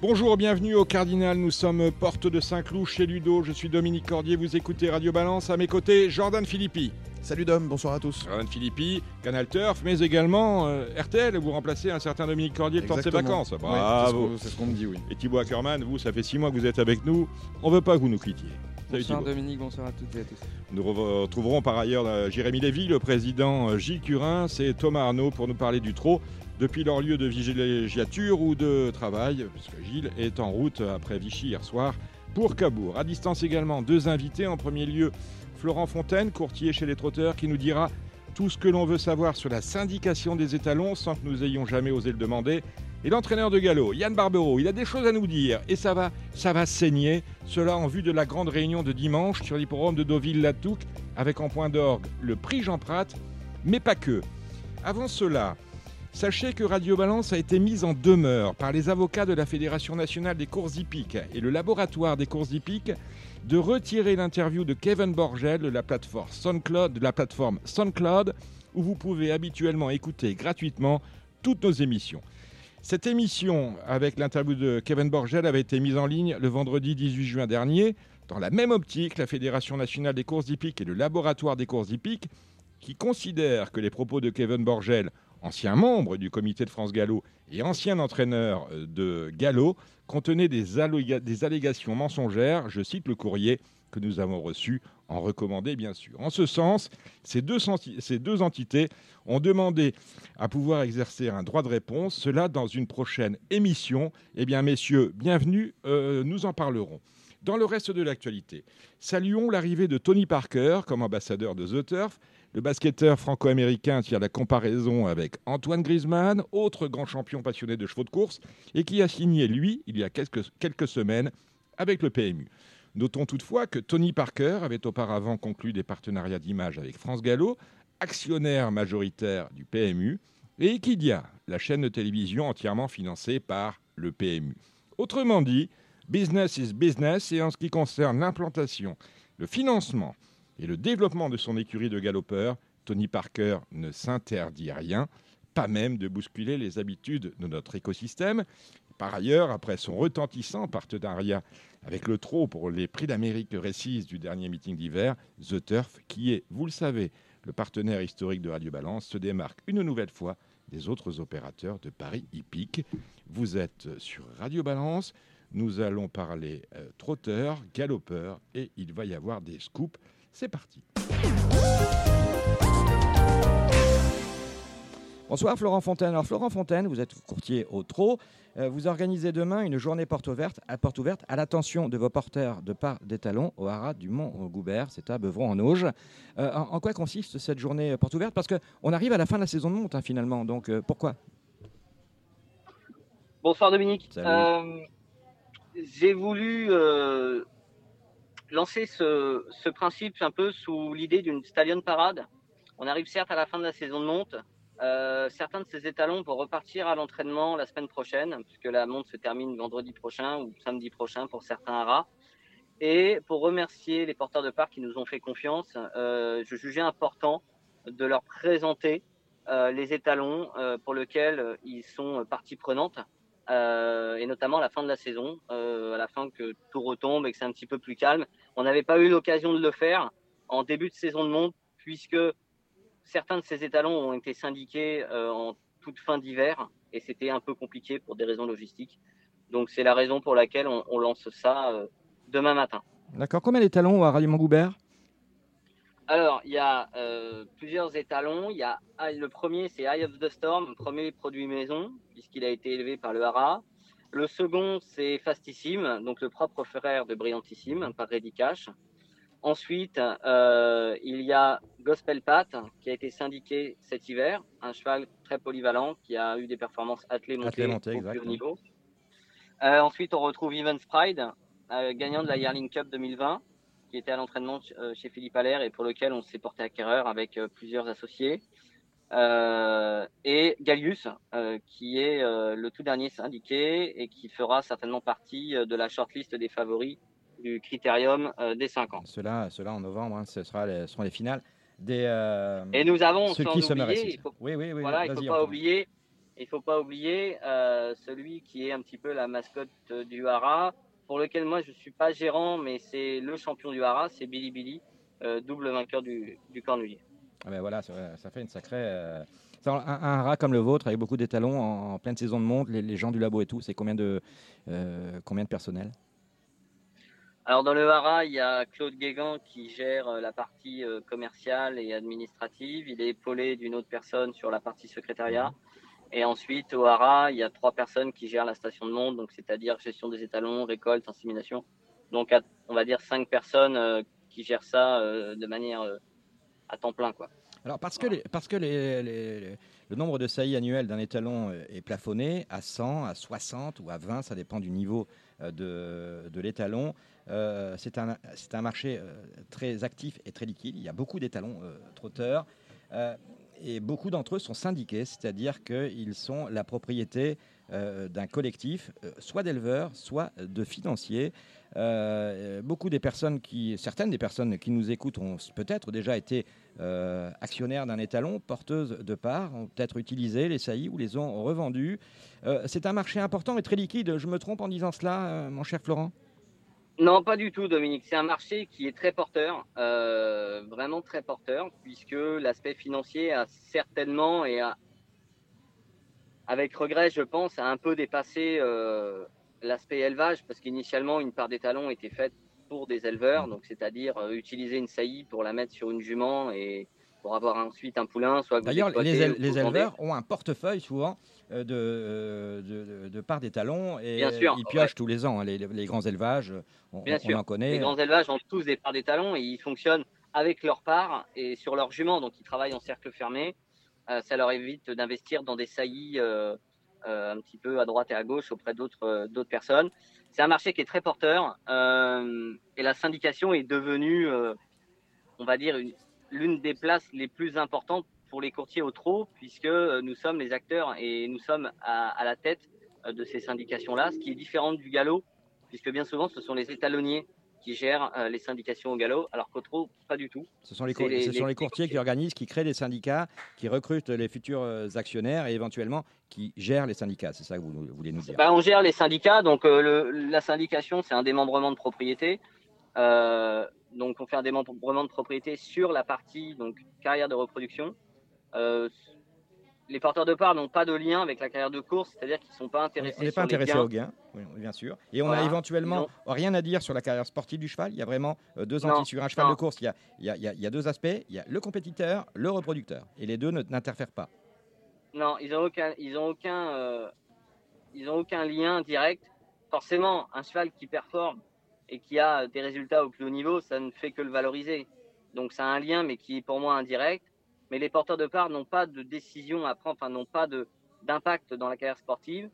Bonjour, bienvenue au Cardinal. Nous sommes porte de Saint-Cloud chez Ludo. Je suis Dominique Cordier. Vous écoutez Radio Balance. À mes côtés, Jordan Philippi. Salut Dom, bonsoir à tous. Jordan Philippi, Canal Turf, mais également euh, RTL. Vous remplacez un certain Dominique Cordier le temps de ses vacances. Oui, Bravo. c'est ce qu'on- c'est ce qu'on me dit, oui. Et Thibaut Ackerman, vous, ça fait six mois que vous êtes avec nous. On veut pas que vous nous quittiez. Salut Bonsoir Thibaut. Dominique, bonsour à toutes et à tous. Nous re- retrouverons par ailleurs euh, Jérémy Lévy, le président euh, Gilles Curin, c'est Thomas Arnaud pour nous parler du trot depuis leur lieu de villégiature ou de travail, puisque Gilles est en route après Vichy hier soir pour Cabourg. À distance également, deux invités. En premier lieu, Florent Fontaine, courtier chez les trotteurs, qui nous dira tout ce que l'on veut savoir sur la syndication des étalons sans que nous ayons jamais osé le demander. Et l'entraîneur de galop, Yann Barbero, il a des choses à nous dire et ça va, ça va saigner. Cela en vue de la grande réunion de dimanche sur l'hippodrome de Deauville-Latouque avec en point d'orgue le prix Jean Prat, mais pas que. Avant cela, sachez que Radio Balance a été mise en demeure par les avocats de la Fédération nationale des courses hippiques et le laboratoire des courses hippiques de retirer l'interview de Kevin Borgel de la plateforme SoundCloud, de la plateforme SoundCloud où vous pouvez habituellement écouter gratuitement toutes nos émissions. Cette émission avec l'interview de Kevin Borgel avait été mise en ligne le vendredi 18 juin dernier. Dans la même optique, la Fédération nationale des courses hippiques et le laboratoire des courses hippiques, qui considèrent que les propos de Kevin Borgel, ancien membre du comité de France Gallo et ancien entraîneur euh, de Gallo, contenaient des, alléga- des allégations mensongères, je cite le courrier que nous avons reçu, en recommandé bien sûr. En ce sens, ces deux, senti- ces deux entités ont demandé à pouvoir exercer un droit de réponse, cela dans une prochaine émission. Eh bien, messieurs, bienvenue, euh, nous en parlerons. Dans le reste de l'actualité, saluons l'arrivée de Tony Parker comme ambassadeur de The Turf. Le basketteur franco-américain tire la comparaison avec Antoine Griezmann, autre grand champion passionné de chevaux de course, et qui a signé, lui, il y a quelques, semaines, avec le PMU. Notons toutefois que Tony Parker avait auparavant conclu des partenariats d'image avec France Gallo, actionnaire majoritaire du PMU, et Equidia, la chaîne de télévision entièrement financée par le PMU. Autrement dit, business is business, et en ce qui concerne l'implantation, le financement et le développement de son écurie de galopeurs, Tony Parker ne s'interdit rien, pas même de bousculer les habitudes de notre écosystème. Par ailleurs, après son retentissant partenariat avec le trot pour les prix d'Amérique récise du dernier meeting d'hiver, The Turf, qui est, vous le savez, le partenaire historique de Radio Balance, se démarque une nouvelle fois des autres opérateurs de Paris hippique. Vous êtes sur Radio Balance, nous allons parler euh, trotteurs, galopeurs, et il va y avoir des scoops. C'est parti. Bonsoir Florent Fontaine. Alors Florent Fontaine, vous êtes courtier au trot. Euh, vous organisez demain une journée porte ouverte à porte ouverte à l'attention de vos porteurs de part d'étalons au haras du Mont Goubert, c'est à Beuvron en Auge. Euh, en, en quoi consiste cette journée porte ouverte? Parce qu'on arrive à la fin de la saison de monte hein, finalement, donc euh, pourquoi? Bonsoir Dominique. Euh, J'ai voulu euh, lancer ce, principe un peu sous l'idée d'une stallion parade. On arrive certes à la fin de la saison de monte. Euh, certains de ces étalons vont repartir à l'entraînement la semaine prochaine, puisque la monte se termine vendredi prochain ou samedi prochain pour certains haras. Et pour remercier les porteurs de parc qui nous ont fait confiance, euh, je jugeais important de leur présenter euh, les étalons pour lesquels ils sont partie prenante et notamment à la fin de la saison, à la fin que tout retombe et que c'est un petit peu plus calme. On n'avait pas eu l'occasion de le faire en début de saison de monte, puisque certains de ces étalons ont été syndiqués euh, en toute fin d'hiver et c'était un peu compliqué pour des raisons logistiques. Donc c'est la raison pour laquelle on, on lance ça euh, demain matin. D'accord. Combien d'étalons du Mont Goubert Alors, il y a euh, plusieurs étalons. Il y a ah, le premier, c'est Eye of the Storm, premier produit maison, puisqu'il a été élevé par le Hara. Le second, c'est Fastissime, donc le propre frère de Brillantissime, par Reddy Cash. Ensuite, euh, il y a Gospel Pat, qui a été syndiqué cet hiver, un cheval très polyvalent qui a eu des performances attelées montées, au plus haut niveau. Euh, ensuite, on retrouve Evans Pride, euh, gagnant de la Yearling Cup 2020. qui était à l'entraînement chez Philippe Allaire et pour lequel on s'est porté acquéreur avec plusieurs associés. Et Galius, qui est le tout dernier syndiqué et qui fera certainement partie de la shortlist des favoris du critérium des 5 ans. Cela, cela en novembre, hein, ce, sera les, seront les finales des. et nous avons, ceux qui oublier, il faut, oui, oui, oui, voilà, il faut pas oublier il faut pas oublier euh, celui qui est un petit peu la mascotte du Hara, pour lequel moi je suis pas gérant, mais c'est le champion du Hara, c'est Billy Billy, euh, double vainqueur du, du Cornulier. Ah ben voilà, ça, fait une sacrée. Euh, un, un, Hara comme le vôtre, avec beaucoup d'étalons en, pleine saison de monte, les, gens du labo et tout, c'est combien de, combien de personnel? Alors dans le Hara, il y a Claude Guégan qui gère la partie commerciale et administrative. Il est épaulé d'une autre personne sur la partie secrétariat. Et ensuite, au Hara, il y a trois personnes qui gèrent la station de monte, donc c'est-à-dire gestion des étalons, récolte, insémination. Donc, on va dire cinq personnes euh, qui gèrent ça euh, de manière euh, à temps plein, quoi. Alors, parce que, parce que le nombre de saillies annuelles d'un étalon est plafonné à 100, à 60 ou à 20, ça dépend du niveau de, de l'étalon. c'est un, un, marché très actif et très liquide. Il y a beaucoup d'étalons trotteurs et beaucoup d'entre eux sont syndiqués, c'est-à-dire qu'ils sont la propriété euh, d'un collectif, euh, soit d'éleveurs, soit de financiers. Euh, beaucoup des personnes qui, certaines des personnes qui nous écoutent ont peut-être déjà été actionnaires d'un étalon, porteuses de parts, ont peut-être utilisé les saillies ou les ont revendus. c'est un marché important et très liquide. Je me trompe en disant cela, mon cher Florent? Non, pas du tout, Dominique. C'est un marché qui est très porteur, euh, vraiment très porteur, puisque l'aspect financier a certainement et avec regret, je pense, a un peu dépassé euh, l'aspect élevage, parce qu'initialement, une part des talons était faite pour des éleveurs, donc c'est-à-dire euh, utiliser une saillie pour la mettre sur une jument et pour avoir ensuite un poulain. Soit D'ailleurs, les, les éleveurs ont un portefeuille souvent euh, de, de, de, part des talons et ils piochent tous les ans. Hein, les, grands élevages, on, Bien en connaît. Les grands élevages ont tous des parts des talons et ils fonctionnent avec leurs parts et sur leurs juments, donc ils travaillent en cercle fermé. Euh, ça leur évite d'investir dans des saillies euh, un petit peu à droite et à gauche auprès d'autres d'autres personnes. C'est un marché qui est très porteur et la syndication est devenue, on va dire, une, l'une des places les plus importantes pour les courtiers au trot, puisque euh, nous sommes les acteurs et nous sommes à, la tête euh, de ces syndications-là, ce qui est différent du galop, puisque bien souvent ce sont les étalonniers qui gèrent euh, les syndications au galop, alors qu'au trot, pas du tout. Ce sont les, ce sont les courtiers qui organisent, qui créent des syndicats, qui recrutent les futurs actionnaires et événementiellement qui gèrent les syndicats. C'est ça que vous, voulez nous dire bah, On gère les syndicats, donc la syndication, c'est un démembrement de propriété. Donc, on fait un démembrement de propriété sur la partie donc carrière de reproduction. Les porteurs de parts n'ont pas de lien avec la carrière de course, c'est-à-dire qu'ils ne sont pas intéressés. On n'est pas intéressé au gain, bien sûr. Et on a éventuellement rien à dire sur la carrière sportive du cheval. Il y a vraiment euh, deux entités sur un cheval de course. Il y, a, il, y a, deux aspects. Il y a le compétiteur, le reproducteur. Et les deux n'interfèrent pas. Non, ils n'ont aucun, ils ont aucun, euh, ils ont aucun lien direct. Forcément, un cheval qui performe et qui a des résultats au plus haut niveau, ça ne fait que le valoriser. Donc ça a un lien, mais qui est pour moi indirect. Mais les porteurs de parts n'ont pas de décision à prendre, n'ont pas d'impact dans la carrière sportive.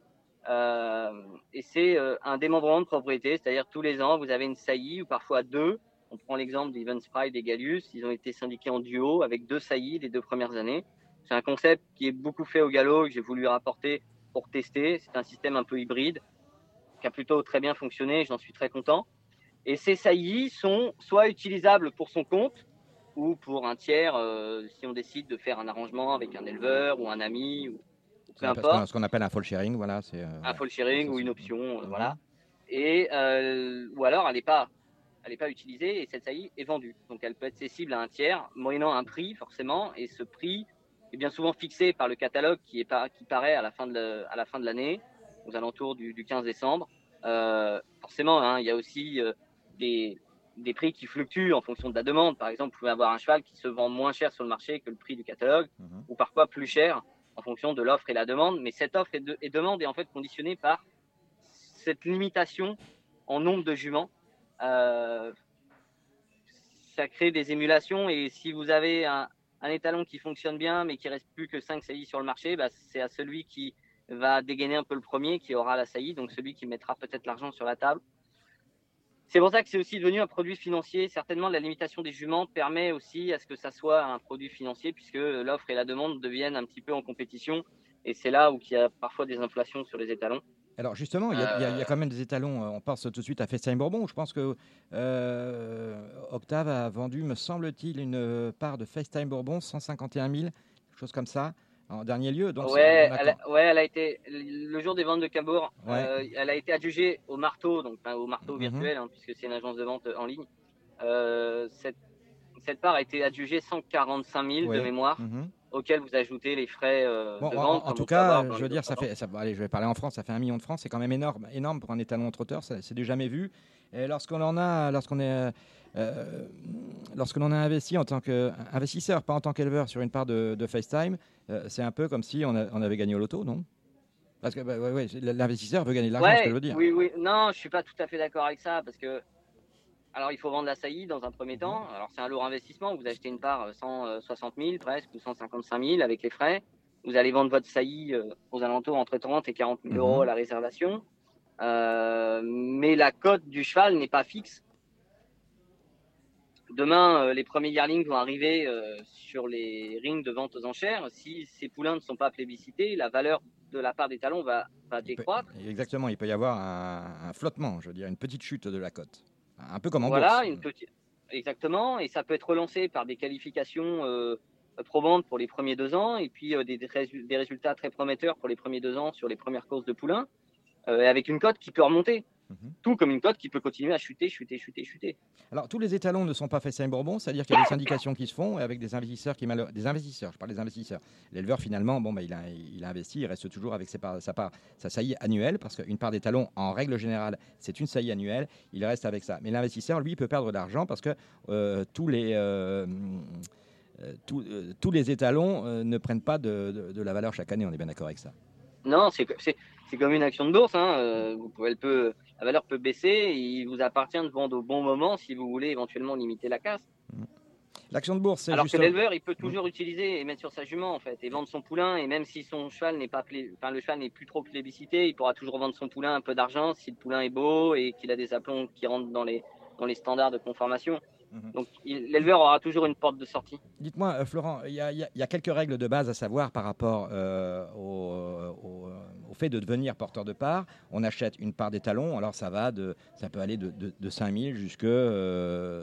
Euh, et c'est euh, un démembrement de propriété, c'est-à-dire tous les ans, vous avez une saillie ou parfois deux. On prend l'exemple d'Evans Pride et Galius. Ils ont été syndiqués en duo avec deux saillies les deux premières années. C'est un concept qui est beaucoup fait au galop, que j'ai voulu rapporter pour tester. C'est un système un peu hybride qui a plutôt très bien fonctionné. J'en suis très content. Et ces saillies sont soit utilisables pour son compte ou pour un tiers euh, si on décide de faire un arrangement avec un éleveur ou un ami ou, peu importe. Ce qu'on appelle un fall sharing, voilà. C'est euh, un fall sharing ou une option, euh, voilà. Et ou alors elle n'est pas, elle pas utilisée et cette saillie est vendue. Donc elle peut être cessible à un tiers, moyennant un prix forcément, et ce prix est bien souvent fixé par le catalogue qui est qui paraît à la fin de à la fin de l'année, aux alentours du, du 15 décembre. forcément, hein, il y a aussi des, des, prix qui fluctuent en fonction de la demande. Par exemple, vous pouvez avoir un cheval qui se vend moins cher sur le marché que le prix du catalogue, mhm. ou parfois plus cher en fonction de l'offre et la demande. Mais cette offre et, de, et, demande est en fait conditionnée par cette limitation en nombre de juments. Euh, ça crée des émulations et si vous avez un, un, étalon qui fonctionne bien mais qui reste plus que 5 saillies sur le marché, bah, c'est à celui qui va dégainer un peu le premier qui aura la saillie, donc celui qui mettra peut-être l'argent sur la table c'est pour ça que c'est aussi devenu un produit financier. Certainement, la limitation des juments permet aussi à ce que ça soit un produit financier, puisque l'offre et la demande deviennent un petit peu en compétition. Et c'est là où il y a parfois des inflations sur les étalons. Alors justement, il y, a, Euh. quand même des étalons. On pense tout de suite à Festin Bourbon. Je pense que euh, Octave a vendu, me semble-t-il, une part de FaceTime Bourbon, 151 000, quelque chose comme ça, en dernier lieu. Donc ouais, elle a, ouais, elle a été le jour des ventes de Cabourg, Ouais. euh, elle a été adjugée au marteau, donc au marteau Mhm. virtuel, hein, puisque c'est une agence de vente en ligne. Euh, cette, cette part a été adjugée 145 000 Ouais. de mémoire, Mhm. auquel vous ajoutez les frais euh, Bon, de en, vente. en tout avoir cas, je veux dire, ça fait. Ça, allez, je vais parler en France. Ça fait un million de francs. C'est quand même énorme, énorme pour un étalon trotteur. ça- C'est du jamais vu. Et lorsqu'on en a, lorsqu'on est, euh, lorsque l'on a investi en tant qu'investisseur, pas en tant qu'éleveur, sur une part de, de FaceTime, euh, c'est un peu comme si on, a- on avait gagné au loto, non? Parce que bah, ouais, ouais, l'investisseur veut gagner de l'argent, Ouais, ce que je veux dire. Oui, oui. Non, je suis pas tout à fait d'accord avec ça parce que alors il faut vendre la saillie dans un premier temps. Alors c'est un lourd investissement. Vous achetez une part euh, 160 000 presque ou 155 000 avec les frais. Vous allez vendre votre saillie euh, aux alentours entre 30 et 40 000 euros Mhm. à la réservation. Euh, mais la cote du cheval n'est pas fixe. Demain, euh, les premiers yearlings vont arriver euh, sur les rings de vente aux enchères. Si ces poulains ne sont pas plébiscités, la valeur de la part des talons va, va Il peut- décroître. Exactement, il peut y avoir un, un flottement, je veux dire, une petite chute de la cote. Un peu comme en Voilà, bourse. une petite. Exactement, et ça peut être relancé par des qualifications euh, probantes pour les premiers deux ans, et puis euh, des, des résu- des résultats très prometteurs pour les premiers deux ans sur les premières courses de poulains, euh, avec une cote qui peut remonter. Mhm. Tout comme une cote qui peut continuer à chuter, chuter, chuter, chuter. Alors, tous les étalons ne sont pas faits Bourbon, c'est-à-dire qu'il y a des syndications qui se font et avec des investisseurs qui malheur- des investisseurs, je parle des investisseurs. L'éleveur finalement, bon bah, il a, il a investi, il reste toujours avec ses sa part, sa saillie annuelle parce qu'une part d'étalon, en règle générale, c'est une saillie annuelle. Il reste avec ça. Mais l'investisseur, lui, peut perdre de l'argent parce que euh, tous les euh, euh, tous, tous les étalons ne prennent pas de, de- de la valeur chaque année. On est bien d'accord avec ça. Non, c'est comme une action de bourse. Hein. euh, elle peut, la valeur peut baisser, et il vous appartient de vendre au bon moment si vous voulez éventuellement limiter la casse. L'action de bourse, c'est Alors que l'éleveur, il peut toujours utiliser et mettre sur sa jument en fait, et vendre son poulain. Et même si son cheval n'est pas, plé- enfin le cheval n'est plus trop plébiscité, il pourra toujours vendre son poulain un peu d'argent si le poulain est beau et qu'il a des aplombs qui rentrent dans les dans les standards de conformation. Mhm. Donc l'éleveur aura toujours une porte de sortie. Dites-moi, euh, Florent, il y, a- y y quelques règles de base à savoir par rapport euh, au, au- au fait de devenir porteur de part. On achète une part d'étalon, alors ça va de, ça peut aller de, de, de 5 000 jusqu'à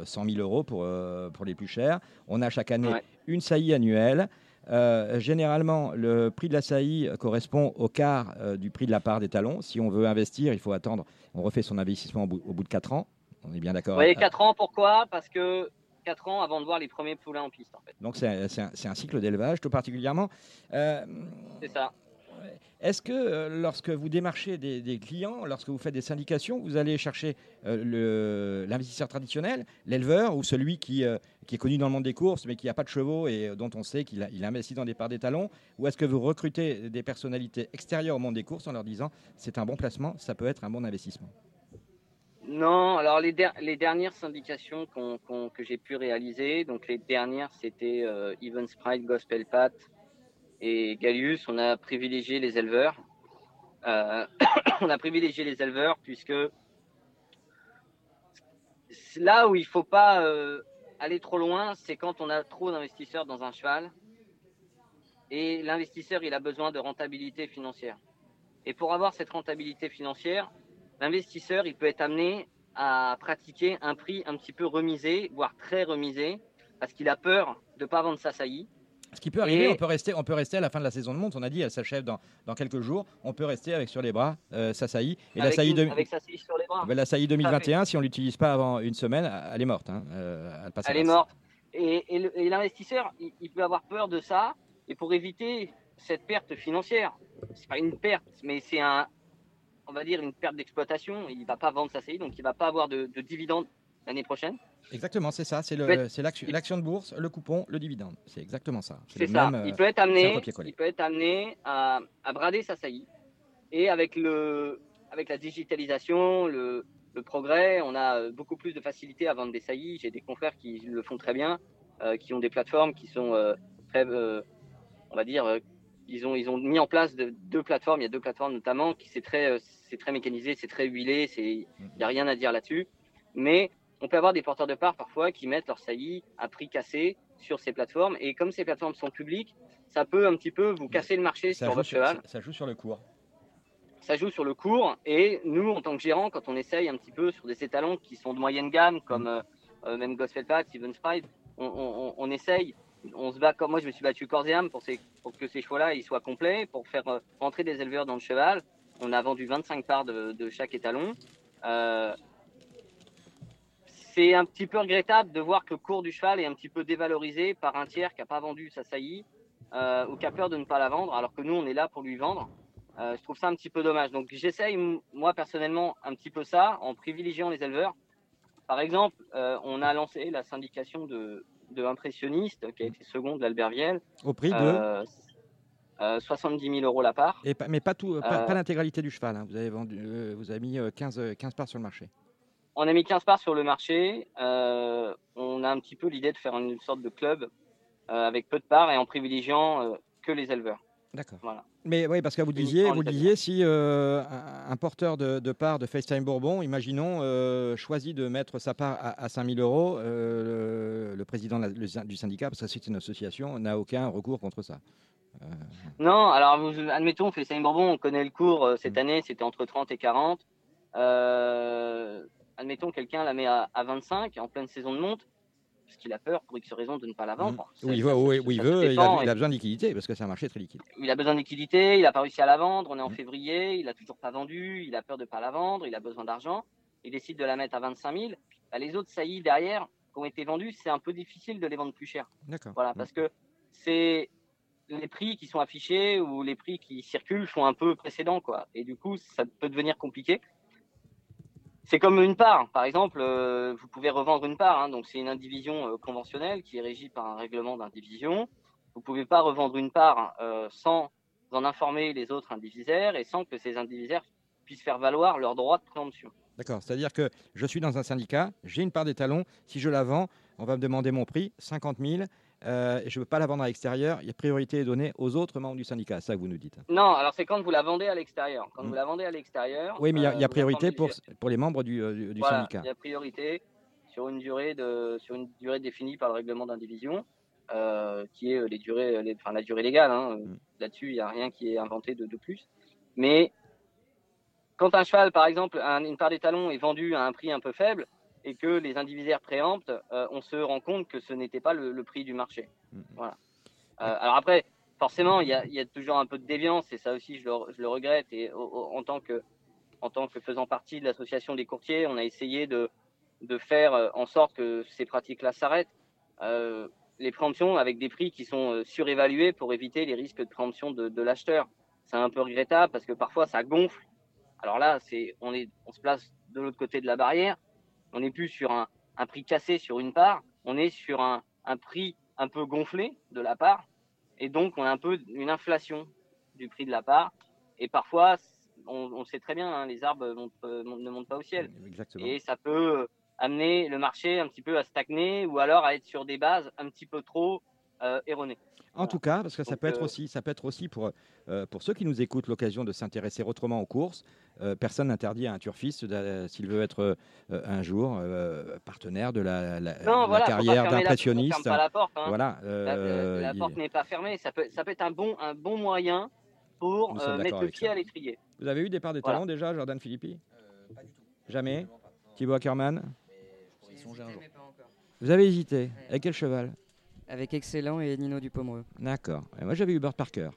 100 000 euros pour, euh, pour les plus chers. On a chaque année Ouais. une saillie annuelle. Euh, généralement, le prix de la saillie correspond au quart euh, du prix de la part des talons. Si on veut investir, il faut attendre. On refait son investissement au bout, au bout de 4 ans. On est bien Vous d'accord. voyez, avec- 4 ans, pourquoi? Parce que 4 ans avant de voir les premiers poulains en piste en fait. Donc c'est un, cycle d'élevage tout particulièrement. Euh, C'est ça. Est-ce que euh, lorsque vous démarchez des, des clients, lorsque vous faites des syndications, vous allez chercher euh, l'investisseur traditionnel, l'éleveur ou celui qui, qui est connu dans le monde des courses mais qui n'a pas de chevaux et dont on sait qu'il il investit dans des parts d'étalons Ou est-ce que vous recrutez des personnalités extérieures au monde des courses en leur disant c'est un bon placement, ça peut être un bon investissement? Non, alors les, der- les dernières syndications que j'ai pu réaliser, donc les dernières c'était euh, Even Sprite, Gospel Pat et Gallius. On a privilégié les éleveurs. Euh, on a privilégié les éleveurs puisque là où il faut pas euh, aller trop loin, c'est quand on a trop d'investisseurs dans un cheval et l'investisseur il a besoin de rentabilité financière. Et pour avoir cette rentabilité financière, l'investisseur, il peut être amené à pratiquer un prix un petit peu remisé, voire très remisé, parce qu'il a peur de ne pas vendre sa saillie. Ce qui peut arriver, Et- on, peut rester, on peut rester à la fin de la saison de monte. On a dit, elle s'achève dans, dans quelques jours. On peut rester avec sur les bras euh, sa saillie. Et la saillie, de- avec sa saillie sur les bras. ben, la saillie à fait. 2021, si on l'utilise pas avant une semaine, elle est morte. hein. Euh, elle passe à Elle est morte. Et l'investisseur, il, il peut avoir peur de ça. Et pour éviter cette perte financière, c'est pas une perte, mais c'est un, on va dire une perte d'exploitation. Il va pas vendre sa saillie, donc il va pas avoir de, de dividendes l'année prochaine. Exactement, c'est ça. C'est l'action de bourse, le coupon, le dividende. C'est exactement ça. C'est ça. même, euh, il peut être amené, il peut être amené à, à brader sa saillie. Et avec le, avec la digitalisation, le, le progrès, on a euh, beaucoup plus de facilité à vendre des saillies. J'ai des confrères qui le font très bien, euh, qui ont des plateformes qui sont euh, très, euh, on va dire, ils ont, ils ont mis en place de- deux plateformes. Il y a deux plateformes notamment qui c'est très, euh, c'est très mécanisé, c'est très huilé, il n'y a rien à dire là-dessus. Mais on peut avoir des porteurs de parts parfois qui mettent leur saillie à prix cassé sur ces plateformes. Et comme ces plateformes sont publiques, ça peut un petit peu vous casser le marché Ça sur votre sur, cheval. ça- ça joue sur le cours. Ça joue sur le cours. Et nous, en tant que gérant, quand on essaye un petit peu sur des étalons qui sont de moyenne gamme, comme euh, euh, même Gospel Pack, Steven Sprite, on, on, on- on essaye. On se bat comme moi, je me suis battu corps et âme pour, que ces chevaux-là soient complets, pour faire euh, rentrer des éleveurs dans le cheval. On a vendu 25 parts de, chaque étalon. Euh, c'est un petit peu regrettable de voir que le cours du cheval est un petit peu dévalorisé par un tiers qui n'a pas vendu sa saillie euh, ou qui a peur de ne pas la vendre, alors que nous, on est là pour lui vendre. Je trouve ça un petit peu dommage. Donc j'essaye, moi personnellement, un petit peu ça en privilégiant les éleveurs. Par exemple, on a lancé la syndication de, de impressionnistes, qui a été second de l'Albert Viel, Au prix de. euh, euh, 70 000 euros la part. Et pas- mais pas, tout, pas, euh, pas l'intégralité du cheval. hein. Vous, avez vendu, euh, vous avez mis euh, 15, euh, 15 parts sur le marché. On a mis 15 parts sur le marché. Euh, on a un petit peu l'idée de faire une sorte de club euh, avec peu de parts et en privilégiant euh, que les éleveurs. D'accord. Voilà. Mais oui, parce que vous disiez, vous disiez si euh, un, porteur de, de part de FaceTime Bourbon, imaginons, euh, choisit de mettre sa part à, à 5 000 euros, euh, le, président la- le du syndicat, parce que c'est une association, n'a aucun recours contre ça. Non, alors vous- admettons, ça Bourbon, on connaît le cours cette Mm. année, c'était entre 30 et 40. Euh, admettons, quelqu'un la met à, à 25 en pleine saison de monte, parce qu'il a peur pour X raison de ne pas la vendre. Ça- où il veut, où, où il veut, a, il besoin de liquidité, parce que c'est un marché très liquide. il a besoin de liquidité, il n'a pas réussi à la vendre, on est en Mm. février, il a toujours pas vendu, il a peur de pas la vendre, il a besoin d'argent, il décide de la mettre à 25 000. Bah, les autres saillies derrière qui ont été vendues, c'est un peu difficile de les vendre plus cher. D'accord. Voilà, parce que c'est les prix qui sont affichés ou les prix qui circulent sont un peu précédents, quoi. Et du coup, ça peut devenir compliqué. C'est comme une part. Par exemple, euh, vous pouvez revendre une part. hein. donc, c'est une indivision euh, conventionnelle qui est régie par un règlement d'indivision. Vous pouvez pas revendre une part euh, sans en informer les autres indivisaires et sans que ces indivisaires puissent faire valoir leur droit de préemption. D'accord. C'est-à-dire que je suis dans un syndicat, j'ai une part des talons, si je la vends, on va me demander mon prix, 50 000, euh, je ne veux pas la vendre à l'extérieur, il y a priorité est donnée aux autres membres du syndicat, c'est ça que vous nous dites. Non, alors c'est quand vous la vendez à l'extérieur. Quand Mm. vous la vendez à l'extérieur. Oui, mais il y a, euh, y a priorité pour, les- pour les membres du, euh, du- du Voilà, syndicat. Il y a priorité sur une durée de sur une durée définie par le règlement d'indivision, euh, qui est les durées, les- enfin la durée légale. hein. Mm. Là-dessus, il n'y a rien qui est inventé de, de plus. Mais quand un cheval, par exemple, un- une part des talons est vendue à un prix un peu faible et que les indivisaires préemptent, euh, on se rend compte que ce n'était pas le, le prix du marché. Voilà. Euh, alors après, forcément, il y a, il y a toujours un peu de déviance et ça aussi, je le, je le regrette. Et au- au- en tant que en tant que faisant partie de l'association des courtiers, on a essayé de, de faire euh, en sorte que ces pratiques-là s'arrêtent. Euh, les préemptions avec des prix qui sont surévalués pour éviter les risques de préemption de, de l'acheteur. C'est un peu regrettable parce que parfois ça gonfle. Alors là, c'est, on, est, on se place de l'autre côté de la barrière. On n'est plus sur un, un prix cassé sur une part, on est sur un, un prix un peu gonflé de la part. Et donc, on a un peu une inflation du prix de la part. Et parfois, on, on sait très bien, hein, les arbres montent, euh, ne montent pas au ciel. Exactement. Et ça peut euh, amener le marché un petit peu à stagner ou alors à être sur des bases un petit peu trop euh, erronées. En tout cas, parce que ça peut être aussi, ça peut être aussi pour, euh, pour ceux qui nous écoutent l'occasion de s'intéresser autrement aux courses. Euh, personne n'interdit à un turfiste s'il veut être euh, un jour euh, partenaire de la, la- Non, la voilà, carrière d'impressionniste. la porte. hein. Voilà. La, euh, il- porte n'est pas fermée. Ça peut, ça peut être un bon, un bon moyen pour euh, mettre le pied ça. à l'étrier. Vous avez eu des parts des Voilà. talons déjà, Jordan Philippi? Pas du tout. Jamais? Thibaut Ackerman. Vous avez hésité? Avec quel cheval? Avec Excellent et Nino Dupomereux. D'accord. Moi, j'avais eu Burt Parker.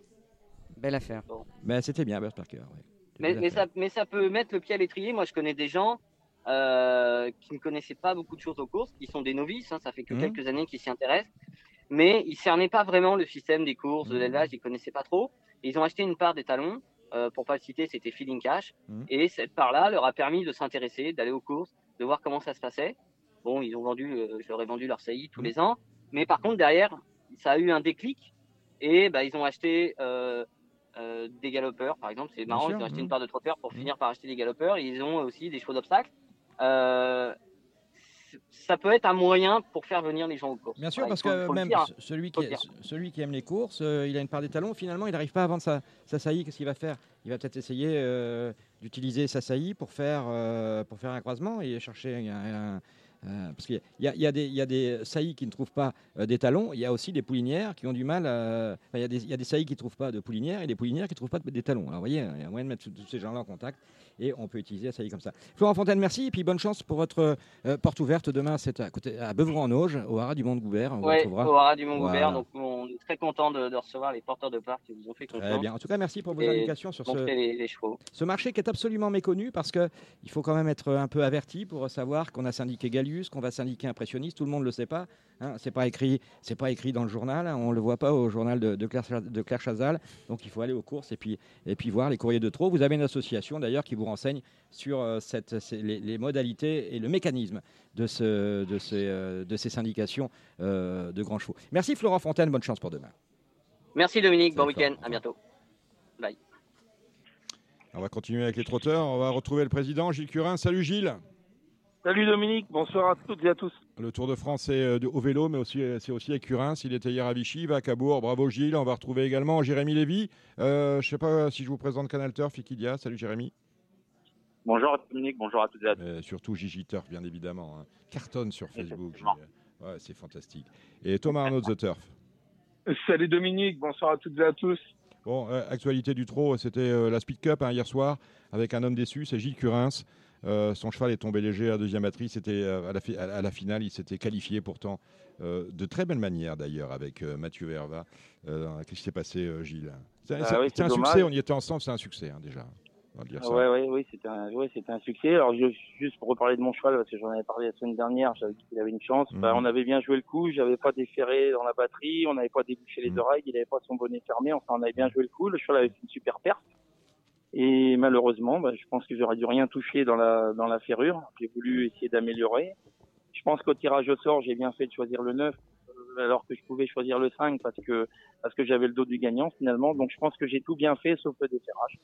Belle affaire. Mais c'était bien, Burt Parker. oui. Mais, mais, ça, mais ça peut mettre le pied à l'étrier. Moi, je connais des gens euh, qui ne connaissaient pas beaucoup de choses aux courses, qui sont des novices. hein, ça fait que Mhm. quelques années qu'ils s'y intéressent. Mais ils cernaient pas vraiment le système des courses, de Mhm. l'élevage. Ils connaissaient pas trop. Et ils ont acheté une part des talons. Euh, pour pas le citer, c'était Feeling Cash. Mhm. Et cette part-là leur a permis de s'intéresser, d'aller aux courses, de voir comment ça se passait. Bon, ils ont vendu, euh, je leur ai vendu leur saillie tous les ans. Mais par contre, derrière, ça a eu un déclic. Et bah, ils ont acheté euh, des galopeurs, par exemple. C'est marrant, sûr, ils ont acheté une part de trotteurs pour finir par acheter des galopeurs. Ils ont aussi des chevaux d'obstacles. Euh, ça peut être un moyen pour faire venir les gens aux courses. Bien sûr, parce faut- que faut même celui qui, celui aime les courses, euh, il a une part des talons. Finalement, il n'arrive pas à vendre sa, sa saillie. Qu'est-ce qu'il va faire? Il va peut-être essayer euh, d'utiliser sa saillie pour faire, pour faire un croisement et chercher un. un- un- parce qu'il y, a- y des- il y a des saillies qui ne trouvent pas euh, des talons. Il y a aussi des poulinières qui ont du mal. à- il, y a des, il y a des saillies qui ne trouvent pas de poulinières et des poulinières qui ne trouvent pas de- des talons. Alors, vous voyez, il y a moyen de mettre tous- ces gens-là en contact et on peut utiliser la saillie comme ça. Florent Fontaine, merci. Et puis bonne chance pour votre euh, porte ouverte demain. C'est à, côté, à Beuvron-en-Auge, au Haras du Mont-Goubert. Retrouvera. au Haras du Mont-Goubert. Voilà. Donc, on est très content de, de recevoir les porteurs de parc qui vous ont fait Très confiance. bien. En tout cas, merci pour vos Et indications sur ce, les, les chevaux. ce marché qui est absolument méconnu parce qu'il faut quand même être un peu averti pour savoir qu'on a syndiqué Qu'on va syndiquer Impressionniste. Tout le monde ne le sait pas. Hein. C'est pas écrit, c'est pas écrit dans le journal. hein. On le voit pas au journal de, de Claire, Cha- de Claire Chazal. Donc il faut aller aux courses et puis et puis voir les courriers de trop. Vous avez une association d'ailleurs qui vous renseigne sur euh, cette, les, les modalités et le mécanisme de ce de ces euh, de ces syndications euh, de grands chevaux. Merci Florent Fontaine. Bonne chance pour demain. Merci Dominique, bon week-end, à bientôt. On va continuer avec les trotteurs. On va retrouver le président Gilles Curin. Salut Gilles. Salut Dominique, bonsoir à toutes et à tous. Le Tour de France, c'est euh, de- au vélo, mais aussi, euh, c'est aussi à Curin. Il était hier à Vichy, il va à Cabourg. Bravo Gilles. On va retrouver également Jérémy Lévy. Euh, je ne sais pas si je vous présente Canal Turf, Ikidia. Salut Jérémy. Bonjour Dominique, bonjour à toutes et à tous. Euh, surtout Gigi Turf, bien évidemment. hein. Cartonne sur Facebook. Ouais, c'est fantastique. Et Thomas Arnaud de The Turf. Salut Dominique, bonsoir à toutes et à tous. Bon, euh, actualité du trot, c'était euh, la Speed Cup hein, hier soir avec un homme déçu, c'est Gilles Curins. Euh, son cheval est tombé léger à deuxième batterie. C'était euh, à, la fi- à- à la finale, il s'était qualifié pourtant euh, de très belle manière d'ailleurs avec Mathieu Verva. Qu'est-ce qui s'est passé, Gilles C'est Ah oui, un succès. On y était ensemble, c'est un succès hein, déjà. On va dire ça. Ouais, ouais, oui, c'était un, ouais, c'était un succès. Alors je- juste pour reparler de mon cheval, parce que j'en avais parlé la semaine dernière, j'avais dit qu'il avait une chance. Mhm. Bah, on avait bien joué le coup, j'avais pas déféré dans la batterie, on n'avait pas débouché les Mhm. oreilles, il avait pas son bonnet fermé, enfin on avait bien joué le coup. Le cheval avait fait une super perte. Et malheureusement, bah, je pense que j'aurais dû rien toucher dans la dans la ferrure. J'ai voulu essayer d'améliorer. Je pense qu'au tirage au sort, j'ai bien fait de choisir le 9 euh, alors que je pouvais choisir le 5 parce que parce que j'avais le dos du gagnant finalement. Donc je pense que j'ai tout bien fait sauf le déferrage.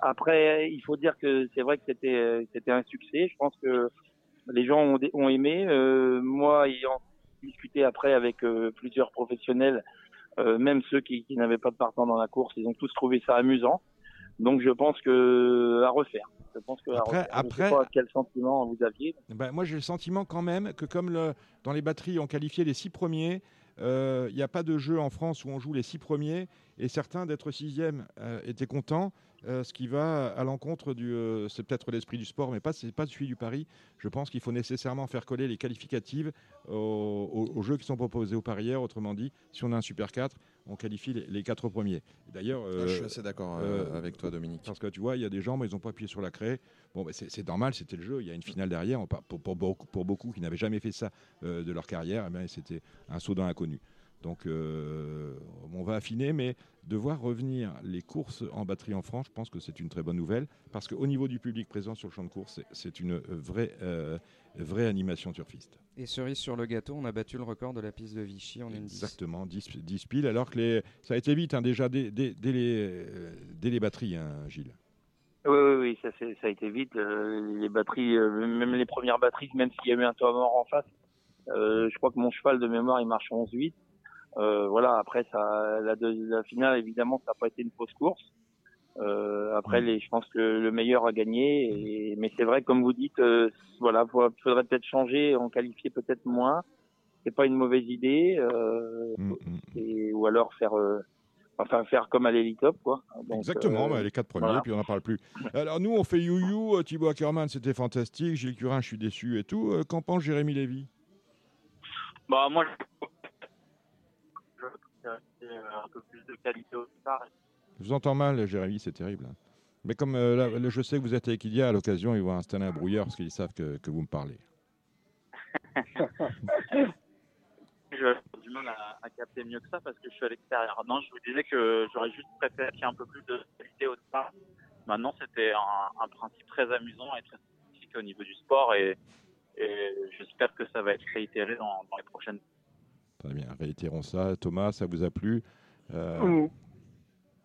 Après, il faut dire que c'est vrai que c'était c'était un succès. Je pense que les gens ont, ont aimé. Euh, moi, ayant discuté après avec euh, plusieurs professionnels, euh, même ceux qui, qui n'avaient pas de partant dans la course, ils ont tous trouvé ça amusant. Donc je pense que à refaire. Je pense que à Après- refaire. Je sais après- pas quel sentiment vous aviez. Ben, moi, j'ai le sentiment quand même que comme le- dans les batteries, on qualifiait les six premiers, euh, il n'y a pas de jeu en France où on joue les six premiers, et certains d'être sixième euh, étaient contents, euh, ce qui va à l'encontre du... euh, c'est peut-être l'esprit du sport, mais pas, c'est pas celui du pari. Je pense qu'il faut nécessairement faire coller les qualificatives aux, aux- aux jeux qui sont proposés aux parieurs. Autrement dit, si on a un Super 4, on qualifie les, les quatre premiers. D'ailleurs... Ah, je suis euh, assez d'accord avec toi, Dominique. parce que tu vois, il y a des gens, mais ils n'ont pas appuyé sur la craie. Bon, ben, c'est normal, c'était le jeu. Il y a une finale derrière. On Pour, pour beaucoup, pour beaucoup qui n'avaient jamais fait ça de leur carrière, eh bien, c'était un saut dans l'inconnu. Donc, euh, on va affiner, mais de voir revenir les courses en batterie en France, je pense que c'est une très bonne nouvelle, parce qu'au niveau du public présent sur le champ de course, c'est- une vraie, euh, vraie animation turfiste. Et cerise sur le gâteau, on a battu le record de la piste de Vichy en une 10. Exactement, 10, 10 piles, alors que les, ça a été vite, hein, déjà, dès, dès- dès les, euh, dès les batteries, hein, Gilles. Oui, oui, oui, ça, ça a été vite. euh, les batteries, euh, même les premières batteries, même s'il y a eu un toit mort en face, euh, je crois que mon cheval de mémoire, il marche 11-8. Euh, voilà, après, ça, la, deux- la finale, évidemment, ça n'a pas été une fausse course. Euh, après, Mm. les, je pense que le meilleur a gagné. Et, mais c'est vrai, comme vous dites, euh, voilà, faudrait peut-être changer, en qualifier peut-être moins. C'est pas une mauvaise idée. Euh, Mm, mm. et, ou alors faire, euh, enfin, faire comme à l'Elitop, quoi. Donc, Exactement, bah, les quatre premiers, voilà. puis on n'en parle plus. Alors nous, on fait you-you, Thibaut Ackermann, c'était fantastique, Gilles Curin, je suis déçu et tout. Qu'en pense Jérémy Lévy? Bah moi, je- un peu plus de qualité au départ. Je vous entends mal, Jérémy, c'est terrible. hein. Mais comme euh, là, je sais que vous êtes avec Ilia, à l'occasion, ils vont installer un brouilleur parce qu'ils savent que, que vous me parlez. J'ai du mal à, à capter mieux que ça parce que je suis à l'extérieur. Non, je vous disais que j'aurais juste préféré qu'il y ait un peu plus de qualité au départ. Maintenant, c'était un, un principe très amusant et très sympathique au niveau du sport et, et j'espère que ça va être réitéré dans, dans les prochaines. Très bien, réitérons ça. Thomas, ça vous a plu Euh.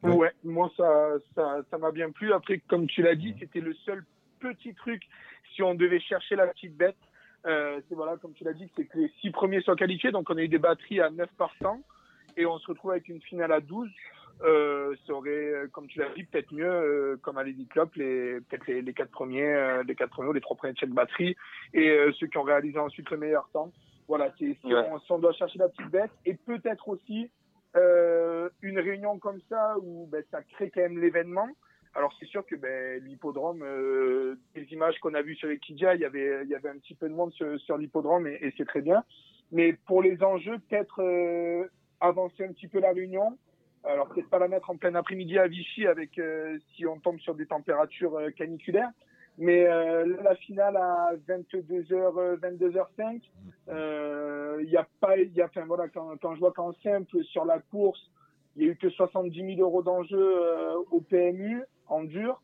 Ouais. Ouais, moi ça ça ça m'a bien plu. Après, comme tu l'as dit, c'était le seul petit truc. Si on devait chercher la petite bête, euh, c'est voilà, comme tu l'as dit, c'est que les six premiers soient qualifiés. Donc on a eu des batteries à 9 partants et on se retrouve avec une finale à 12. Euh, ça aurait, euh, comme tu l'as dit, peut-être mieux, euh, comme à l'Elite Club, les, peut-être les, les quatre premiers, euh, les quatre premiers, ou les trois premiers de chaque batterie et ceux qui ont réalisé ensuite le meilleur temps. Voilà, c'est, si, Ouais. on, si on doit chercher la petite bête et peut-être aussi euh, une réunion comme ça où ben, ça crée quand même l'événement. Alors c'est sûr que ben, l'hippodrome, euh, des images qu'on a vues sur Equidia, il y avait, il y avait un petit peu de monde sur, sur l'hippodrome et, et c'est très bien. Mais pour les enjeux, peut-être euh, avancer un petit peu la réunion. Alors peut-être pas la mettre en plein après-midi à Vichy avec euh, si on tombe sur des températures euh, caniculaires. Mais euh, la finale à 22h, euh, 22h05, euh, il y a pas, il y a, enfin voilà, quand, quand je vois qu'en simple sur la course, il y a eu que 70 000 euros d'enjeu euh, au PMU en dur.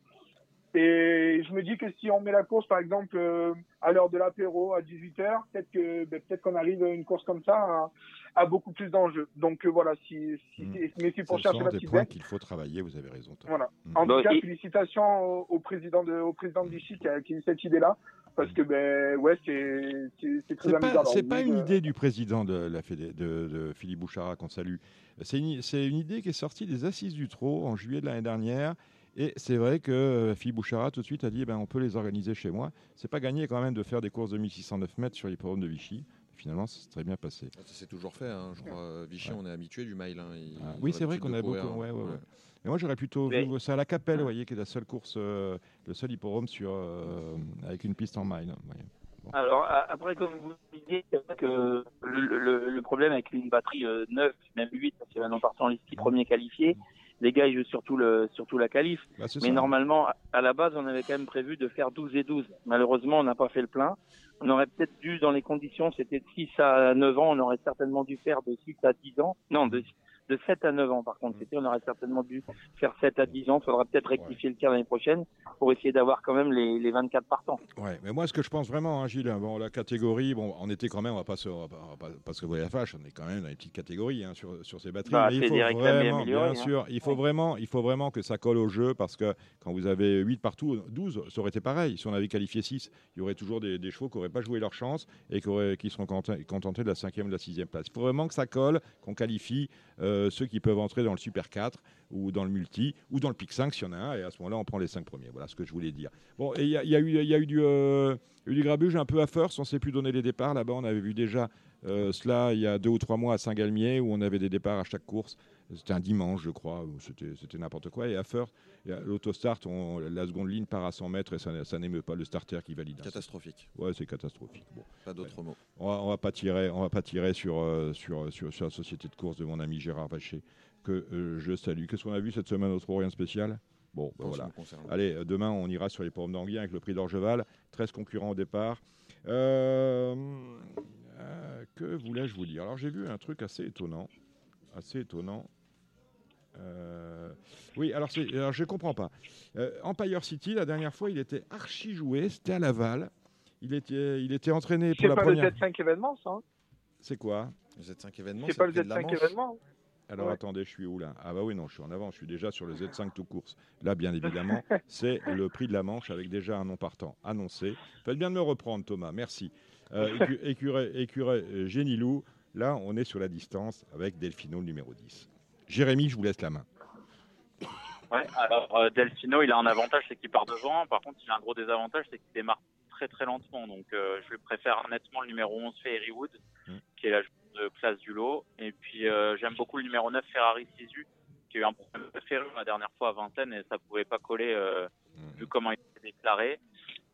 Et je me dis que si on met la course, par exemple, euh, à l'heure de l'apéro, à 18h, peut-être que ben, peut-être qu'on arrive à une course comme ça à, à beaucoup plus d'enjeux. Donc euh, voilà, si, si mais c'est pour Ce chercher sont la des petite points bête. qu'il faut travailler, vous avez raison. Voilà. Mm. En Bah, tout cas, et- félicitations au, au président de au président de Vichy qui a, qui a eu cette idée-là, parce que ben ouais, c'est très amusant. pas, c'est pas oui, une euh, idée du président de, la Fédé- de, de Philippe Bouchara qu'on salue. C'est une, c'est une idée qui est sortie des Assises du Trot en juillet de l'année dernière. Et c'est vrai que euh, Philippe Bouchara tout de suite a dit eh ben, on peut les organiser chez moi. C'est pas gagné quand même de faire des courses de 1609 mètres sur l'hippodrome de Vichy. Finalement, ça s'est très bien passé. Ça s'est toujours fait, hein, je crois. euh, Vichy, on est habitué du mail. hein, Ah, oui, c'est vrai qu'on a beaucoup. courir, ouais, ouais, ouais. ouais. Mais moi, j'aurais plutôt vu ça à la Capelle, vous voyez, qui est la seule course, euh, le seul hippodrome sur, euh, avec une piste en mile. Alors après, comme vous le disiez, c'est vrai que le, le- le problème avec une batterie euh, 9, même 8, parce que maintenant partant les six premiers qualifiés, les gars ils jouent surtout le surtout la qualif. Bah, Mais ça. normalement, à la base, on avait quand même prévu de faire 12 et 12. Malheureusement, on n'a pas fait le plein. On aurait peut-être dû, dans les conditions, c'était de 6 à 9 ans, on aurait certainement dû faire de 6 à 10 ans. Non, de, de 7 à 9 ans, par contre. C'était, on aurait certainement dû faire 7 à 10 ans. Il faudra peut-être rectifier le tir l'année prochaine pour essayer d'avoir quand même les, les 24 partants. Ouais, mais moi, ce que je pense vraiment, hein, Gilles, bon, la catégorie, bon, on était quand même, on va pas se, on va pas, parce que vous voyez la fâche, on est quand même dans les petites catégories hein, sur, sur ces batteries. Bah, il faut vraiment, bien hein. sûr, il faut vraiment, il faut vraiment que ça colle au jeu parce que quand vous avez 8 partout, 12, ça aurait été pareil. Si on avait qualifié 6, il y aurait toujours des, des chevaux qui n'auraient pas joué leur chance et qui, auraient- qui seront content- contentés de la cinquième ou de la sixième place. Il faut vraiment que ça colle, qu'on qualifie euh, ceux qui peuvent entrer dans le Super 4 ou dans le multi ou dans le pic 5 s'il y en a un et à ce moment-là on prend les 5 premiers. Voilà ce que je voulais dire. Bon, il y, a- eu, du, euh, du grabuge un peu à First, on ne sait plus donner les départs. Là-bas, on avait vu déjà euh, cela il y a deux ou trois mois à Saint-Galmier où on avait des départs à chaque course. C'était un dimanche, je crois, c'était n'importe quoi. Et à a l'autostart, la seconde ligne part à 100 mètres et ça, ça n'émeut pas le starter qui valide. Catastrophique. Ouais, c'est catastrophique. Bon. Pas d'autres mots. On va, on va pas tirer, on va pas tirer sur, euh, sur, sur, sur la société de course de mon ami Gérard Vacher, que euh, je salue. Qu'est-ce qu'on a vu cette semaine au Trot Rien de spécial? Bon, ben voilà. Allez, euh, demain, on ira sur les pommes d'Anguien avec le prix d'Orgeval. 13 concurrents au départ. Euh, euh, que voulais-je vous dire? Alors, j'ai vu un truc assez étonnant. Assez étonnant. Euh, oui, alors, c'est- alors je ne comprends pas. Euh, Empire City, la dernière fois, il était archi joué. C'était à Laval. Il était, il était entraîné pour C'est la pas le première. Z5 événement, ça. hein? C'est quoi? Le Z5 événement, C'est pas le Z5 événement. Alors Ouais. attendez, je suis où là? Ah bah oui, non, je suis en avant, je suis déjà sur le Z5 tout course. Là, bien évidemment, c'est le prix de la Manche avec déjà un nom partant annoncé. Faites bien de me reprendre, Thomas, merci. Euh, écu- écureuil, écureuil, euh, Génilou, là, on est sur la distance avec Delfino, le numéro 10. Jérémy, je vous laisse la main. Ouais, alors euh, Delfino, il a un avantage, c'est qu'il part devant. Par contre, il a un gros désavantage, c'est qu'il démarre très très lentement. Donc, euh, je lui préfère nettement le numéro 11, Fairywood, Mm. qui est la de classe du lot. Et puis, euh, j'aime beaucoup le numéro 9, Ferrari Sisu, qui a eu un problème de ferrure la dernière fois à Vincennes et ça pouvait pas coller euh, vu comment il était déclaré.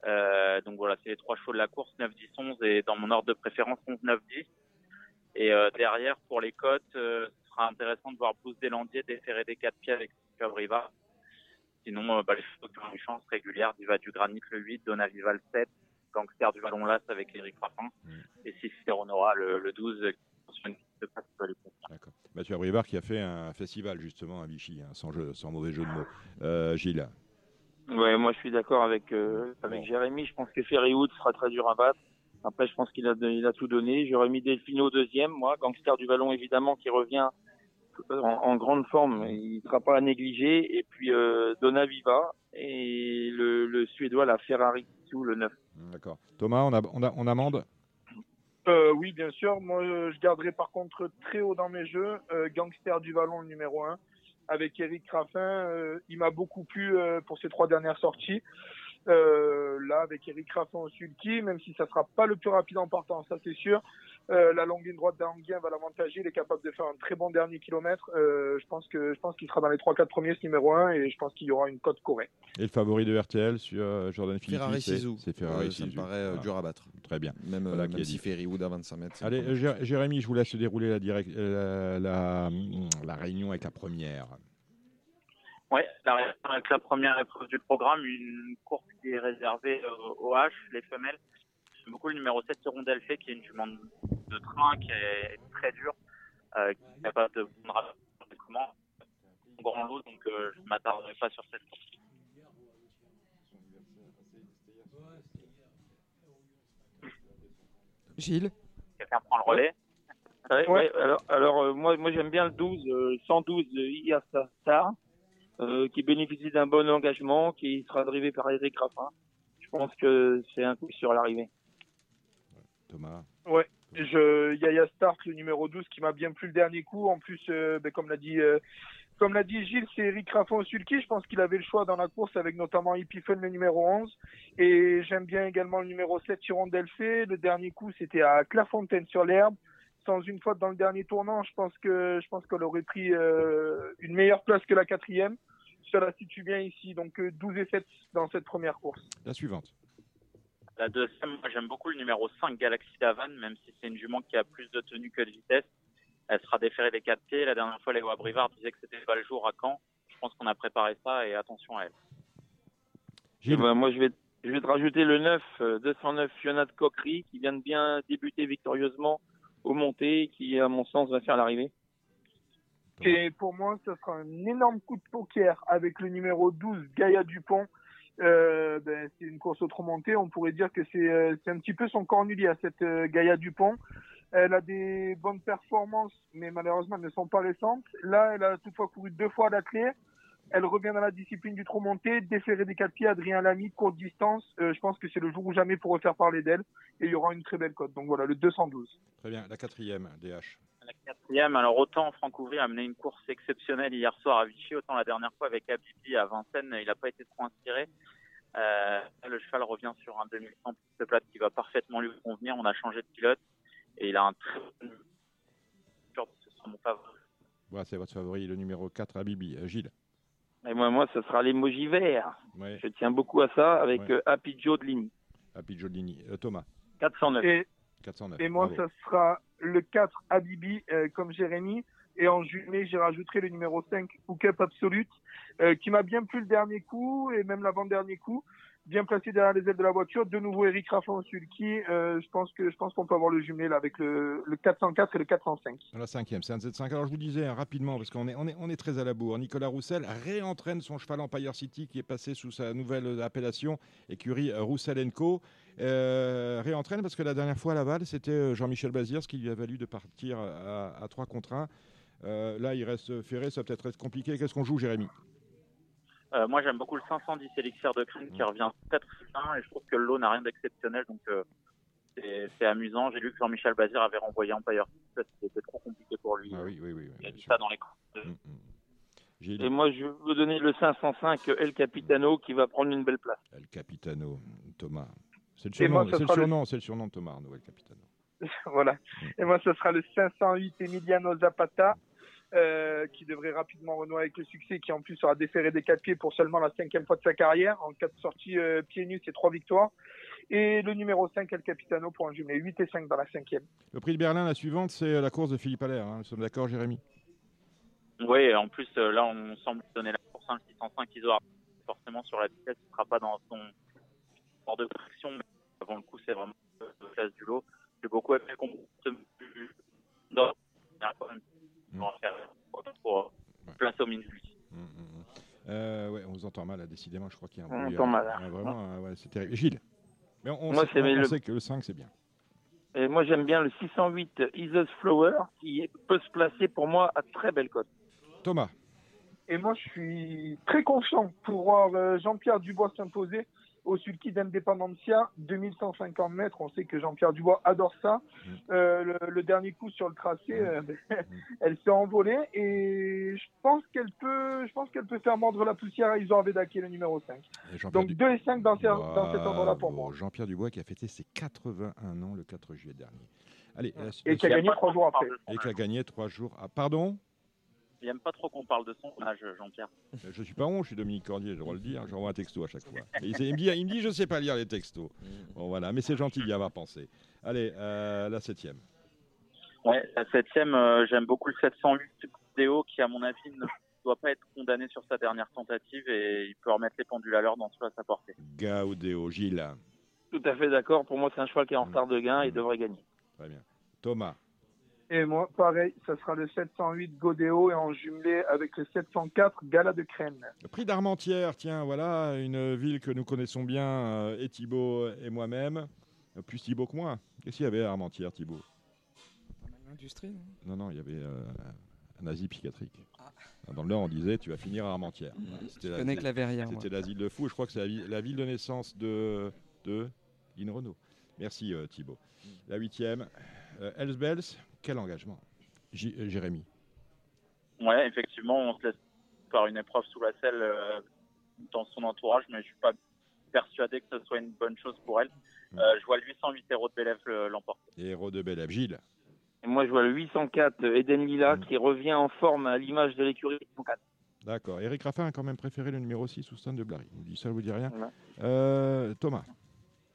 Euh, donc voilà, c'est les trois chevaux de la course, 9, 10, 11 et dans mon ordre de préférence, 11, 9, 10. Et euh, derrière, pour les cotes, euh, ce sera intéressant de voir Blues Deslandiers déférer des quatre pieds avec Cabriva. Sinon, bah, les chevaux qui ont une chance régulière, Diva du Granit le 8, Donaviva le 7, Gangster du Ballon Las avec Eric Raffin, et Ciceronora le, le 12, qui convenir. Mathieu Abrivard qui a fait un festival justement à Vichy, hein, sans, jeu- sans mauvais jeu de mots. Gilles Ouais, moi je suis d'accord avec euh, avec Jérémy. Je pense que Ferrywood sera très dur à battre. Après, je pense qu'il a il a tout donné. J'aurais mis Delfino deuxième, moi. Gangster du ballon évidemment qui revient en, en grande forme. Il sera pas à négliger. Et puis euh, Donaviva et le, le suédois la Ferrari sous le 9. D'accord. Thomas, on, a, on, a- on amende? Euh, oui, bien sûr. Moi, euh, je garderai par contre très haut dans mes jeux euh, Gangster du Vallon numéro 1 avec Eric Raffin. Euh, il m'a beaucoup plu euh, pour ses trois dernières sorties. Euh, là, avec Eric Raffin au sulky, même si ça sera pas le plus rapide en partant, ça c'est sûr. Euh, la longue ligne droite d'Anguien va l'avantager. Il est capable de faire un très bon dernier kilomètre. Euh, je pense que je pense qu'il sera dans les 3-4 premiers ce numéro 1 et je pense qu'il y aura une cote correcte. Et le favori de RTL sur euh, Jordan Philippi Ferrari c'est- Sizou. C'est Ferrari Euh, ça me paraît Voilà. dur à battre. Très bien. Même, Voilà même si dit. Ferrywood à 25 mètres. Allez, Jérémy, je vous laisse dérouler la, direct- la, la, la réunion avec la première. Ouais, la, avec la première épreuve du programme, une course qui est réservée euh, aux H, les femelles. J'aime beaucoup le numéro 7 Hirondelle Fée, qui est une jument de train, qui est très dure, euh, qui est capable de en grand lot, donc euh, je ne m'attarderai pas sur cette course. Gilles Quelqu'un prend le relais Ouais, ouais, alors, alors euh, moi, moi j'aime bien le 12, euh, 112 de Iasa Star, euh, qui bénéficie d'un bon engagement, qui sera drivé par Eric Raffin. Je pense que c'est un coup sur l'arrivée. Thomas. Ouais, je Yaya Stark, le numéro 12, qui m'a bien plu le dernier coup. En plus, euh, ben, comme l'a dit, euh, comme l'a dit Gilles, c'est Eric Raffin au sulky. Je pense qu'il avait le choix dans la course avec notamment Epiphone, le numéro 11. Et j'aime bien également le numéro 7, Hirondelle Fée. Le dernier coup, c'était à Clairefontaine sur l'herbe. Sans une faute dans le dernier tournant, je pense que je qu'elle aurait pris euh, une meilleure place que la quatrième. Ça la situe bien ici, donc euh, 12 et 7 dans cette première course. La suivante. La deuxième, moi j'aime beaucoup le numéro 5 Galaxy Davan, même si c'est une jument qui a plus de tenue que de vitesse. Elle sera déférée des 4 pieds. La dernière fois, Léo Abrivard disait que c'était pas le jour à Caen. Je pense qu'on a préparé ça et attention à elle. Eh ben, moi, je vais, je vais te rajouter le 9, euh, 209 Fiona de Coquerie, qui vient de bien débuter victorieusement au montée, qui, à mon sens, va faire l'arrivée. Et pour moi, ce sera un énorme coup de poker avec le numéro 12, Gaïa Dupont. Euh, ben, c'est une course autre montée. On pourrait dire que c'est euh, c'est un petit peu son cornulier à cette euh, Gaïa Dupont. Elle a des bonnes performances, mais malheureusement, elles ne sont pas récentes. Là, elle a toutefois couru deux fois à la clé. Elle revient dans la discipline du trop monté, déféré des quatre pieds, Adrien Lamy, courte distance. Je pense que c'est le jour ou jamais pour refaire parler d'elle. Et il y aura une très belle cote. Donc voilà, le 212. Très bien. La quatrième, DH. La quatrième, alors autant Franck Ouvry a mené une course exceptionnelle hier soir à Vichy, autant la dernière fois avec Abibi à Vincennes, il n'a pas été trop inspiré. Euh, le cheval revient sur un 2100 piste plate qui va parfaitement lui convenir. On a changé de pilote et il a un très bon. Ce sera mon favori. Voilà, c'est votre favori, le numéro 4, Abibi. Euh, Gilles. Et moi, moi, ce sera l'emoji vert. Ouais. Je tiens beaucoup à ça avec Ouais. euh, Happy Joe de Ligny. Happy Jolini. Euh, Thomas. 409. Et 409. Et moi, Bravo. ça sera le 4 Habibi, euh, comme Jérémy. Et en jumelé, j'y rajouterai le numéro 5 Hookup Absolute, euh, qui m'a bien plu le dernier coup et même l'avant-dernier coup. Bien placé derrière les ailes de la voiture. De nouveau, Eric Raffin au sulky. Euh, je pense que je pense qu'on peut avoir le jumelé avec le, le 404 et le 405. La cinquième, c'est un Z5. Alors je vous disais hein, rapidement, parce qu'on est, on est, on est très à la bourre, Nicolas Roussel réentraîne son cheval Empire City qui est passé sous sa nouvelle appellation, écurie Roussel Co. Euh, réentraîne parce que la dernière fois à Laval, c'était euh, Jean-Michel Bazière, ce qui lui a valu de partir à, à 3 contre 1. Euh, là, il reste ferré, ça va peut-être être compliqué. Qu'est-ce qu'on joue, Jérémy? Euh, moi, j'aime beaucoup le 510 Elixir de Crime qui revient très très bien et je trouve que le lot n'a rien d'exceptionnel donc euh, c'est amusant. J'ai lu que Jean-Michel Bazir avait renvoyé Empire City parce que c'était trop compliqué pour lui. Ah oui, oui, oui. Il a dit ça dans les Mm, cours. Et moi, je vais vous donner le 505 El Capitano qui va prendre une belle place. El Capitano, Thomas. C'est surnom, le- surnom, c'est le surnom de Thomas Arnaud, El Capitano. voilà. Et moi, ce sera le 508 Emiliano Zapata, euh, qui devrait rapidement renouer avec le succès, qui en plus sera déféré des quatre pieds pour seulement la cinquième fois de sa carrière, en quatre sorties euh, pieds nus et trois victoires. Et le numéro 5, El Capitano, pour un jumelé 8 et 5 dans la cinquième. Le prix de Berlin, la suivante, c'est la course de Philippe Allaire. hein. Nous sommes d'accord, Jérémy? Oui, en plus, euh, là, on semble donner la course à un 605 Isoar. Forcément, sur la vitesse, il ne sera pas dans son sport de traction. Mais avant le coup, c'est vraiment la classe du lot. J'ai beaucoup aimé le comportement du. Non, il y a quand même Mm. pour faire pour placer au minute. Euh, ouais, on vous entend mal, là, décidément, je crois qu'il y a un On bruit, entend euh, mal, hein. ouais, vraiment, euh, ouais, c'est terrible. Gilles Mais on, on Moi, sait, on- le- sait que le 5, c'est bien. Et moi, j'aime bien le 608 Isos Flower qui peut se placer pour moi à très belle cote. Thomas Et moi, je suis très confiant pour voir euh, Jean-Pierre Dubois s'imposer au sulky d'Independencia, 2150 mètres. On sait que Jean-Pierre Dubois adore ça. Euh, le, le dernier coup sur le tracé, euh, elle s'est envolée et je pense qu'elle peut, je pense qu'elle peut faire mordre la poussière à Isor Vedaki, le numéro 5. Et Jean-Pierre Donc Du- 2 et 5 dans, ce- dans cet ordre-là pour moi. Jean-Pierre Dubois qui a fêté ses 81 ans le 4 juillet dernier. Allez, Et qui a gagné trois jours après. Et qui a gagné trois jours. Ah, pardon? Il n'aime pas trop qu'on parle de son âge, Jean-Pierre. Euh, Je suis pas honte, je suis Dominique Cordier, j'ai le droit de le dire. J'envoie un texto à chaque fois. Et il, il me dit, il me dit, je sais pas lire les textos. Bon voilà, mais c'est gentil d'y avoir pensé. Allez, euh, la septième. Ouais, la septième, euh, j'aime beaucoup le 708 Déo qui, à mon avis, ne doit pas être condamné sur sa dernière tentative et il peut remettre les pendules à l'heure dans ce à sa portée. Gaudéo, Gilles. Tout à fait d'accord. Pour moi, c'est un cheval qui est en retard de gain et devrait gagner. Très bien. Thomas. Et moi, pareil, ça sera le 708 Godéo et en jumelé avec le 704 Gala de Crène. Le prix d'Armentières, tiens, voilà, une ville que nous connaissons bien, euh, et Thibaut et moi-même. Euh, Plus Thibaut que moi. Qu'est-ce qu'il y avait à Armentières, Thibaut? L'industrie, non? Non, non, il y avait euh, un asile psychiatrique. Dans le Nord, on disait tu vas finir à Armentières. C'était Je connais que la Verrière. C'était l'asile de fou. Je crois que c'est la, vi- la ville de naissance de, de Lynn Renault. Merci euh, Thibaut. La huitième, euh, Elsbels, quel engagement J- euh, Jérémy? Ouais, effectivement, on se laisse par une épreuve sous la selle euh, dans son entourage, mais je suis pas persuadé que ce soit une bonne chose pour elle. Euh, je vois le 808 héros de Bélève l'emporter. Héros de Bélève, Gilles? Et moi, je vois le 804 Eden Lila Mm. qui revient en forme à l'image de l'écurie 804. D'accord. Eric Raffin a quand même préféré le numéro 6 Oustan de Blary. Ça, vous dit rien? Euh, Thomas?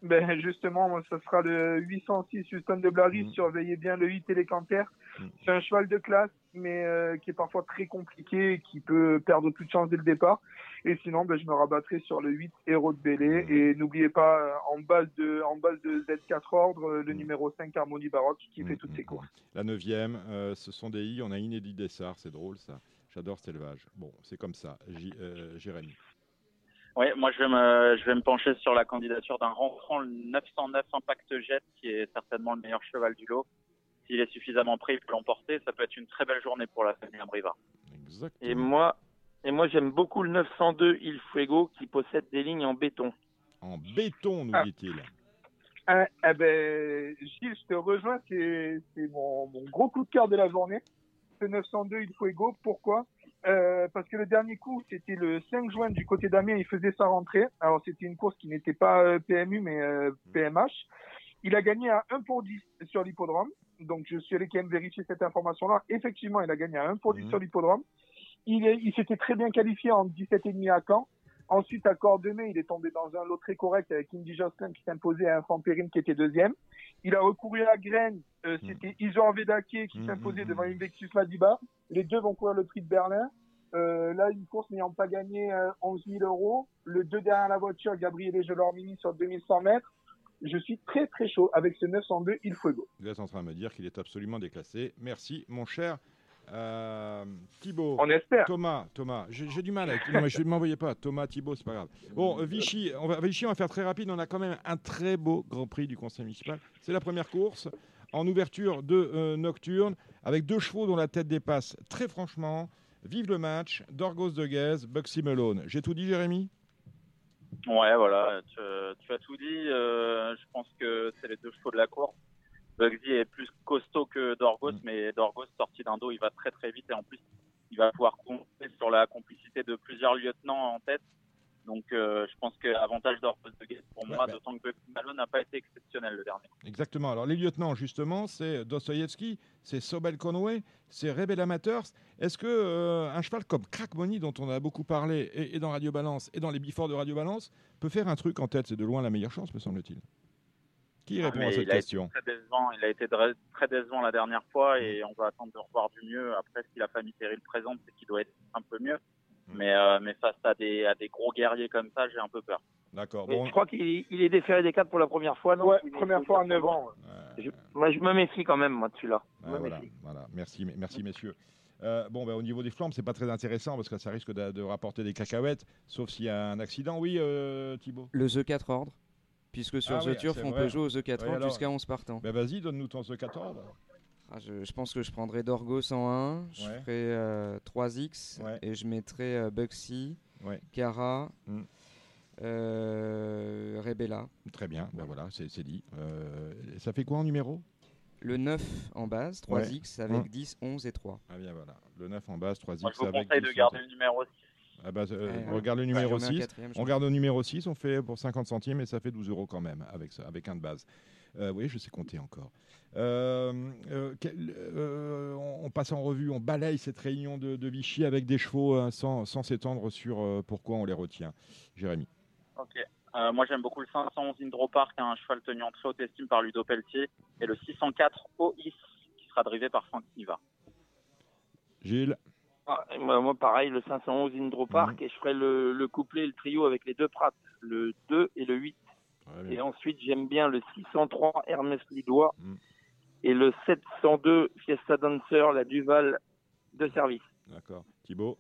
Ben justement, ça sera le 806 Houston de Blary. Surveillez bien le 8 Télécanter. C'est un cheval de classe, mais euh, qui est parfois très compliqué et qui peut perdre toute chance dès le départ. Et sinon, ben, je me rabattrai sur le 8 Héros de Bélé. Et n'oubliez pas, euh, en base de, en base de Z4 ordre, euh, le numéro 5 Harmonie Baroque qui fait toutes ses courses. La neuvième, euh, ce sont des I. On a Inédit Dessart, c'est drôle ça. J'adore cet élevage. Bon, c'est comme ça. J- euh, Jérémy. Oui, moi je vais me, je vais me pencher sur la candidature d'un rentrant, le 909 Impact Jet, qui est certainement le meilleur cheval du lot. S'il est suffisamment prêt, il peut l'emporter. Ça peut être une très belle journée pour la famille Abriva. Et moi, et moi j'aime beaucoup le 902 Il Fuego qui possède des lignes en béton. En béton, nous Ah. dit-il. Ah, eh ben, Gilles, je te rejoins, c'est c'est mon, mon gros coup de cœur de la journée. Ce 902, il égaux. Pourquoi? Euh, Parce que le dernier coup, c'était le 5 juin du côté d'Amiens, il faisait sa rentrée. Alors, c'était une course qui n'était pas euh, PMU, mais euh, PMH. Il a gagné à 1 pour 10 sur l'hippodrome. Donc, je suis allé quand même vérifier cette information-là. Effectivement, il a gagné à 1 pour 10 sur l'hippodrome. Il est- il s'était très bien qualifié en 17,5 à Caen. Ensuite, à Cordemais, il est tombé dans un lot très correct avec Indy Jocelyn qui s'imposait à Enfant Périne qui était deuxième. Il a recouru à Graine, euh, c'était Isor Vedake qui s'imposait devant Invectus Madiba. Les deux vont courir le prix de Berlin. Euh, là, une course n'ayant pas gagné euh, 11 000 euros. Le deux derrière la voiture, Gabriel et Gelormini sur 2100 mètres. Je suis très très chaud avec ce 902 Il Fuego. Vous êtes en train de me dire qu'il est absolument déclassé. Merci, mon cher euh, Thibaut. On espère. Thomas, Thomas, j'ai j'ai du mal avec. Non, mais je ne m'envoyais pas. Thomas, Thibaut, c'est pas grave. Bon, euh, Vichy, on va, Vichy, on va faire très rapide. On a quand même un très beau Grand Prix du Conseil municipal. C'est la première course en ouverture de euh, nocturne avec deux chevaux dont la tête dépasse très franchement. Vive le match, Dorgos de Guez, Bugsy Malone. J'ai tout dit, Jérémy? Ouais, voilà, tu, tu as tout dit. Euh, je pense que c'est les deux chevaux de la course. Bugsy est plus costaud que Dorgos, mais Dorgos, sorti d'un dos, il va très très vite et en plus, il va pouvoir compter sur la complicité de plusieurs lieutenants en tête. Donc, euh, je pense que avantage Dorgos de Guest pour moi, Ouais, bah. d'autant que Bugsy Malone n'a pas été exceptionnel le dernier. Exactement. Alors, les lieutenants, justement, c'est Dostoïevski, c'est Sobel Conway, c'est Rebel Amateurs. Est-ce que euh, un cheval comme Crack Money, dont on a beaucoup parlé, et, et dans Radio Balance, et dans les biforts de Radio Balance, peut faire un truc en tête? C'est de loin la meilleure chance, me semble-t-il. Qui répond à cette il a été question? très décevant. Il a été très décevant la dernière fois et on va attendre de revoir du mieux. Après, si la famille Terry le présente, c'est qu'il doit être un peu mieux. Mais, euh, mais face à des, à des gros guerriers comme ça, j'ai un peu peur. D'accord. Je crois qu'il est- déféré des quatre pour la première fois, non? Ouais, première fois à 9 ans. Je- moi, je me méfie quand même, moi, de celui-là. Ah, me voilà, voilà. Merci, merci messieurs. Euh, bon, ben, au niveau des flammes, c'est pas très intéressant parce que ça risque de, de rapporter des cacahuètes, sauf s'il y a un accident. Oui, euh, Thibaut? Le The 4 ordre. Puisque sur Ah The oui, Turf, on vrai. peut jouer au The 4 Oui, ordre alors- jusqu'à 11 partants. Ben, vas-y, donne-nous ton ce 14. Ah, je, je pense que je prendrai Dorgos en 1, je Ouais. ferai euh, 3X et je mettrai euh, Bugsy, Ouais. Cara, Mm. Euh, Rebella. Très bien, ben voilà, c'est c'est dit. Euh, ça fait quoi en numéro? Le 9 en base, 3X Ouais. avec Hum. 10, 11 et 3. Ah bien voilà, le 9 en base, 3X Moi, je vous avec conseille de 10 garder centimes. le numéro 6. Ah bah, euh, Ouais, on regarde le numéro J'en ai un 6. quatrième, je On regarde le numéro 6, on fait pour 50 centimes et ça fait 12 euros quand même avec, ça, avec un de base. Euh, oui, je sais compter encore. Euh, euh, quel- euh, on, on passe en revue, on balaye cette réunion de, de Vichy avec des chevaux hein, sans sans s'étendre sur euh, pourquoi on les retient. Jérémy. Ok. Euh, moi, j'aime beaucoup le 511 Indro Park, un cheval tenu en très haute estime par Ludo Pelletier, et le 604 OIS, qui sera drivé par Franck Niva. Gilles. Ah, moi, pareil, le 511 Indro Park, et je ferai le, le couplet et le trio avec les deux prates, le 2 et le 8. Et ensuite, j'aime bien le 603 Hermès Lidois et le 702 Fiesta Dancer, la Duval de service. D'accord. Thibaut?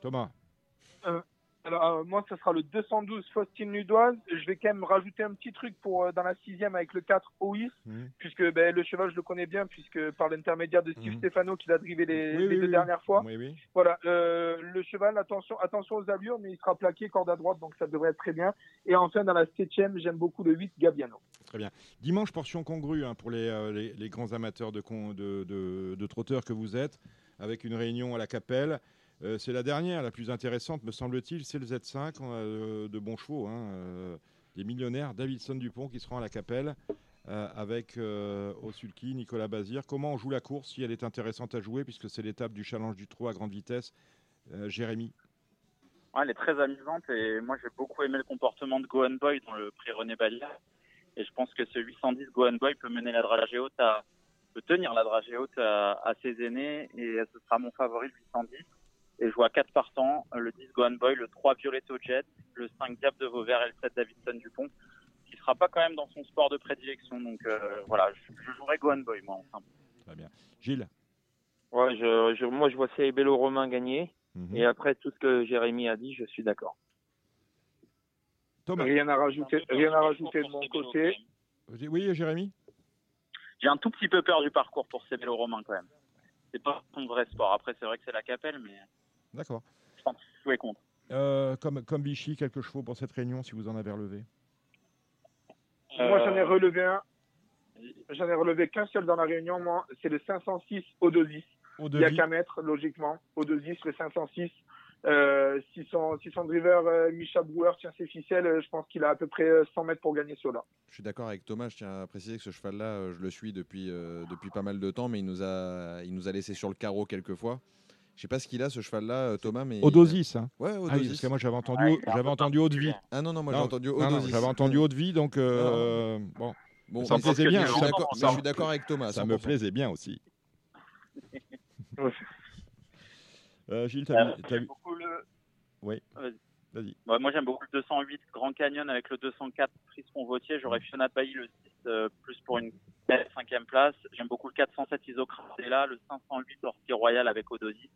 Thomas? Euh, alors, euh, moi, ce sera le 212 Faustine Ludoise. Je vais quand même rajouter un petit truc pour euh, dans la sixième avec le 4 Ois, Mhm. puisque ben, le cheval, je le connais bien, puisque par l'intermédiaire de Steve Mhm. Stefano, qui l'a drivé les, Oui, les oui, deux oui. dernières fois. Voilà, euh, le cheval, attention, attention aux allures, mais il sera plaqué corde à droite, donc ça devrait être très bien. Et enfin, dans la septième, j'aime beaucoup le 8 Gabiano. Très bien. Dimanche, portion congrue hein, pour les, les, les grands amateurs de, con- de, de- de trotteurs que vous êtes, avec une réunion à la Capelle. Euh, c'est la dernière, la plus intéressante, me semble-t-il. C'est le Z5. On a euh, de bons chevaux, hein, euh, des millionnaires. Davidson Dupont qui seront à la Capelle euh, avec euh, Osulki, Nicolas Bazir. Comment on joue la course si elle est intéressante à jouer, puisque c'est l'étape du challenge du trot à grande vitesse Jérémy? Elle est très amusante et moi j'ai beaucoup aimé le comportement de Gohan Boy dans le prix René Ballière. Et je pense que ce 810 Gohan Boy peut mener la dragée haute à, peut tenir la dragée haute à, à ses aînés et ce sera mon favori le 810. Et je vois quatre partants, le 10 Gohan Boy, le 3 Violetto Jet, le 5 Diable de Vauvert et le 7 Davidson Dupont, qui sera pas quand même dans son sport de prédilection. Donc euh, voilà, je, je jouerai Gohan Boy moi en simple. Très bien. Gilles. Ouais, je, je- moi, je vois Bello Romain gagner. Mhm. Et après tout ce que Jérémy a dit, je suis d'accord. Thomas. Rien à rajouter, rien à rajouter de mon côté. Oui, Jérémy J'ai un tout petit peu peur du parcours pour ces vélos romains quand même. C'est pas son vrai sport. Après, c'est vrai que c'est la capelle, mais D'accord. je contre. Euh, comme, comme Vichy, quelques chevaux pour cette réunion, si vous en avez relevé. Moi, j'en ai Euh, relevé un. J'en ai relevé qu'un seul dans la réunion, moi. C'est le 506 au 210. Au Il n'y a qu'à mettre, logiquement. Au 210, le 506. Euh, si, son, si son driver, euh, Micha Brouwer, tient ses ficelles, euh, je pense qu'il a à peu près euh, 100 mètres pour gagner cela. Je suis d'accord avec Thomas. Je tiens à préciser que ce cheval-là, euh, je le suis depuis, euh, depuis pas mal de temps, mais il nous, a, il nous a laissé sur le carreau quelques fois. Je sais pas ce qu'il a, ce cheval-là, euh, Thomas, mais. Odosis, hein. Ouais, Ah oui, Odosis. parce que moi j'avais entendu, Ouais, j'avais entendu haut de vie. Ah non, non, moi j'ai entendu Odosis. J'avais entendu haut de vie, donc euh, bon. Bon, ça me plaisait bien. je suis d'accord- ça- je suis d'accord avec Thomas, Ça me 100%. plaisait bien aussi. Euh, Gilles, t'as Euh, vu, t'as j'aime vu- beaucoup le- Oui. Vas-y. Ouais, moi, j'aime beaucoup le 208 Grand Canyon avec le 204 Friscon Vautier. J'aurais Fiona Bailly le 6 euh, plus pour une belle cinquième place. J'aime beaucoup le 407 Isocratella, le 508 Orti Royal avec Odosi.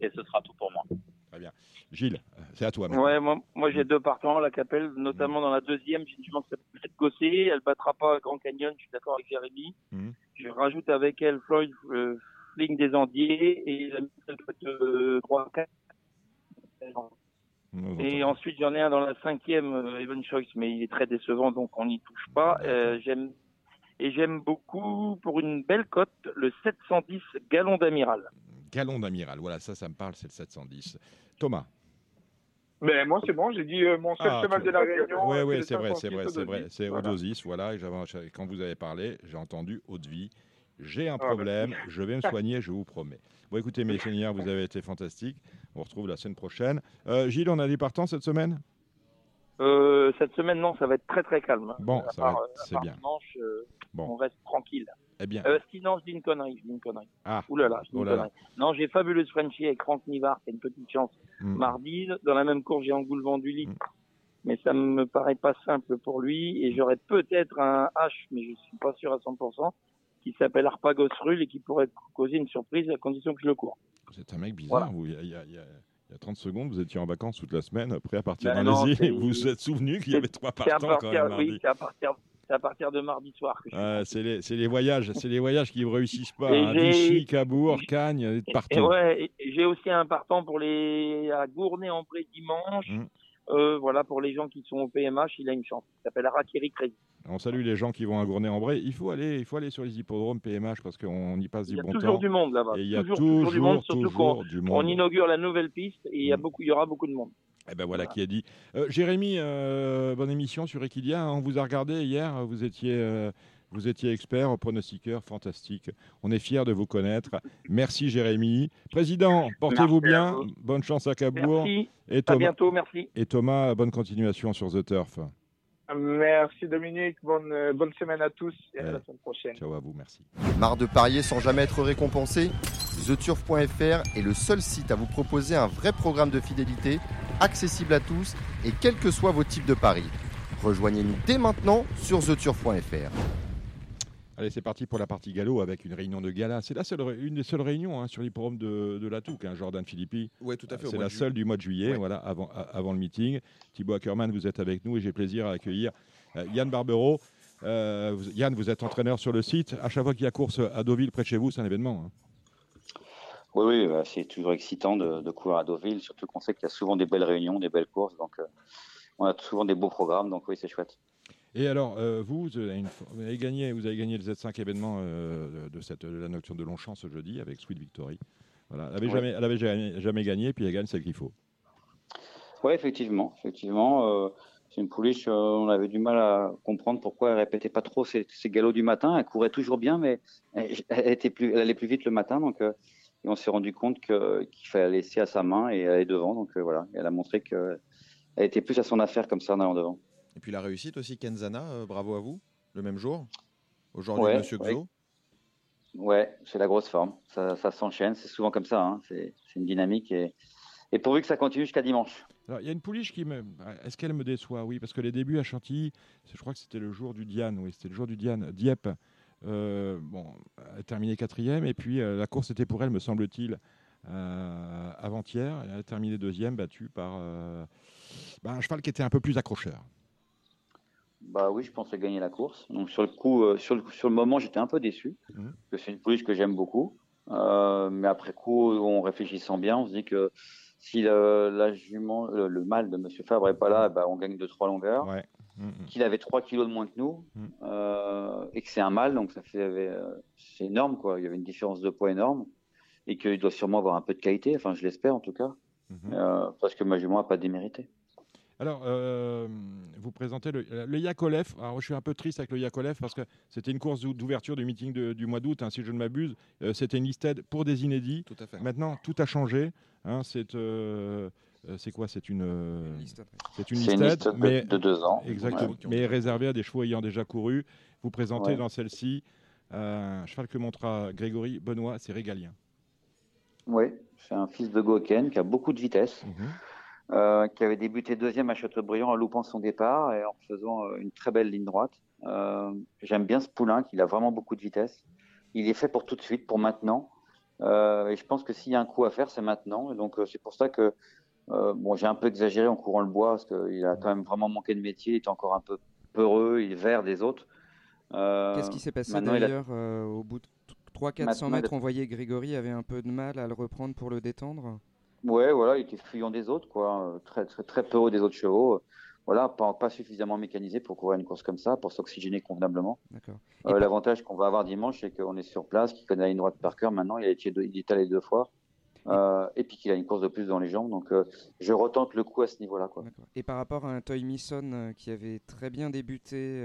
Et ce sera tout pour moi. Très bien. Gilles, euh, c'est à toi. maintenant. Ouais, moi, moi j'ai deux partants à la Capelle, notamment dans la deuxième, j'ai qui s'appelle Fête Gossé, elle battra pas Grand Canyon, je suis d'accord avec Jérémy. Mhm. Je rajoute avec elle Floyd euh, Fling des Andiers et la euh, 3 4. Et ensuite j'en ai un dans la cinquième, euh, Evan Choice, mais il est très décevant donc on n'y touche pas. Euh, j'aime et j'aime beaucoup pour une belle cote le 710 Galon d'Amiral. Galon d'amiral, voilà, ça, ça me parle, c'est le 710. Thomas. Ben, moi, c'est bon, j'ai dit euh, mon seul Ah, cheval de la réunion. Oui, oui, c'est vrai, 506 c'est vrai, c'est vrai. 210. C'est Voilà. Odosis, voilà. et quand vous avez parlé, j'ai entendu eau de vie. J'ai un Ah, problème, merci. je vais me soigner, je vous promets. Bon, écoutez, mes seigneurs, vous avez été fantastiques. On vous retrouve la semaine prochaine. Euh, Gilles, on a des partants cette semaine? Euh, cette semaine, non, ça va être très très calme. Bon, À ça part, va, euh, à c'est bien. dimanche, euh, Bon. on reste tranquille. Eh bien. Euh, sinon, je dis une connerie, je dis une connerie. Ah. Ouh là là, je dis Oh une là là. connerie. Non, j'ai Fabuleuse Frenchie avec Franck Nivard, a une petite chance Mm. mardi. Dans la même course, j'ai Angoul Venduli. Mais ça me paraît pas simple pour lui. Et j'aurais peut-être un H, mais je suis pas sûr à 100%, qui s'appelle Arpagos Rul et qui pourrait causer une surprise à condition que je le cours. Vous êtes un mec bizarre. Voilà. Il y, a- il y a- il y a- il y a 30 secondes, vous étiez en vacances toute la semaine. Après, à partir Ben c'est- vous vous êtes souvenu qu'il y avait trois C'est partants quand même oui, c'est à partir, c'est à partir de mardi soir que je c'est les, voyages, c'est les voyages qui ne réussissent pas. Hein. Vichy, Cabourg, Cagnes, Et partout. ouais, j'ai aussi un partant pour les à Gournay-en-Bray dimanche. Mm. euh, voilà, pour les gens qui sont au PMH, il a une chance. Il s'appelle Arakiri Crazy. On salue les gens qui vont à Gournay-en-Bray. Il faut aller, il faut aller sur les hippodromes PMH parce qu'on y passe Il du y a bon toujours temps. du monde là-bas. Et il y a toujours, toujours, toujours du monde, surtout du on monde. inaugure la nouvelle piste et il y, a beaucoup, il y aura beaucoup de monde. Eh ben voilà qui a dit. Euh, Jérémy, euh, bonne émission sur Equidia. hein. On vous a regardé hier. Vous étiez, euh, vous étiez expert, pronostiqueur, fantastique. On est fiers de vous connaître. Merci Jérémy. Président, portez-vous bien. vous. Bonne chance à Cabourg. Merci. Et À Thomas, bientôt, merci. Et Thomas, bonne continuation sur The Turf. Merci Dominique, bonne, euh, bonne semaine à tous et à la semaine prochaine. Ciao à vous, merci. Marre de parier sans jamais être récompensé? TheTurf.fr est le seul site à vous proposer un vrai programme de fidélité, accessible à tous et quels que soient vos types de paris. Rejoignez-nous dès maintenant sur TheTurf.fr. Allez, c'est parti pour la partie galop avec une réunion de gala. C'est la seule, une des seules réunions hein, sur l'hippodrome de, de la Touque, hein, Jordan Philippi. Ouais, tout à fait, C'est la seule du mois de juillet, Ouais. voilà, avant, le meeting. Thibaut Ackermann, vous êtes avec nous et j'ai plaisir à accueillir euh, Yann Barbero. Euh, Yann, vous êtes entraîneur sur le site. À chaque fois qu'il y a course à Deauville près de chez vous, c'est un événement. hein. Oui, oui, bah, c'est toujours excitant de, de courir à Deauville, surtout qu'on sait qu'il y a souvent des belles réunions, des belles courses, donc euh, on a souvent des beaux programmes, donc oui, c'est chouette. Et alors, euh, vous, vous avez, une fo- vous avez gagné, vous avez gagné le Z5 événement euh, de, cette, de la nocturne de Longchamp ce jeudi avec Sweet Victory. Voilà, elle n'avait Ouais. jamais, elle avait jamais, jamais gagné, puis elle gagne celle qu'il faut. Oui, effectivement, effectivement, euh, c'est une pouliche, on avait du mal à comprendre pourquoi elle répétait pas trop ses, ses galops du matin, elle courait toujours bien, mais elle, elle était plus, elle allait plus vite le matin, donc et on s'est rendu compte qu'il fallait la laisser à sa main et aller devant, donc euh, voilà, elle a montré qu'elle était plus à son affaire comme ça en allant devant. Et puis la réussite aussi, Kenzana, euh, bravo à vous, le même jour. Aujourd'hui, Ouais, Monsieur. Xo. Ouais, c'est la grosse forme. Ça, ça s'enchaîne. C'est souvent comme ça. hein. C'est une dynamique. Et, et pourvu que ça continue jusqu'à dimanche. Alors, il y a une pouliche qui me. Est-ce qu'elle me déçoit? Oui, parce que les débuts à Chantilly, je crois que c'était le jour du Diane. Oui, c'était le jour du Diane. Dieppe, euh, bon, elle a terminé quatrième. Et puis, euh, la course était pour elle, me semble-t-il, euh, avant-hier. Elle a terminé deuxième, battue par bah, un cheval qui était un peu plus accrocheur. Bah oui, je pensais gagner la course. Donc sur le coup, sur, le, sur le moment, j'étais un peu déçu. Que c'est une pouliche que j'aime beaucoup. Mais après coup, en réfléchissant bien, on se dit que si le, la jument, le, le mâle de Monsieur Fabre est pas là, bah, on gagne de trois longueurs. Ouais. Qu'il avait 3 kilos de moins que nous. Mhm. euh, et que c'est un mâle, donc ça fait, euh, c'est énorme, quoi. Il y avait une différence de poids énorme. Et qu'il doit sûrement avoir un peu de qualité. Enfin, je l'espère en tout cas. Mhm. Euh, parce que ma jument n'a pas démérité. Alors, euh, vous présentez le, le Yakolev. Alors, je suis un peu triste avec le Yakolev parce que c'était une course d'ou- d'ouverture du meeting de- du mois d'août, hein, si je ne m'abuse. Euh, c'était une listed pour des inédits. Tout à fait. Maintenant, tout a changé. hein, c'est euh, c'est quoi? C'est une, euh, c'est une C'est une liste de- mais de deux ans. Exactement, Ouais. mais réservée à des chevaux ayant déjà couru. Vous présentez Ouais. dans celle-ci euh, un cheval que montra Grégory Benoît, c'est régalien. Oui, c'est un fils de Goken qui a beaucoup de vitesse, Mhm. euh, qui avait débuté deuxième à Châteaubriand en loupant son départ et en faisant euh, une très belle ligne droite. Euh, J'aime bien ce poulain, qu'il a vraiment beaucoup de vitesse. Il est fait pour tout de suite, pour maintenant. Euh, et je pense que s'il y a un coup à faire, c'est maintenant. Et donc c'est pour ça que euh, bon, j'ai un peu exagéré en courant le bois parce qu'il a quand même vraiment manqué de métier. Il est encore un peu peureux, il est vert des autres. Euh, Qu'est-ce qui s'est passé il a- d'ailleurs euh, au bout de 300-400 Maintenant, il mètres On voyait Grégory avait un peu de mal à le reprendre pour le détendre? Ouais, voilà, il était fuyant des autres, quoi, euh, très très très peureux des autres chevaux. Voilà, pas, pas suffisamment mécanisé pour courir une course comme ça, pour s'oxygéner convenablement. Euh, L'avantage qu'on va avoir dimanche, c'est qu'on est sur place, qu'il connaît la ligne droite par cœur. Maintenant, il, a été, il est allé deux fois. Euh, et puis qu'il a une course de plus dans les jambes. Donc, euh, je retente le coup à ce niveau-là. Quoi. Et par rapport à un Toy Misson euh, qui avait très bien débuté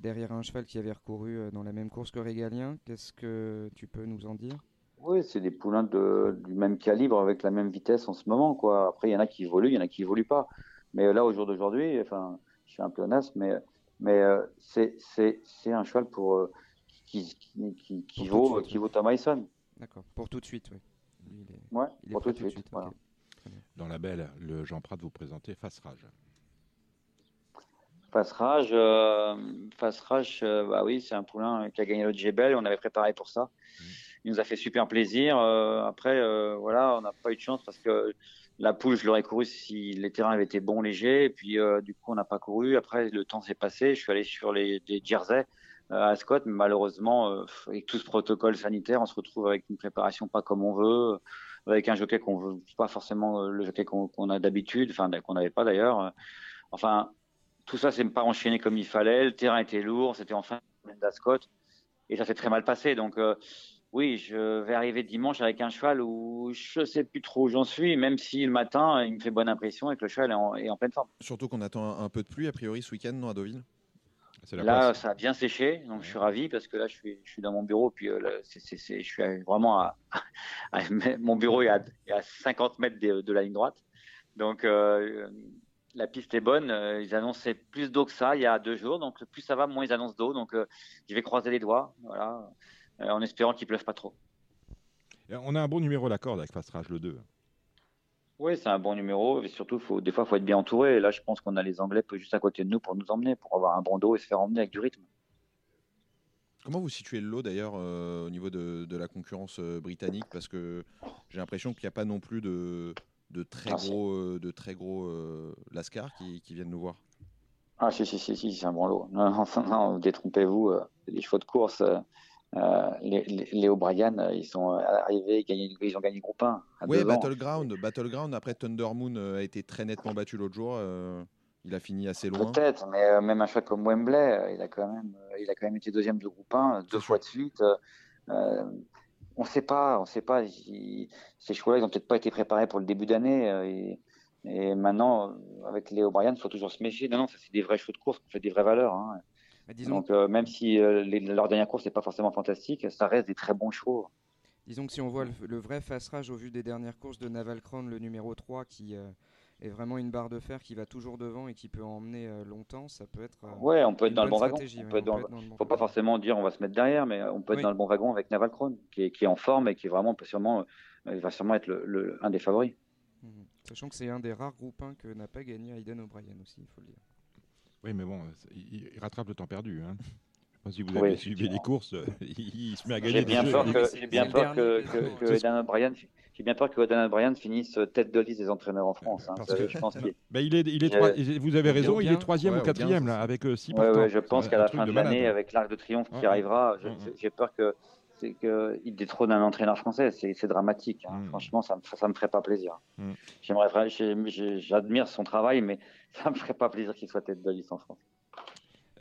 derrière un cheval qui avait recouru dans la même course que Régalien, qu'est-ce que tu peux nous en dire? Oui, c'est des poulains de, du même calibre avec la même vitesse en ce moment. Quoi. Après, il y en a qui évoluent, il y en a qui évoluent pas. Mais là, au jour d'aujourd'hui, enfin, je suis un peu naze, mais, mais euh, c'est, c'est, c'est un cheval pour, euh, qui, qui, qui, qui Pour vaut, qui vaut. D'accord. Pour tout de suite, oui. Lui, il est- Ouais, il est pour prêt tout de suite. voilà. ok. Dans la belle, le Jean Prat vous présentez Face Rage. Face Rage, euh, Face Rage, euh, bah oui, c'est un poulain qui a gagné le Jebel. On avait préparé pour ça. Il nous a fait super plaisir. Euh, après, euh, voilà, on n'a pas eu de chance parce que la poule, je l'aurais couru si les terrains avaient été bons, légers. Et puis, euh, du coup, on n'a pas couru. Après, le temps s'est passé. Je suis allé sur les des Jersey à Scott, mais malheureusement, euh, avec tout ce protocole sanitaire, on se retrouve avec une préparation pas comme on veut. avec un jockey qu'on veut pas forcément euh, le jockey qu'on a d'habitude, enfin qu'on n'avait pas d'ailleurs. Euh, Enfin, tout ça c'est pas enchaîné comme il fallait. Le terrain était lourd, c'était enfin d'Ascot et ça s'est très mal passé. Donc euh, oui, je vais arriver dimanche avec un cheval où je sais plus trop où j'en suis, même si le matin il me fait bonne impression et que le cheval est en, est en pleine forme. Surtout qu'on attend un, un peu de pluie a priori ce week-end, non, à Deauville? Là, ça a bien séché, donc je suis ravi parce que là, je suis, je suis dans mon bureau, puis euh, là, je suis vraiment à, à- mon bureau est à, est à 50 mètres de, de la ligne droite, donc euh, la piste est bonne. Euh, Ils annonçaient plus d'eau que ça il y a deux jours, donc plus ça va, moins ils annoncent d'eau, donc euh, je vais croiser les doigts, voilà, en espérant qu'il pleuve pas trop. On a un bon numéro corde avec Fastrage le 2. Oui, c'est un bon numéro, et surtout, faut, des fois, il faut être bien entouré. Et là, je pense qu'on a les Anglais juste à côté de nous pour nous emmener, pour avoir un bon dos et se faire emmener avec du rythme. Comment vous situez le lot d'ailleurs euh, au niveau de, de la concurrence euh, britannique? Parce que j'ai l'impression qu'il n'y a pas non plus de, de très Ah, gros, euh, de très gros Lascar qui, qui viennent nous voir. Ah, si, si, si, si, c'est un bon lot. Non, non, non, détrompez-vous, les chevaux de course, euh, euh, les, les, les O'Brien, euh, ils sont arrivés, ils, ont gagné groupe 1 à Oui. Battleground. Battleground, après Thunder Moon euh, a été très nettement battu l'autre jour. euh, il a fini assez loin. Peut-être, mais euh, même un cheval comme Wembley, euh, il a quand même, euh, il a quand même été deuxième de groupe 1 euh, deux fois de suite. euh, euh, on ne sait pas, on sait pas. ces chevaux-là, ils ont peut-être pas été préparés pour le début d'année. euh, et, et maintenant, euh, avec les O'Brien, il faut toujours se méfier. Non, non, ça c'est des vrais chevaux de course, fait des vraies valeurs. hein. Disons- Donc, euh, même si euh, les- leur dernière course n'est pas forcément fantastique, ça reste des très bons chevaux. Disons que si on voit le, le vrai face rage au vu des dernières courses de Naval Crown, le numéro 3, qui euh, est vraiment une barre de fer qui va toujours devant et qui peut emmener longtemps, ça peut être. Ouais, on peut être dans le bon wagon. dans le bon faut pas forcément dire on va se mettre derrière, mais on peut être Oui. dans le bon wagon avec Naval Crown, qui est, qui est en forme et qui est vraiment peut sûrement, il va sûrement être le, le- un des favoris. Mhm. Sachant que c'est un des rares groupes 1 que n'a pas gagné Aiden O'Brien aussi, il faut le dire. Oui, mais bon, il, il rattrape le temps perdu. Hein. Je sais pas si vous Oui, avez suivi les courses, euh, il, il se met à gagner J'ai des bien peur des- que, j'ai bien des- peur que, j'ai bien peur que O'Brien finisse tête de liste des entraîneurs en France. hein. Parce Vous savez, que- je pense qu'il- il est, il est qu'il- trois- vous avez raison, il est troisième Ouais, ou quatrième là, avec euh, six Ouais, ouais, je pense qu'à la fin de l'année, avec l'Arc de Triomphe qui arrivera, je- j'ai peur que c'est qu'il détrône un entraîneur français. C'est dramatique. Hein. Franchement, ça me, ça me ferait pas plaisir. Mm. J'aimerais, j'ai- j'admire son travail, mais ça me ferait pas plaisir qu'il soit tête de liste en France.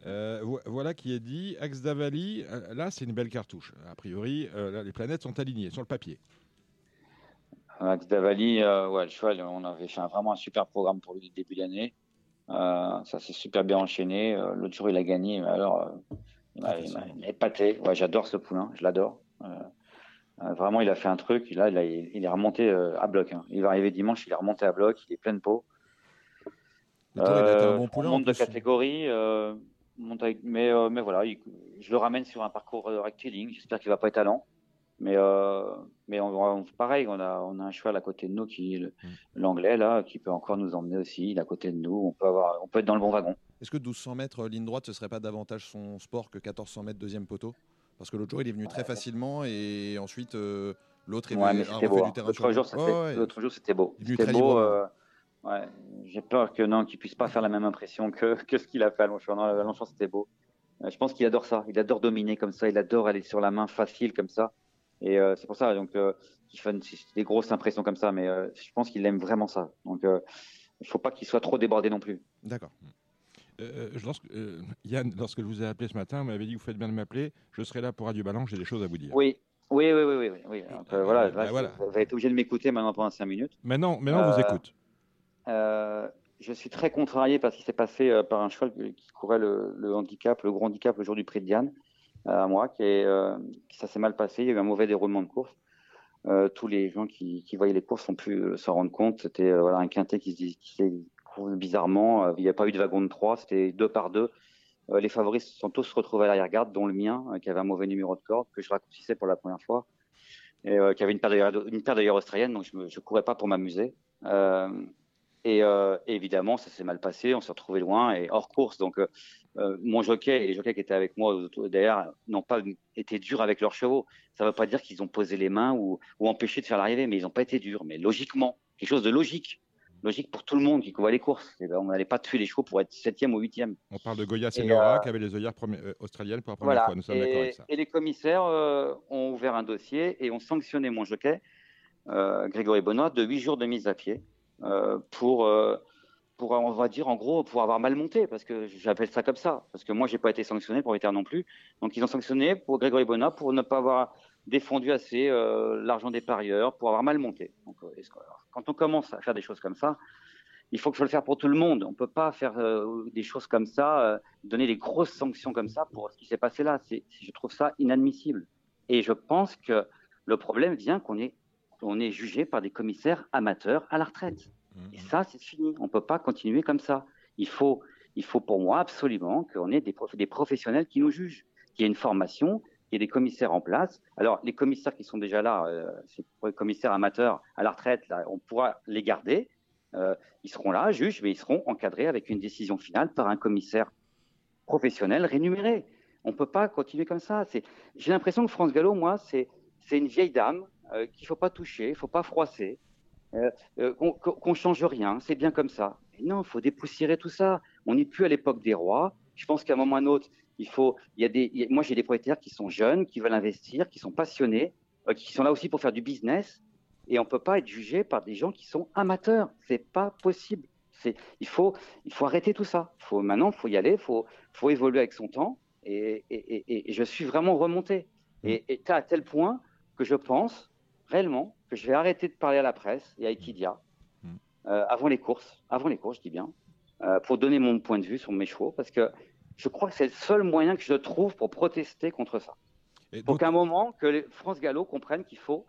Euh, vo- voilà qui est dit. Axe d'Avali, euh, là c'est une belle cartouche. A priori, euh, là, les planètes sont alignées sur le papier. Max Davali, euh, ouais, le cheval, on avait fait un- vraiment un super programme pour lui début d'année. Ça s'est super bien enchaîné. L'autre jour, il a gagné. mais Alors, il m'a- épaté. Ouais, J'adore ce poulain, je l'adore. Euh, euh, vraiment, il a fait un truc. Là, il, a- il est remonté euh, à bloc. hein. Il va arriver dimanche, il est remonté à bloc. Il est plein de peau. Il a été un bon on poulain, en monte de catégorie. monte avec- mais, mais voilà, il- je le ramène sur un parcours rectiligne. J'espère qu'il va pas être à lent. Mais, mais on, on- pareil, on a, on a un cheval à côté de nous, qui le- l'anglais, là, qui peut encore nous emmener aussi. Il est à côté de nous. On peut, avoir, on peut être dans le bon wagon. Est-ce que 1200 mètres euh, ligne droite, ce serait pas davantage son sport que 1400 mètres deuxième poteau? Parce que l'autre jour, il est venu très facilement et ensuite euh, l'autre est Ouais, venu mais beau. du hein. terrain sur L'autre jour, c'était Ouais, ouais. l'autre jour, c'était beau. Il est venu C'était très beau. euh. J'ai peur que non, qu'il puisse pas faire la même impression que, que ce qu'il a fait à Longchamp. Non, à Longchamp, c'était beau. Euh, je pense qu'il adore ça. Il adore dominer comme ça. Il adore aller sur la main facile comme ça. Et euh, c'est pour ça donc euh, qu'il fait des grosses impressions comme ça. Mais euh, je pense qu'il aime vraiment ça. Donc il faut pas qu'il soit trop débordé non plus. D'accord. Euh, je- lorsque, euh, Yann, lorsque je vous ai appelé ce matin, vous m'avez dit vous faites bien de m'appeler. Je serai là pour Radio Balance, j'ai des choses à vous dire. Oui. Oui, oui, oui, oui, oui. oui. Donc, euh, voilà, bah, là, voilà. vous allez être obligé de m'écouter maintenant pendant cinq minutes. Maintenant, maintenant on vous Euh, écoute. Euh, je suis très contrarié parce qu'il s'est passé euh, par un cheval qui courait le, le handicap, le gros handicap le jour du prix de Diane, euh, à moi, qui est, euh, qui- ça s'est mal passé. Il y a eu un mauvais déroulement de course. Euh, tous les gens qui, qui voyaient les courses ont pu euh, s'en rendre compte. C'était euh, voilà, un quintet qui qui s'est bizarrement. Euh, il n'y a pas eu de wagon de trois, c'était deux par deux. Euh, les favoris se sont tous retrouvés à l'arrière-garde, dont le mien, euh, qui avait un mauvais numéro de corde, que je raccourcissais pour la première fois, et qui avait une paire d'ailleurs australienne, donc je ne courais pas pour m'amuser. Et évidemment, ça s'est mal passé, on s'est retrouvé loin et hors course. Donc, mon jockey et les jockeys qui étaient avec moi derrière n'ont pas été durs avec leurs chevaux. Ça ne veut pas dire qu'ils ont posé les mains ou, ou empêché de faire l'arrivée, mais ils n'ont pas été durs. Mais logiquement, quelque chose de logique. Logique pour tout le monde qui voit les courses. Et ben, on n'allait pas tuer les chevaux pour être septième ou huitième. On parle de Goya Senora euh, qui avait les œillères euh, australiennes pour la première Voilà. fois. Nous sommes d'accord Et, avec ça. et les commissaires euh, ont ouvert un dossier et ont sanctionné mon jockey euh, Grégory Benoît, de 8 jours de mise à pied pour, pour, on va dire, en gros, pour avoir mal monté, parce que j'appelle ça comme ça, parce que moi, j'ai pas été sanctionné pour Ether non plus. Donc, ils ont sanctionné pour Grégory Benoît pour ne pas avoir défendu assez euh, l'argent des parieurs, pour avoir mal monté. Donc, euh, quand on commence à faire des choses comme ça, il faut que je le faire pour tout le monde. On peut pas faire euh, des choses comme ça, euh, donner des grosses sanctions comme ça pour ce qui s'est passé là. Je trouve ça inadmissible. Et je pense que le problème vient qu'on est, on est jugé par des commissaires amateurs à la retraite. Et ça, c'est fini. On peut pas continuer comme ça. Il faut, il faut pour moi absolument qu'on ait des, prof- des professionnels qui nous jugent, qu'il y ait une formation, qu'il y ait des commissaires en place. Alors, les commissaires qui sont déjà là, euh, c'est pour les commissaires amateurs à la retraite, on pourra les garder. Euh, ils seront là, juges, mais ils seront encadrés avec une décision finale par un commissaire professionnel rémunéré. On peut pas continuer comme ça. J'ai l'impression que France Gallo, moi, c'est, une vieille dame euh, qu'il faut pas toucher, il faut pas froisser, qu'on, qu'on change rien. C'est bien comme ça. Non, il faut dépoussiérer tout ça. On n'est plus à l'époque des rois. Je pense qu'à un moment ou à un autre, il faut. Il y a des. il y a- moi, j'ai des propriétaires qui sont jeunes, qui veulent investir, qui sont passionnés, euh, qui sont là aussi pour faire du business. Et on peut pas être jugé par des gens qui sont amateurs. C'est pas possible. C'est, il faut, il faut arrêter tout ça. Faut maintenant, faut y aller. Faut, faut évoluer avec son temps. Et, et, et- et je suis vraiment remonté. Et, et à tel point que je pense réellement que je vais arrêter de parler à la presse et à Equidia euh, avant les courses, avant les courses, je dis bien, euh, pour donner mon point de vue sur mes chevaux, parce que je crois que c'est le seul moyen que je trouve pour protester contre ça. Il faut qu'à un moment que les France Gallo comprennent qu'il faut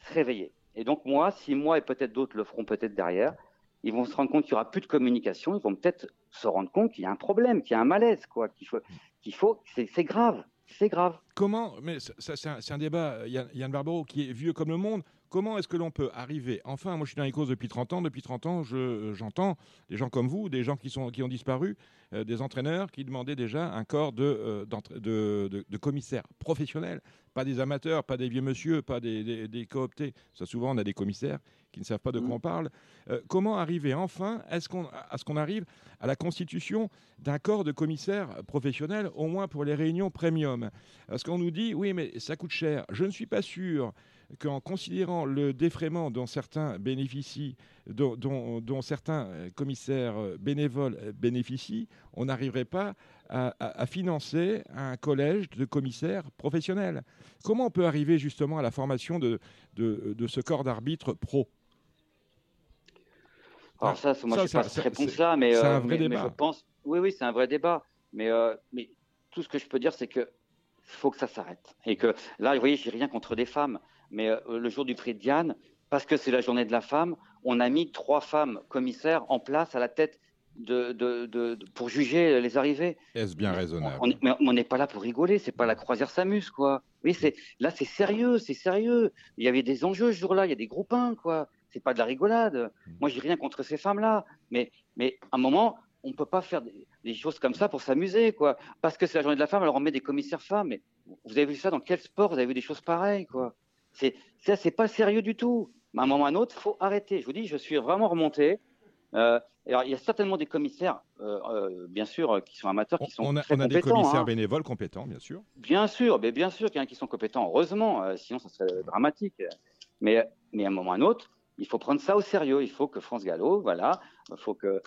se réveiller. Et donc moi, si moi et peut-être d'autres le feront peut-être derrière, ils vont se rendre compte qu'il n'y aura plus de communication, ils vont peut-être se rendre compte qu'il y a un problème, qu'il y a un malaise, quoi, qu'il faut, qu'il faut, c'est grave, c'est grave. Comment, mais ça, c'est un, débat, euh, Yann, Yann Barbero, qui est vieux comme le monde. Comment est-ce que l'on peut arriver Enfin, moi je suis dans les causes depuis 30 ans. Depuis 30 ans, je- euh, j'entends des gens comme vous, des gens qui, sont, qui ont disparu, euh, des entraîneurs qui demandaient déjà un corps de, euh, de, de- de commissaires professionnels, pas des amateurs, pas des vieux monsieur, pas des, des- des cooptés. Ça, souvent, on a des commissaires qui ne savent pas de quoi on parle. Euh, comment arriver enfin à ce qu'on à ce qu'on arrive à la constitution d'un corps de commissaires professionnels, au moins pour les réunions premium? Parce qu'on nous dit, oui, mais ça coûte cher. Je ne suis pas sûr qu'en considérant le défraiement dont certains bénéficient, dont, dont- dont certains euh, commissaires euh, bénévoles euh, bénéficient, on n'arriverait pas à, à- à financer un collège de commissaires professionnels. Comment on peut arriver justement à la formation de, de, de ce corps d'arbitre pro? Alors ça, moi, je ça, pas cette réponse-là, mais, c'est euh, un vrai mais- je pense. Oui, oui, c'est un vrai débat. Mais, euh, mais tout ce que je peux dire, c'est que faut que ça s'arrête. Et que là, vous voyez, j'ai rien contre des femmes, mais euh, le jour du prix de Diane, parce que c'est la journée de la femme, on a mis trois femmes commissaires en place à la tête de, de- de- de- pour juger les arrivées. Est-ce bien raisonnable On mais on n'est pas là pour rigoler, c'est pas la croisière s'amuse, quoi. Oui, c'est là, c'est sérieux, c'est sérieux. Il y avait des enjeux ce jour-là, il y a des groupes 1, quoi. C'est pas de la rigolade. Moi, j'ai rien contre ces femmes-là, mais mais à un moment, on peut pas faire des, des choses comme ça pour s'amuser, quoi. Parce que c'est la journée de la femme, alors on met des commissaires femmes. Mais vous avez vu ça dans quel sport Vous avez vu des choses pareilles, quoi. C'est ça, c'est pas sérieux du tout. Mais à un moment ou à un autre, faut arrêter. Je vous dis, je suis vraiment remonté. Euh, alors, il y a certainement des commissaires, euh, euh, bien sûr, qui sont amateurs, qui sont on a, très on a des commissaires hein. bénévoles compétents, bien sûr. Bien sûr, mais bien sûr qu'il y en a qui sont compétents, heureusement, sinon ça serait dramatique. Mais, mais à un moment ou à un autre, il faut prendre ça au sérieux. Il faut que France Gallo, voilà, il faut que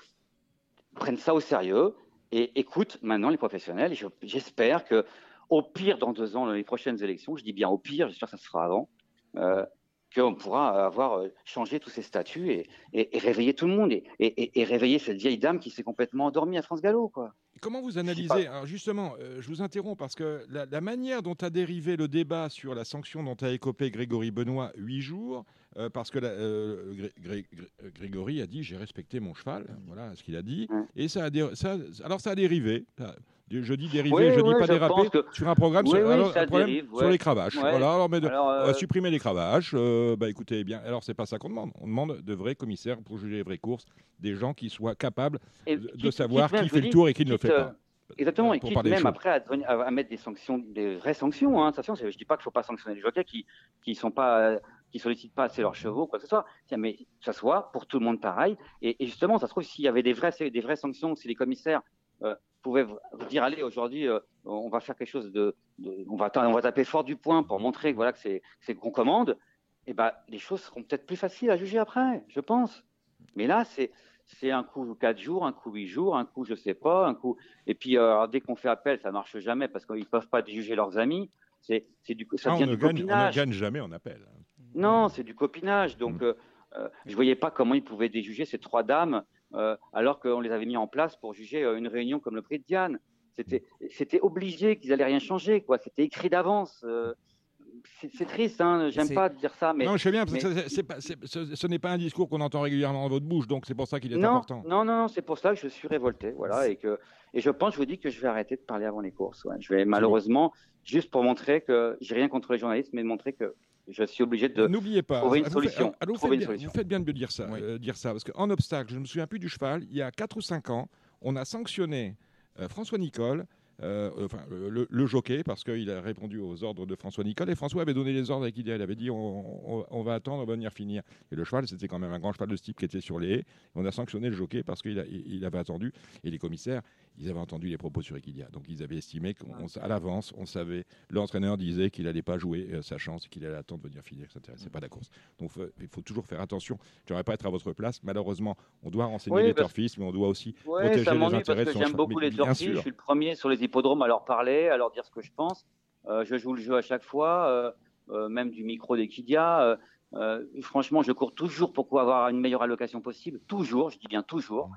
prenne ça au sérieux et écoute maintenant les professionnels. Je- J'espère que, au pire, dans deux ans, les prochaines élections, je dis bien au pire, j'espère que ça se fera avant, qu'on pourra avoir euh, changé tous ces statuts et, et- et réveiller tout le monde et, et- et réveiller cette vieille dame qui s'est complètement endormie à France Gallo, quoi. Comment vous analysez Alors justement, euh, je vous interromps parce que la, la manière dont a dérivé le débat sur la sanction dont a écopé Grégory Benoît huit jours, euh, parce que la- euh, Gré- Gré- Gré- Grégory a dit j'ai respecté mon cheval, voilà ce qu'il a dit, et ça a dé- ça, alors ça a dérivé. Ça- Je dis dérivé, Oui, je dis oui, pas dérapé que- sur un programme, Oui, sur, alors, un problème dérive, sur les cravaches. Voilà, alors, mais de- Alors, euh, on va supprimer les cravaches. euh, bah écoutez, bien, alors c'est pas ça qu'on demande. On demande de vrais commissaires pour juger les vraies courses, des gens qui soient capables Et de, quitte- savoir quitte qui fait le dis, tour et qui ne le fait euh, pas. Exactement, Euh, et quitte même après à, devenir- à- mettre des sanctions, des vraies sanctions. Hein, attention, je ne dis pas qu'il ne faut pas sanctionner les jockeys qui qui sont pas, euh, qui sollicitent pas assez leurs chevaux, quoi que ce soit. Tiens, Mais que ça soit pour tout le monde pareil. Et, et justement, ça se trouve s'il y avait des vraies, des vraies sanctions, si les commissaires euh, pouvaient vous vous dire allez aujourd'hui, euh, on va faire quelque chose de, de- on va on va taper fort du poing pour montrer que voilà que c'est c'est qu'on commande. eh ben, les choses seront peut-être plus faciles à juger après, je pense. Mais là, c'est c'est un coup quatre jours, un coup huit jours, un coup je sais pas, un coup. Et puis euh, dès qu'on fait appel, ça marche jamais parce qu'ils peuvent pas juger leurs amis. C'est c'est du ça Ah, on, ne du gagne, on ne copinage. gagne jamais en appel. Non, c'est du copinage. Donc, euh, euh, je voyais pas comment ils pouvaient déjuger ces trois dames alors qu'on les avait mis en place pour juger euh, une réunion comme le prix de Diane. C'était, obligé qu'ils allaient rien changer, quoi. C'était écrit d'avance. euh, c'est, triste, hein. J'aime pas dire ça, mais non, je sais bien, parce mais- c'est pas- ce, ce n'est pas un discours qu'on entend régulièrement dans votre bouche, donc c'est pour ça qu'il est non, important. non, non, non, c'est pour ça que je suis révolté, voilà, et que et je pense, je vous dis que je vais arrêter de parler avant les courses. ouais. Je vais malheureusement juste pour montrer que j'ai rien contre les journalistes, mais montrer que je suis obligé de N'oubliez pas, trouver une vous solution. faites- ah, vous, trouver faites une bien, solution. vous faites bien de me dire ça, euh, dire ça, parce qu'en obstacle, je ne me souviens plus du cheval, il y a 4 ou 5 ans, on a sanctionné euh, François Nicole, euh, enfin, le, le jockey, parce qu'il a répondu aux ordres de François Nicole, et François avait donné les ordres avec Idia, il avait dit on, on- on va attendre, on va venir finir. Et le cheval, c'était quand même un grand cheval de ce type qui était sur les haies, et on a sanctionné le jockey parce qu'il a- il il avait attendu, et les commissaires, ils avaient entendu les propos sur Equidia, donc ils avaient estimé qu'à l'avance, on savait, l'entraîneur disait qu'il n'allait pas jouer euh, sa chance, qu'il allait attendre de venir finir, que ça n'intéressait pas la course. Donc il faut toujours faire attention. Je n'aimerais pas être à votre place. Malheureusement, on doit renseigner Oui, les parce- turfistes, mais on doit aussi Ouais, protéger ça les intérêts parce que j'aime beaucoup Mais les turfistes. Je suis le premier sur les hippodromes à leur parler, à leur dire ce que je pense. Euh, je joue le jeu à chaque fois, euh, même du micro d'Equidia. Franchement, je cours toujours pour pouvoir avoir une meilleure allocation possible. Toujours, je dis bien toujours.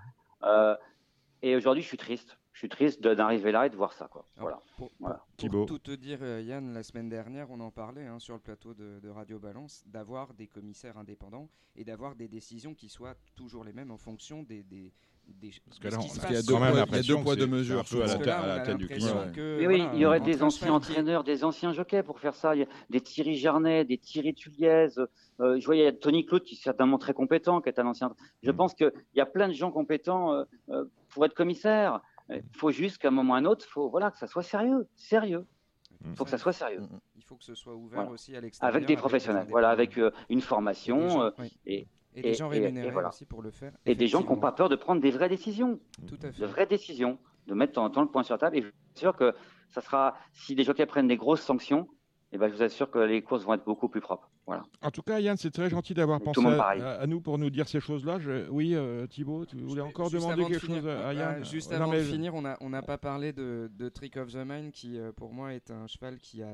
Et aujourd'hui, je suis triste. Je suis triste d'arriver là et de voir ça. Quoi. Voilà. Pour, Voilà. pour tout te dire, euh, Yann, la semaine dernière, on en parlait hein, sur le plateau de, de Radio Balance, d'avoir des commissaires indépendants et d'avoir des décisions qui soient toujours les mêmes en fonction des. des des parce que là, on- y poids- il y a deux poids, deux mesures, à la tête- à la du client. que- Oui, il y aurait des anciens entraîneurs, des anciens jockeys pour faire ça. Il y a des Thierry Jarnet, des Thierry Tuliez. Euh, je voyais il y a Tony Claude qui est certainement très compétent, qui est un ancien. Je Mm. pense qu'il y a plein de gens compétents euh, euh, pour être commissaire. Il faut juste qu'à un moment ou à un autre, faut voilà que ça soit sérieux, sérieux. Mm. Il faut que ça soit sérieux. Il faut que ce soit ouvert Voilà. aussi à l'extérieur. Avec des professionnels, voilà, avec euh, une formation gens- euh, oui. et, Et des gens rémunérés voilà. aussi pour le faire, Et des gens qui n'ont pas peur de prendre des vraies décisions. Tout à fait. De vraies décisions, de mettre de temps en temps le point sur la table. Et je suis sûr que ça sera, si des jockeys prennent des grosses sanctions, eh ben, je vous assure que les courses vont être beaucoup plus propres. Voilà. En tout cas, Yann, c'est très gentil d'avoir pensé à, nous pour nous dire ces choses-là. Je- Oui, euh, Thibaut, tu voulais encore Juste demander de quelque finir, chose à Yann Juste Non, avant mais de finir, on n'a on pas parlé de, de Trick of the Mind, qui euh, pour moi est un cheval qui a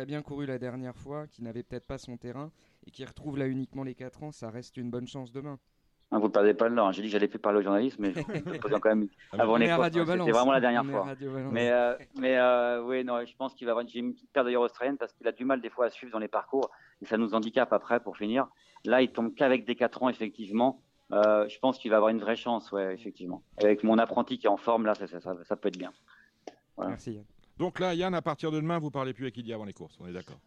très bien couru la dernière fois, qui n'avait peut-être pas son terrain, et qui retrouve là uniquement les 4 ans. Ça reste une bonne chance demain. Hein, vous ne perdez pas le temps. J'ai dit que j'allais plus parler aux journalistes, mais je pose quand même avant On les hein. C'était vraiment la dernière fois. Mais, euh, mais euh, oui, non, je pense qu'il va avoir une petite paire d'ailleurs australienne parce qu'il a du mal des fois à suivre dans les parcours et ça nous handicape après pour finir. Là, il tombe qu'avec des 4 ans, effectivement. Euh, je pense qu'il va avoir une vraie chance, ouais, effectivement. Avec mon apprenti qui est en forme, là, ça, ça, ça, ça peut être bien. Voilà. Merci. Donc là, Yann, à partir de demain, vous parlez plus avec Idia avant les courses. On est d'accord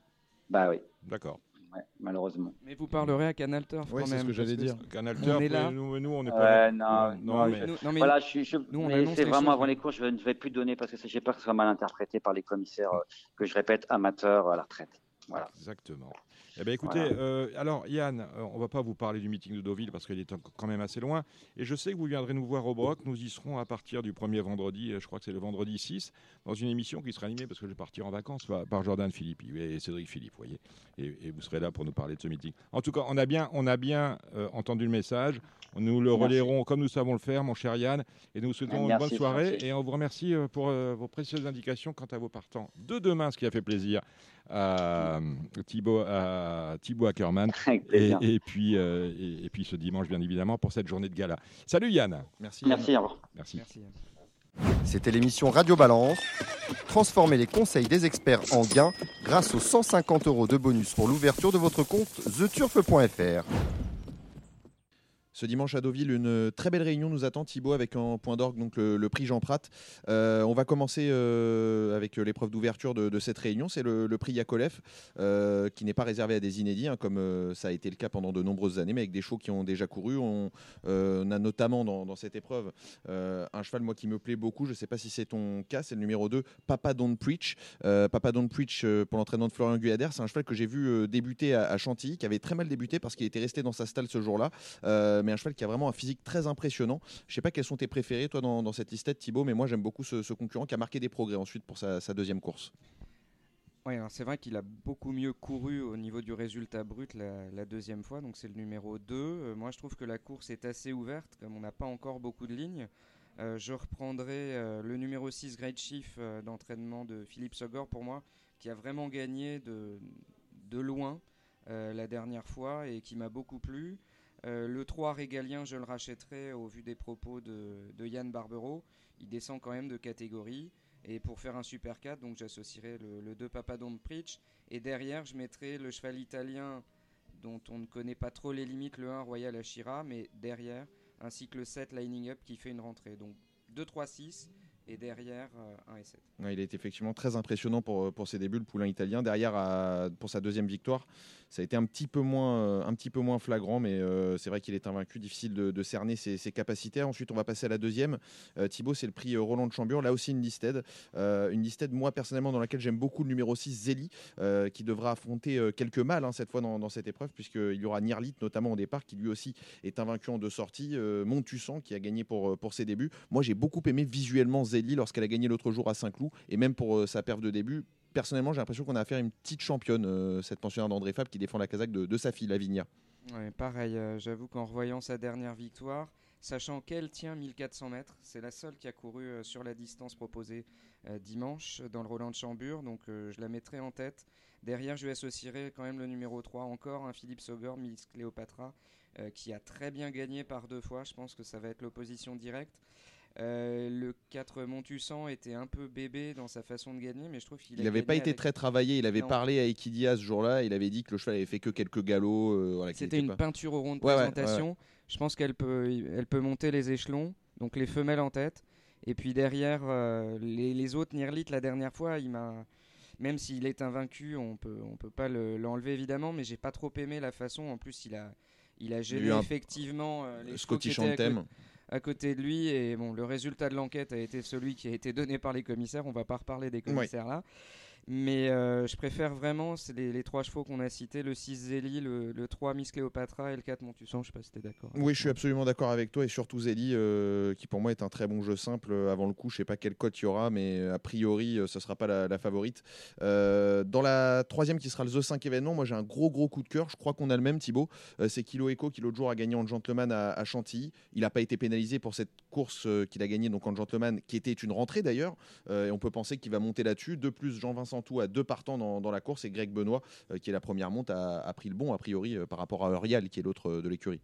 Bah oui. D'accord. Ouais, malheureusement. Mais vous parlerez à Canal Turf quand c'est ce même. que j'allais dire. Canal on Turf, est là. nous, nous, on n'est Ouais, pas. non, non, mais- je- Nous- non, mais voilà, je, suis- je, nous, on mais annonce c'est vraiment choses, avant les courses, je ne vais plus donner parce que j'ai peur que ce soit mal interprété par les commissaires, euh, que je répète, amateurs à la retraite. Voilà. Exactement. Eh bien, écoutez, Voilà. euh, alors Yann, euh, on va pas vous parler du meeting de Deauville parce qu'il est quand même assez loin. Et je sais que vous viendrez nous voir au Broc. Nous y serons à partir du premier vendredi, euh, je crois que c'est le vendredi 6, dans une émission qui sera animée parce que je vais partir en vacances par, par Jordan Philippi et Cédric Philippe, vous voyez. Et, et vous serez là pour nous parler de ce meeting. En tout cas, on a bien, on a bien euh, entendu le message. Nous le Merci. relayerons comme nous savons le faire, mon cher Yann. Et nous vous souhaitons une bonne soirée. Et on vous remercie euh, pour euh, vos précieuses indications quant à vos partants de demain, ce qui a fait plaisir à Thibaut, à Thibaut Ackermann. Avec Et, puis, euh, et, et puis ce dimanche, bien évidemment, pour cette journée de gala. Salut Yann. Merci. Merci, au revoir. Merci. C'était l'émission Radio Balance. Transformez les conseils des experts en gains grâce aux 150 euros de bonus pour l'ouverture de votre compte theturf.fr. Ce dimanche à Deauville, une très belle réunion nous attend, Thibaut, avec en point d'orgue le, prix Jean Prat. Euh, on va commencer euh, avec l'épreuve d'ouverture de, cette réunion. C'est le, prix Yakolev, euh, qui n'est pas réservé à des inédits, hein, comme euh, ça a été le cas pendant de nombreuses années, mais avec des chevaux qui ont déjà couru. On, euh, a notamment dans, cette épreuve euh, un cheval, moi, qui me plaît beaucoup. Je ne sais pas si c'est ton cas, c'est le numéro 2, Papa Don't Preach. Euh, Papa Don't Preach, euh, pour l'entraînement de Florian Guyader, c'est un cheval que j'ai vu euh, débuter à, à Chantilly, qui avait très mal débuté parce qu'il était resté dans sa stalle ce jour-là. Mais un cheval qui a vraiment un physique très impressionnant. Je sais pas quels sont tes préférés, toi, dans, cette listette, Thibaut, mais moi, j'aime beaucoup ce, concurrent qui a marqué des progrès ensuite pour sa, deuxième course. Alors c'est vrai qu'il a beaucoup mieux couru au niveau du résultat brut la, deuxième fois, donc c'est le numéro 2. Euh, moi, je trouve que la course est assez ouverte, comme on n'a pas encore beaucoup de lignes. Euh, je reprendrai euh, le numéro 6 Great Chief d'entraînement de Philippe Sogor pour moi, qui a vraiment gagné de, loin la dernière fois et qui m'a beaucoup plu. Euh, le 3 régalien, je le rachèterai au vu des propos de, de Yann Barbero. Il descend quand même de catégorie. Et pour faire un super 4, donc j'associerai le, le 2 Papadon Preach. Et derrière, je mettrai le cheval italien dont on ne connaît pas trop les limites, le 1 Royal Ashira, mais derrière, ainsi que le 7 Lining Up qui fait une rentrée. Donc 2, 3, 6 et derrière euh, 1 et 7. Ouais, il est effectivement très impressionnant pour, pour ses débuts, le poulain italien. Derrière, pour sa deuxième victoire, ça a été un petit peu moins, euh, un petit peu moins flagrant, mais euh, c'est vrai qu'il est invaincu, difficile de, cerner ses, capacités. Ensuite, on va passer à la deuxième. Euh, Thibaut, c'est le prix Roland de Chambure. Là aussi, une listed. Une listed, moi, personnellement, dans laquelle j'aime beaucoup le numéro 6, Zeli, euh, qui devra affronter quelques mâles hein, cette fois dans, cette épreuve, puisqu'il y aura Nirlit, notamment au départ, qui lui aussi est invaincu en deux sorties. Montussan, qui a gagné pour, pour ses débuts. Moi, j'ai beaucoup aimé visuellement Zeli lorsqu'elle a gagné l'autre jour à Saint-Cloud, et même pour sa perf de début. Personnellement, j'ai l'impression qu'on a affaire à une petite championne, euh, cette pensionnaire d'André Fab, qui défend la casaque de, sa fille, Lavinia. Pareil, euh, j'avoue qu'en revoyant sa dernière victoire, sachant qu'elle tient 1400 mètres, c'est la seule qui a couru euh, sur la distance proposée dimanche dans le Roland de Chambure, donc je la mettrai en tête. Derrière, je lui associerai quand même le numéro 3 encore, un Philippe Saugor, Miss Cléopatra, qui a très bien gagné par deux fois. Je pense que ça va être l'opposition directe. Euh, le 4 Montussan était un peu bébé dans sa façon de gagner, mais je trouve qu'il Il n'avait pas été avec- très travaillé. Il avait Non. parlé à Equidia ce jour-là. Il avait dit que le cheval avait fait que quelques galops. euh, voilà, C'était était une pas- peinture au rond de Ouais, ouais, ouais, présentation. ouais. Je pense qu'elle peut, elle peut monter les échelons, donc les femelles en tête. Et puis derrière, euh, les, les autres, Nirlit, la dernière fois, il m'a. Même s'il est invaincu, on peut, on peut pas le- l'enlever évidemment, mais j'ai pas trop aimé la façon. En plus, il a, il a un- effectivement euh, les qui étaient à, côté de lui. Et bon, le résultat de l'enquête a été celui qui a été donné par les commissaires. On va pas reparler des commissaires là. Mais euh, je préfère vraiment c'est les, trois chevaux qu'on a cités le 6 Zélie, le, le 3 Miss Cléopatra et le 4 Montussan. Je sais pas si t'es d'accord. Oui, je suis absolument d'accord avec toi et surtout Zeli, euh, qui pour moi est un très bon jeu simple. Euh, Avant le coup, je sais pas quelle cote il y aura, mais a priori, ce sera pas la, favorite. Dans la troisième, qui sera le The 5 événement, moi j'ai un gros gros coup de cœur. Je crois qu'on a le même, Thibaut. C'est Kilo Echo qui l'autre jour a gagné en gentleman à, à Chantilly. Il n'a pas été pénalisé pour cette course qu'il a gagnée en gentleman, qui était une rentrée d'ailleurs. Et on peut penser qu'il va monter là-dessus. De plus, Jean-Vincent Tout a deux partants dans, la course et Greg Benoît, euh, qui est la première monte, a, pris le bon a priori euh, par rapport à Eurial, qui est l'autre euh, de l'écurie.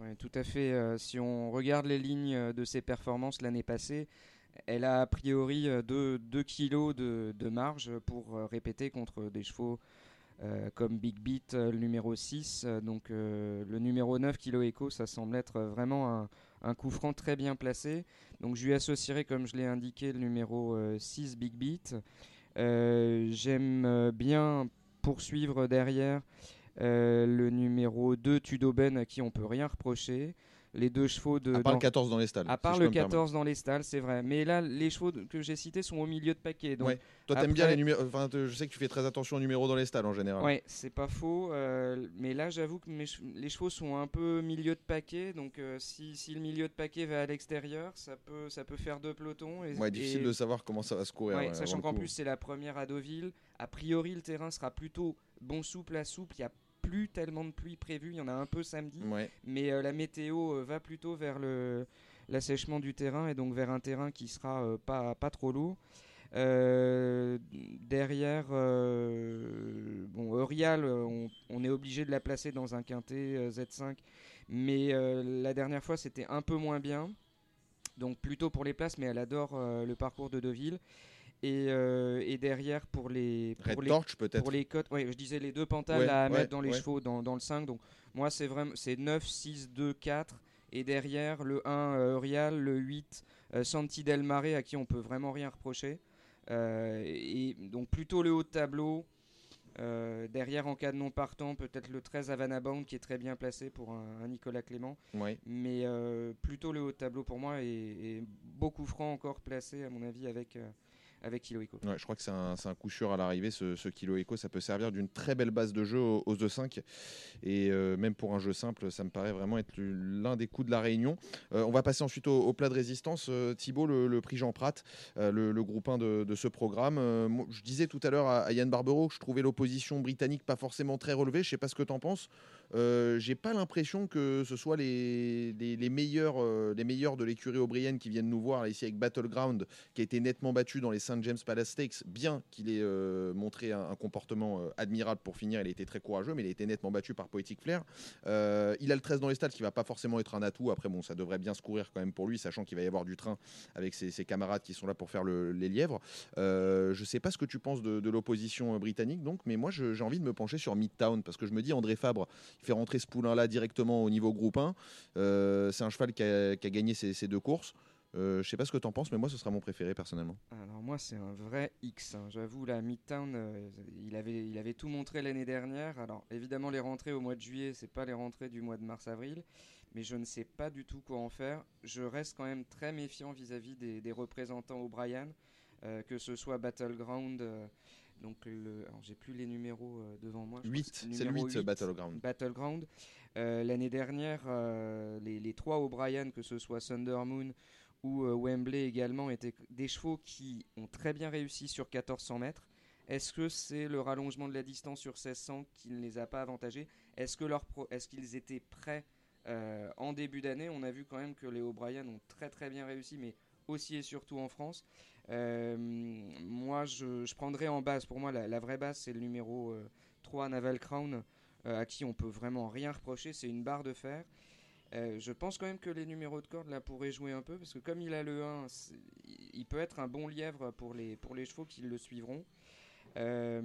Ouais, tout à fait. Si on regarde les lignes de ses performances l'année passée, elle a a priori 2 kilos de, marge pour répéter contre des chevaux comme Big Beat, le numéro 6. euh, donc le numéro 9, Kilo Echo, ça semble être vraiment un, un coup franc très bien placé. Donc je lui associerai, comme je l'ai indiqué, le numéro euh, 6, Big Beat. Euh, J'aime euh, bien poursuivre derrière euh, le numéro 2, Tudoben, à qui on peut rien reprocher. Les deux chevaux de. À part le dans- 14 dans les stalles, À part le peux me permettre. 14 dans les stalles, c'est vrai. Mais là, les chevaux que j'ai cités sont au milieu de paquet. Donc Ouais. Toi, t'aimes bien après- les numéros. Enfin, je sais que tu fais très attention aux numéros dans les stalles en général. Ouais, c'est pas faux. euh, mais là, j'avoue que mes che- les chevaux sont un peu milieu de paquet. Donc, euh, si, si le milieu de paquet va à l'extérieur, ça peut, ça peut faire deux pelotons. Et, Ouais, difficile et- de savoir comment ça va se courir. Ouais, euh, sachant qu'en plus, c'est la première à Deauville. A priori, le terrain sera plutôt bon souple à souple. Il n'y a plus tellement de pluie prévue. Il y en a un peu samedi. Ouais. Mais euh, la météo euh, va plutôt vers le l'assèchement du terrain et donc vers un terrain qui sera euh, pas, pas trop lourd. Euh, derrière, euh, bon, Eurial, on, on est obligé de la placer dans un quintet euh, Z5, mais la dernière fois c'était un peu moins bien, donc plutôt pour les places, mais elle adore le parcours de Deauville. Et, euh, et derrière pour les Red pour les, Torch, peut-être. pour les cotes. Ouais, je disais les deux pantales Ouais, à ouais, mettre dans les chevaux dans, dans le 5 donc moi c'est vraiment c'est 9 6 2 4 et derrière le 1 euh, le 8 euh, Santi Del Mare à qui on peut vraiment rien reprocher. Euh, et donc plutôt le haut de tableau. Euh, derrière en cas de non partant peut-être le 13 Havana Bound qui est très bien placé pour un, un Nicolas Clément. Mais euh, plutôt le haut de tableau pour moi et, et beaucoup franc encore placé à mon avis avec euh, avec Kilo Eco. Ouais, je crois que c'est un, coup sûr à l'arrivée, ce, ce Kilo Eco. Ça peut servir d'une très belle base de jeu aux, aux 2-5. Et euh, même pour un jeu simple, ça me paraît vraiment être l'un des coups de la Réunion. Euh, on va passer ensuite au, plat de résistance. Euh, Thibaut, le, prix Jean Prat, euh, le, le groupe 1 de, ce programme. Je disais tout à l'heure à, à Yann Barbero que je trouvais l'opposition britannique pas forcément très relevée. Je sais pas ce que tu en penses. J'ai pas l'impression que ce soit les, meilleurs, les meilleurs de l'écurie O'Brien qui viennent nous voir ici avec Battleground, qui a été nettement battu dans les James Palace Stakes, bien qu'il ait euh, montré un, comportement euh, admirable pour finir. Il a été très courageux, mais il a été nettement battu par Poetic Flair. Euh, il a le 13 dans les stades, qui va pas forcément être un atout. Après, bon, ça devrait bien se courir quand même pour lui, sachant qu'il va y avoir du train avec ses, camarades qui sont là pour faire le- les lièvres. Je sais pas ce que tu penses de, l'opposition britannique, donc, mais moi, j'ai envie de me pencher sur Midtown parce que je me dis, André Fabre, il fait rentrer ce poulain-là directement au niveau groupe 1. Euh, c'est un cheval qui a, qui a gagné ses, ses deux courses. Euh, je sais pas ce que tu en penses, mais moi, ce sera mon préféré personnellement. Alors moi c'est un vrai X, hein. j'avoue la Midtown, euh, il, avait, il avait tout montré l'année dernière. Alors évidemment les rentrées au mois de juillet, c'est pas les rentrées du mois de mars-avril, mais je ne sais pas du tout quoi en faire. Je reste quand même très méfiant vis-à-vis des, des représentants O'Brien, euh, que ce soit Battleground, euh, donc le, j'ai plus les numéros euh, devant moi. je crois que Huit, c'est le numéro huit, Battleground. Battleground. L'année dernière, les, les trois O'Brien, que ce soit Thunder Moon ou euh, Wembley également, étaient des chevaux qui ont très bien réussi sur 1400 mètres. Est-ce que c'est le rallongement de la distance sur 1600 qui ne les a pas avantagés? Est-ce qu'ils étaient prêts euh, en début d'année? On a vu quand même que les O'Brien ont très très bien réussi, mais aussi et surtout en France. Euh, moi, je, je prendrais en base, pour moi, la, vraie base, c'est le numéro euh, 3 Naval Crown, à qui on peut vraiment rien reprocher. C'est une barre de fer. Euh, je pense quand même que les numéros de corde là pourraient jouer un peu parce que comme il a le 1, c'est- il peut être un bon lièvre pour les, pour les chevaux qui le suivront. Euh,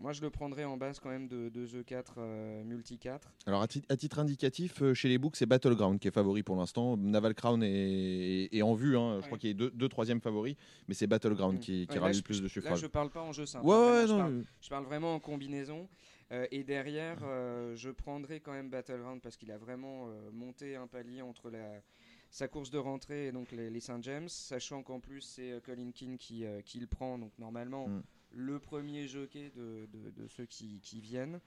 moi je le prendrais en base quand même de, de The 4 euh, Multi 4. Alors, à, tit- à titre indicatif, euh, chez les books, c'est Battleground qui est favori pour l'instant. Naval Crown est, est en vue. hein. Je crois qu'il y a deux, deux troisièmes favoris, mais c'est Battleground qui, qui Ouais, là, je- le plus de Là suffrages. je parle pas en jeu simple. Ouais, parle, je parle vraiment en combinaison. Euh, et derrière, euh, je prendrais quand même Battleground parce qu'il a vraiment euh, monté un palier entre la, sa course de rentrée et donc les, les Saint James, sachant qu'en plus c'est Colin Keane qui, qui le prend, donc normalement Mm. le premier jockey de, de- de ceux qui, qui viennent.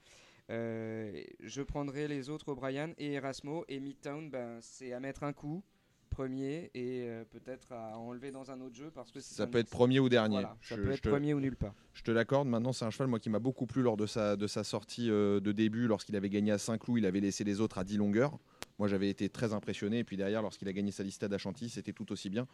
Euh, je prendrai les autres O'Brien et Erasmo et Midtown, ben, c'est à mettre un coup premier et euh, peut-être à enlever dans un autre jeu parce que c'est Ça un peut être premier ou dernier. Voilà, ça Je- peut être te- premier ou nulle part. Je te l'accorde. Maintenant, c'est un cheval moi qui m'a beaucoup plu lors de sa, de sa sortie euh, de début. Lorsqu'il avait gagné à Saint-Cloud, il avait laissé les autres à 10 longueurs. Moi, j'avais été très impressionné. Et puis derrière, lorsqu'il a gagné sa listade à Chantilly, c'était tout aussi bien.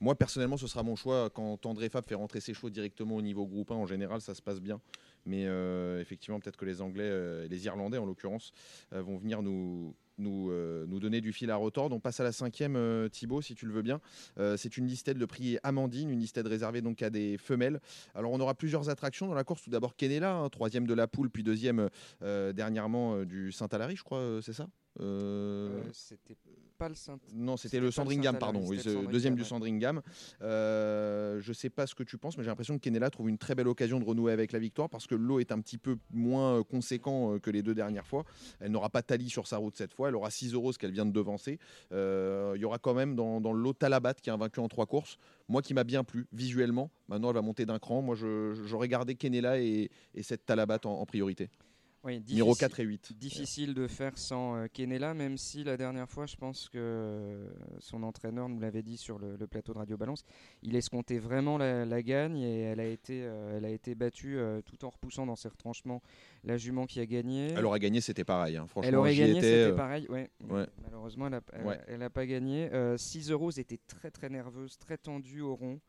Moi, personnellement, ce sera mon choix. Quand André Fab fait rentrer ses chevaux directement au niveau groupe 1, en général, ça se passe bien. Mais euh, effectivement, peut-être que les Anglais, les Irlandais en l'occurrence, vont venir nous, nous, euh, nous donner du fil à retordre. On passe à la cinquième, euh, Thibaut, si tu le veux bien. Euh, c'est une listette, le prix Amandine, une listette réservée donc à des femelles. Alors on aura plusieurs attractions dans la course. Tout d'abord Kenela, hein, troisième de la poule, puis deuxième dernièrement du Saint-Alary, je crois, c'est ça? C'était pas le Saint. non, c'était c'était le Sandringham, pardon. Oui, c'était le le deuxième du Sandringham. Euh, je sais pas ce que tu penses, mais j'ai l'impression que Kenela trouve une très belle occasion de renouer avec la victoire parce que l'eau est un petit peu moins euh, conséquent euh, que les deux dernières fois. Elle n'aura pas Tali sur sa route cette fois. Elle aura 6 euros, ce qu'elle vient de devancer. Euh, Il y aura quand même dans, dans le lot Talabat qui est invaincu en trois courses. Moi qui m'a bien plu visuellement. Maintenant, elle va monter d'un cran. Moi, je- j'aurais gardé Kenela et, et cette Talabat en, en priorité. Oui, Numéro difficile- 4 et 8. Difficile de faire sans euh, Kenela, même si la dernière fois, je pense que euh, son entraîneur nous l'avait dit sur le, le plateau de Radio Balance, il escomptait vraiment la, la gagne et elle a été, euh, elle a été battue tout en repoussant dans ses retranchements la jument qui a gagné. Elle aurait gagné, c'était pareil. hein. Franchement, Elle aurait gagné, c'était pareil. Ouais. ouais. Malheureusement, elle n'a pas gagné. Euh, 6 euros était très très nerveuse, très tendue au rond.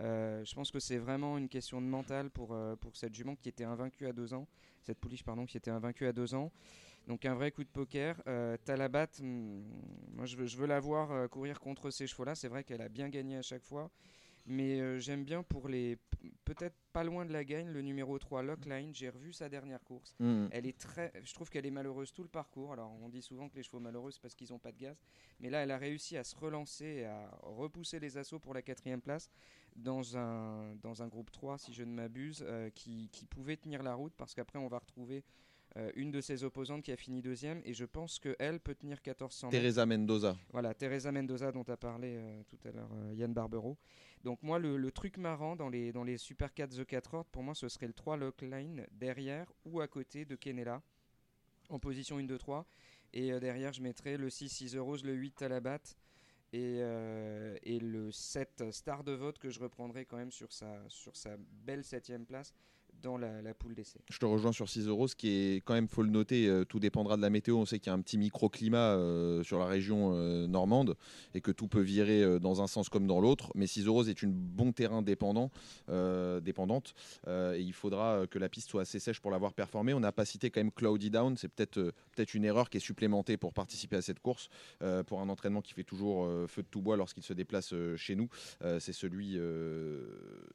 Euh, je pense que c'est vraiment une question de mental pour, euh, pour cette jument qui était invaincue à deux ans, cette pouliche pardon qui était invaincue à deux ans. Donc un vrai coup de poker. Euh, Talabat, hmm, moi je veux, je veux la voir euh, courir contre ces chevaux-là. C'est vrai qu'elle a bien gagné à chaque fois. Mais euh, j'aime bien pour les. Peut-être pas loin de la gagne, le numéro 3, Lockline. J'ai revu sa dernière course. Mhm. Elle est très. Je trouve qu'elle est malheureuse tout le parcours. Alors on dit souvent que les chevaux malheureux, c'est parce qu'ils n'ont pas de gaz. Mais là, elle a réussi à se relancer et à repousser les assauts pour la quatrième place dans un, dans un groupe 3, si je ne m'abuse, euh, qui, qui pouvait tenir la route parce qu'après, on va retrouver euh, une de ses opposantes qui a fini deuxième, et je pense qu'elle peut tenir 1400 mètres. Teresa Mendoza. Voilà, Teresa Mendoza dont a parlé euh, tout à l'heure euh, Yann Barbero. Donc moi, le, le truc marrant dans les, dans les Super 4 The 4 Ordres, pour moi, ce serait le 3 Lockline derrière ou à côté de Kenela, en position 1, 2, 3. Et euh, derrière, je mettrais le 6 6 euros, le 8 Talabat et, euh, et le 7 Star de vote que je reprendrai quand même sur sa, sur sa belle 7 place dans la, la poule d'essai. Je te rejoins sur 6 euros, ce qui est quand même, faut le noter, euh, tout dépendra de la météo. On sait qu'il y a un petit microclimat euh, sur la région euh, normande et que tout peut virer euh, dans un sens comme dans l'autre. Mais 6 euros est une bon terrain dépendant, dépendante et il faudra que la piste soit assez sèche pour l'avoir performé. On n'a pas cité quand même Cloudy Down, c'est peut-être peut-être une erreur qui est supplémentée pour participer à cette course, pour un entraînement qui fait toujours feu de tout bois lorsqu'il se déplace chez nous. C'est celui,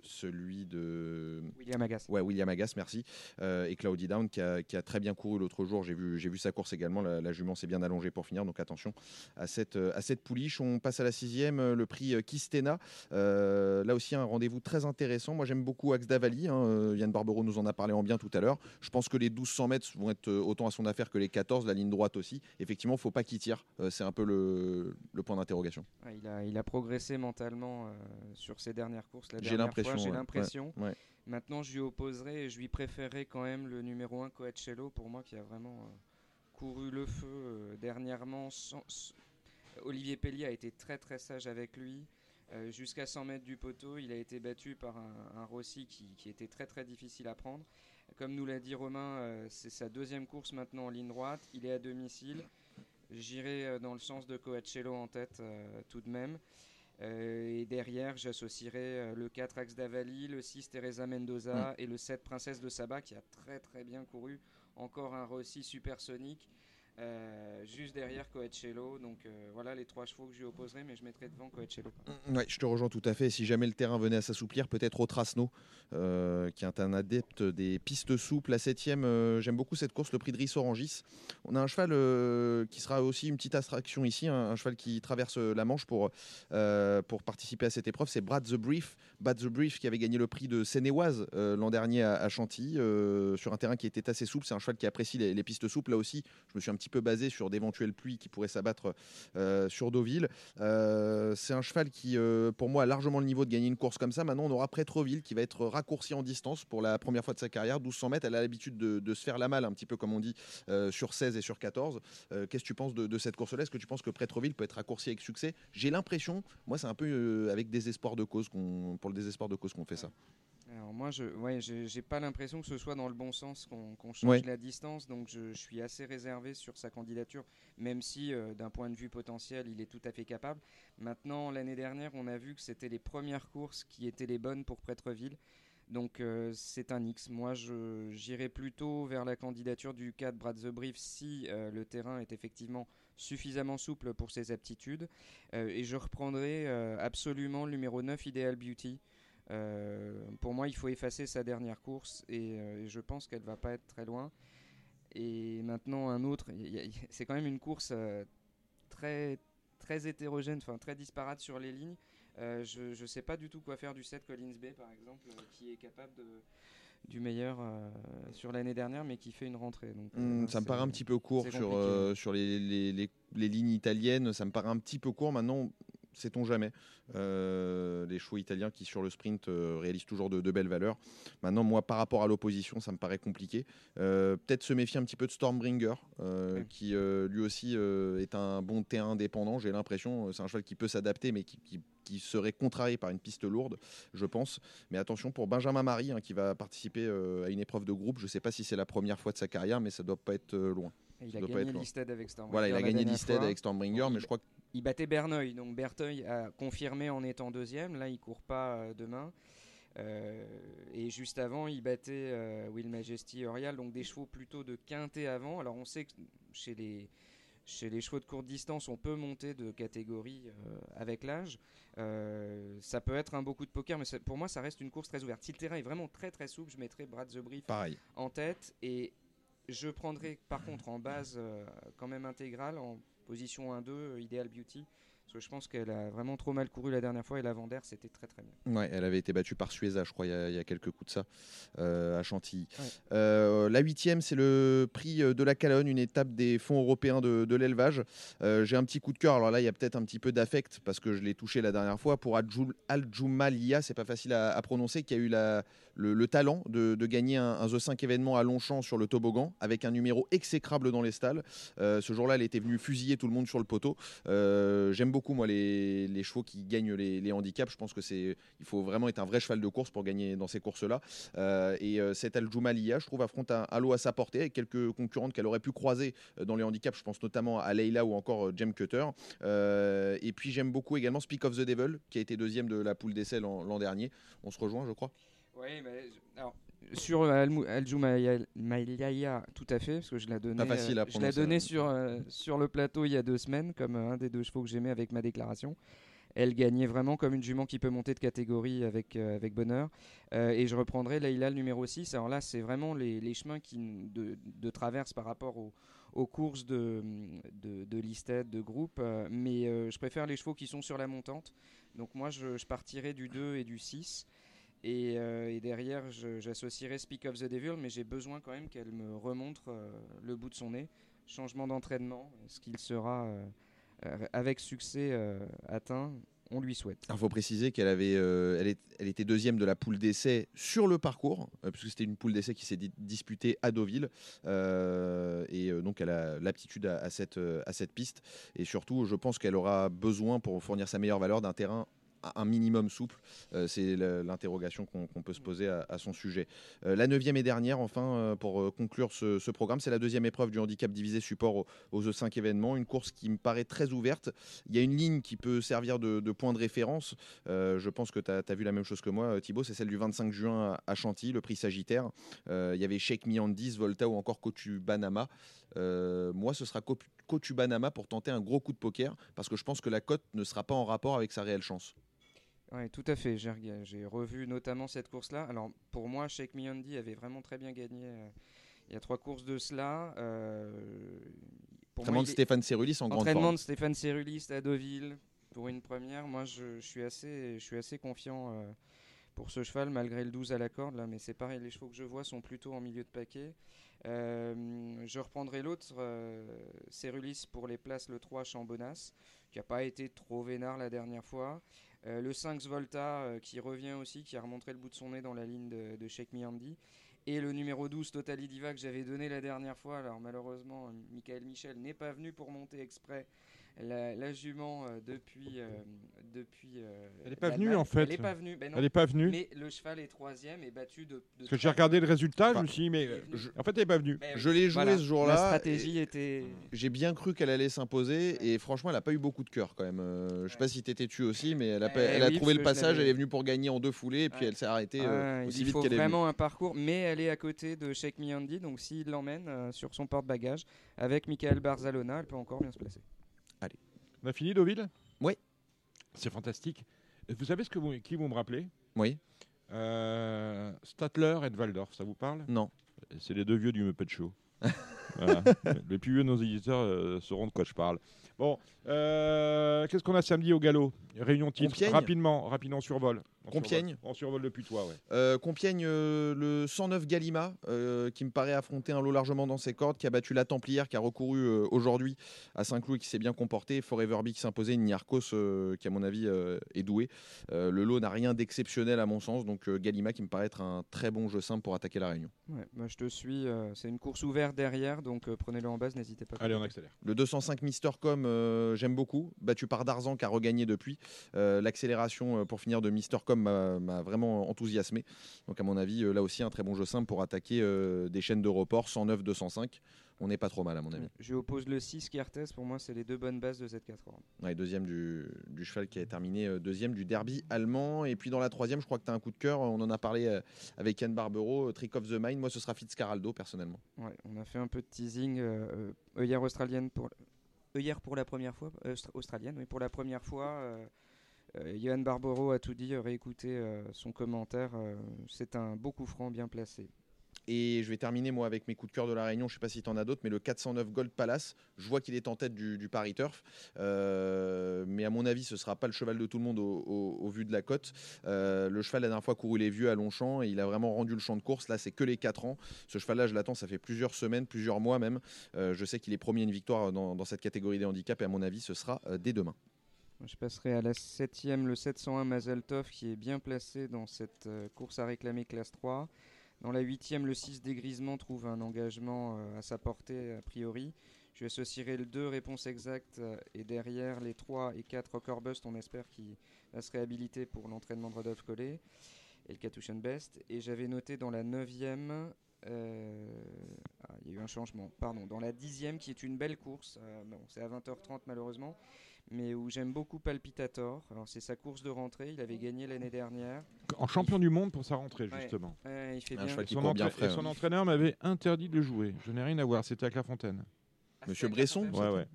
celui de William Agas. Ouais, William Agas, merci. Euh, et Cloudy Down qui a, qui a très bien couru l'autre jour. J'ai vu, j'ai vu sa course également. La, la jument s'est bien allongée pour finir. Donc attention à cette, à cette pouliche. On passe à la sixième, euh, le prix euh, Kistena. Là aussi, un rendez-vous très intéressant. Moi, j'aime beaucoup Axe d'Avali. hein. Yann Barbero nous en a parlé en bien tout à l'heure. Je pense que les 1200 mètres vont être autant à son affaire que les 14, la ligne droite aussi. Effectivement, il ne faut pas qu'il tire. C'est un peu le, le point d'interrogation. Ouais, il, a, il a progressé mentalement euh, sur ses dernières courses. La J'ai l'impression, fois, J'ai ouais. l'impression. Ouais, ouais. Maintenant, je lui opposerai et je lui préférerais quand même le numéro 1 Coachello pour moi qui a vraiment euh, couru le feu euh, dernièrement. sans- Olivier Pellier a été très très sage avec lui. Euh, Jusqu'à 100 mètres du poteau, il a été battu par un, Rossi qui, qui était très très difficile à prendre. Comme nous l'a dit Romain, c'est sa deuxième course maintenant en ligne droite. Il est à domicile. J'irai dans le sens de Coachello en tête tout de même. Euh, et derrière, j'associerai euh, le 4 Axe d'Avali, le 6 Teresa Mendoza et le 7 Princesse de Saba qui a très très bien couru. Encore un Rossi supersonique. Euh, juste derrière Coachello. Donc euh, voilà les trois chevaux que je lui opposerai, mais je mettrai devant Coachello. Ouais, je te rejoins tout à fait. Si jamais le terrain venait à s'assouplir, peut-être au Trasno, euh, qui est un adepte des pistes souples. La septième, euh, j'aime beaucoup cette course, le prix de Riss Orangis. On a un cheval qui sera aussi une petite attraction ici, un, un cheval qui traverse la Manche pour, pour participer à cette épreuve. C'est Brad the Brief. Brad the Brief qui avait gagné le prix de Sénéoise l'an dernier à, Chantilly, sur un terrain qui était assez souple. C'est un cheval qui apprécie les, les pistes souples. Là aussi, je me suis un petit peu basé sur d'éventuelles pluies qui pourraient s'abattre euh, sur Deauville. Euh, c'est un cheval qui, euh, pour moi, a largement le niveau de gagner une course comme ça. Maintenant, on aura Prétroville qui va être raccourci en distance pour la première fois de sa carrière. 1200 mètres, elle a l'habitude de, se faire la malle, un petit peu comme on dit, sur 16 et sur 14. Euh, Qu'est-ce que tu penses de, cette course-là? Est-ce que tu penses que Prétroville peut être raccourci avec succès? J'ai l'impression, moi, c'est un peu avec désespoir de cause, pour le désespoir de cause qu'on fait ça. Alors moi, je ouais, j'ai pas l'impression que ce soit dans le bon sens qu'on change Ouais. la distance, donc je, je suis assez réservé sur sa candidature, même si euh, d'un point de vue potentiel, il est tout à fait capable. Maintenant, l'année dernière, on a vu que c'était les premières courses qui étaient les bonnes pour Prêtreville. Donc euh, c'est un X. Moi, je- j'irais plutôt vers la candidature du 4 Brad the Brief si euh, le terrain est effectivement suffisamment souple pour ses aptitudes. Et je reprendrai absolument le numéro 9 Ideal Beauty. Euh, pour moi, il faut effacer sa dernière course et, euh, et je pense qu'elle va pas être très loin. Et maintenant, un autre, c'est quand même une course euh, très, très hétérogène, enfin très disparate sur les lignes. Euh, je ne sais pas du tout quoi faire du 7 Collins Bay, par exemple, euh, qui est capable de, du meilleur euh, sur l'année dernière, mais qui fait une rentrée. Donc, Hum, ça me paraît un petit peu court sur, sur les, les- les- les lignes italiennes. Ça me paraît un petit peu court. Maintenant, sait-on jamais. Euh, les chevaux italiens qui, sur le sprint, euh, réalisent toujours de, de belles valeurs. Maintenant, moi, par rapport à l'opposition, ça me paraît compliqué. Euh, Peut-être se méfier un petit peu de Stormbringer, qui lui aussi est un bon terrain indépendant. J'ai l'impression, c'est un cheval qui peut s'adapter, mais qui, qui- qui serait contrarié par une piste lourde, je pense. Mais attention pour Benjamin Marie, hein, qui va participer à une épreuve de groupe. Je ne sais pas si c'est la première fois de sa carrière, mais ça doit pas être loin. Il a doit pas gagné être loin. Listed avec Stormbringer. Voilà, il a gagné Listed avec Stormbringer, mais je crois que Il battait Berneuil, donc Berteuil a confirmé en étant deuxième. Là, il court pas euh, demain. Euh, et juste avant, il battait euh, Will Majesty Orial, donc des chevaux plutôt de quintet avant. Alors on sait que chez les, chez les chevaux de courte distance, on peut monter de catégorie euh, avec l'âge. Ça peut être un beau coup de poker, mais ça- pour moi, ça reste une course très ouverte. Si le terrain est vraiment très très souple, je mettrai Brad the Brief Pareil. en tête et je prendrai par contre en base quand même intégrale en position 1-2 euh, Ideal Beauty Parce que je pense qu'elle a vraiment trop mal couru la dernière fois et la Vendère, c'était très très bien. Ouais, elle avait été battue par Sueza, je crois, il y a, il y a quelques coups de ça, euh, à Chantilly. Ouais. Euh, la huitième, c'est le prix de la Calonne, une étape des fonds européens de, de l'élevage. Euh, J'ai un petit coup de cœur. Alors là, il y a peut-être un petit peu d'affect parce que je l'ai touché la dernière fois. Pour Aljoumalia, c'est pas facile à, à prononcer, qui a eu la, le, le talent de, gagner un, The 5 événement à Longchamp sur le toboggan avec un numéro exécrable dans les stalles. Euh, ce jour-là, elle était venue fusiller tout le monde sur le poteau. Euh, J'aime beaucoup moi les, chevaux qui gagnent les, handicaps. Je pense que c'est il faut vraiment être un vrai cheval de course pour gagner dans ces courses-là. Euh, et cette Aljoumalia, je trouve, affronte un halo à sa portée avec quelques concurrentes qu'elle aurait pu croiser dans les handicaps. Je pense notamment à Leila ou encore Jem Cutter. Et puis j'aime beaucoup également Speak of the Devil, qui a été deuxième de la poule d'essai l'an dernier. On se rejoint, je crois. Oui, mais je- alors, sur Aljoumaïa, tout à fait, parce que je l'ai donné, Pas facile à euh, je l'ai donné hein. sur, euh, sur le plateau il y a deux semaines, comme euh, un des deux chevaux que j'aimais avec ma déclaration. Elle gagnait vraiment comme une jument qui peut monter de catégorie avec, euh, avec bonheur. Euh, et je reprendrai Leïla, le numéro 6. Alors là, c'est vraiment les, les chemins qui, de, de traverse par rapport aux, aux courses de, de, de listed, de groupe. euh, mais euh, je préfère les chevaux qui sont sur la montante. Donc moi, je, je partirai du 2 et du 6. Et, euh, et derrière, j'associerai Speak of the Devil, mais j'ai besoin quand même qu'elle me remontre euh, le bout de son nez. Changement d'entraînement, ce qu'il sera euh, avec succès atteint, on lui souhaite. Il faut préciser qu'elle avait, elle, était deuxième de la poule d'essai sur le parcours, puisque c'était une poule d'essai qui s'est di- disputée à Deauville. Et donc, elle a l'aptitude à cette piste. Et surtout, je pense qu'elle aura besoin, pour fournir sa meilleure valeur, d'un terrain un minimum souple. Euh, c'est l'interrogation qu'on peut se poser à, son sujet. Euh, la neuvième et dernière, enfin, euh, pour conclure ce, programme, c'est la deuxième épreuve du handicap divisé support aux, aux E5 événements. Une course qui me paraît très ouverte. Il y a une ligne qui peut servir de, point de référence. Je pense que tu as, vu la même chose que moi, Thibaut. C'est celle du 25 juin à, Chantilly, le prix Sagittaire. Il y avait Sheikh Miandis, Volta ou encore Kotu Banama. Euh, moi, ce sera Kopu- Kotu Banama pour tenter un gros coup de poker parce que je pense que la cote ne sera pas en rapport avec sa réelle chance. Oui, tout à fait. J'ai revu notamment cette course-là. Alors, pour moi, Sheikh Miyandi avait vraiment très bien gagné euh, il y a trois courses de cela. Euh, pour Entraînement moi, de Stéphane Cerulis en grande Entraînement forme. de Stéphane Cerulis à Deauville pour une première. Moi, je, je suis, assez, je suis assez confiant euh, pour ce cheval, malgré le 12 à la corde. Là, mais c'est pareil, les chevaux que je vois sont plutôt en milieu de paquet. Euh, je reprendrai l'autre, euh, pour les places, le 3 Chambonas, qui n'a pas été trop vénard la dernière fois. Euh, le 5 Volta euh, qui revient aussi, qui a remontré le bout de son nez dans la ligne de, de Miyandi. Et le numéro 12 Totally Diva que j'avais donné la dernière fois. Alors malheureusement, Michael Michel n'est pas venu pour monter exprès la, la jument euh, depuis. euh, depuis euh, Elle est pas l'Allemagne. venue, en fait. Elle n'est pas venue. ben non. Elle est pas venue. Mais le cheval est troisième et battu de. de Parce que j'ai trois- regardé le résultat, je me suis dit, mais euh, je- en fait, elle n'est pas venue. Ben Je l'ai joué Voilà. ce jour-là. La stratégie et était. J'ai bien cru qu'elle allait s'imposer et franchement, elle n'a pas eu beaucoup de cœur quand même. Euh, je sais pas si t'étais tu aussi, mais elle a, pas- Eh elle a oui, trouvé le parce que je passage. l'avais- Elle est venue pour gagner en deux foulées et puis Ouais. elle s'est arrêtée euh, aussi il vite faut qu'elle est venue. vraiment un parcours, mais elle est à côté de Sheikh Miyandi, donc s'il l'emmène euh, sur son porte-bagages avec Michael Barzalona, elle peut encore bien se placer. On a fini, Deauville Oui. C'est fantastique. Vous savez ce que vous, qui vont me rappeler Oui. Euh, Statler et Waldorf, ça vous parle? Non. C'est les deux vieux du Muppet Show. Voilà. Les plus vieux de nos éditeurs euh, sauront de quoi je parle. Bon, euh, qu'est-ce qu'on a samedi au galop? Réunion titre. Compiègne. Rapidement, rapidement, on Compiègne. survole. On survole depuis toi, ouais. Euh, Compiègne, euh, le 109 Galima, euh, qui me paraît affronter un lot largement dans ses cordes, qui a battu la Templière, qui a recouru euh, aujourd'hui à Saint-Cloud et qui s'est bien comporté. Forever Bee qui s'imposait, euh, qui, à mon avis, euh, est doué. Euh, le lot n'a rien d'exceptionnel à mon sens, donc euh, Galima qui me paraît être un très bon jeu simple pour attaquer la Réunion. Ouais, moi je te suis, euh, c'est une course ouverte derrière, donc euh, prenez-le en base, n'hésitez pas. Allez, on accélère. Le 205 Mister Com, euh, j'aime beaucoup, battu par Darzan qui a regagné depuis. Euh, L'accélération euh, pour finir de Mister Com m'a m'a vraiment enthousiasmé. Donc à mon avis, euh, là aussi un très bon jeu simple pour attaquer euh, des chaînes de report 109, 205. On n'est pas trop mal à mon avis. Je oppose le 6 Kertes, pour moi c'est les deux bonnes bases de cette 4 heures. Ouais, deuxième du, du cheval qui a terminé euh, deuxième du derby allemand. Et puis dans la troisième, je crois que tu as un coup de cœur. On en a parlé avec Yann Barbero, Trick of the Mind. Moi, ce sera Fitzcarraldo personnellement. Ouais, on a fait un peu de teasing. Euh, œillère australienne pour œillère pour la première fois, euh, austra- australienne, oui, pour la première fois. Euh, Johan Barbero a tout dit. euh, Réécoutez euh, son commentaire. euh, C'est un beau coup franc bien placé. Et je vais terminer moi avec mes coups de cœur de la Réunion. Je sais pas si tu en as d'autres, mais le 409 Gold Palace. Je vois qu'il est en tête du, du Paris Turf, Euh, mais à mon avis, ce sera pas le cheval de tout le monde au, vu de la cote. Euh, le cheval la dernière fois couru les vieux à Longchamp et il a vraiment rendu le champ de course. Là, c'est que les 4 ans. Ce cheval-là, je l'attends. Ça fait plusieurs semaines, plusieurs mois même. Euh, je sais qu'il est premier à une victoire dans, cette catégorie des handicaps et à mon avis, ce sera euh, dès demain. Je passerai à la septième, le 701 Mazeltov, qui est bien placé dans cette euh, course à réclamer classe 3. Dans la huitième, le 6 Dégrisement trouve un engagement euh, à sa portée a priori. Je associerai le 2 Réponse Exacte euh, et derrière les 3 et 4 Rocker Bust, on espère qu'il va se réhabiliter pour l'entraînement de Rodolphe Collet et le Cartouche Best. Et j'avais noté dans la neuvième, euh, ah, il y a eu un changement, pardon, dans la dixième qui est une belle course, bon, c'est à 20h30 malheureusement, mais où j'aime beaucoup Palpitator. Alors c'est sa course de rentrée, il avait gagné l'année dernière. En champion du monde pour sa rentrée, justement. ouais, il fait bien. Son, bien frais, son hein. entraîneur m'avait interdit de le jouer. Je n'ai rien à voir, c'était à Clairefontaine. Monsieur Bresson Ouais, ouais.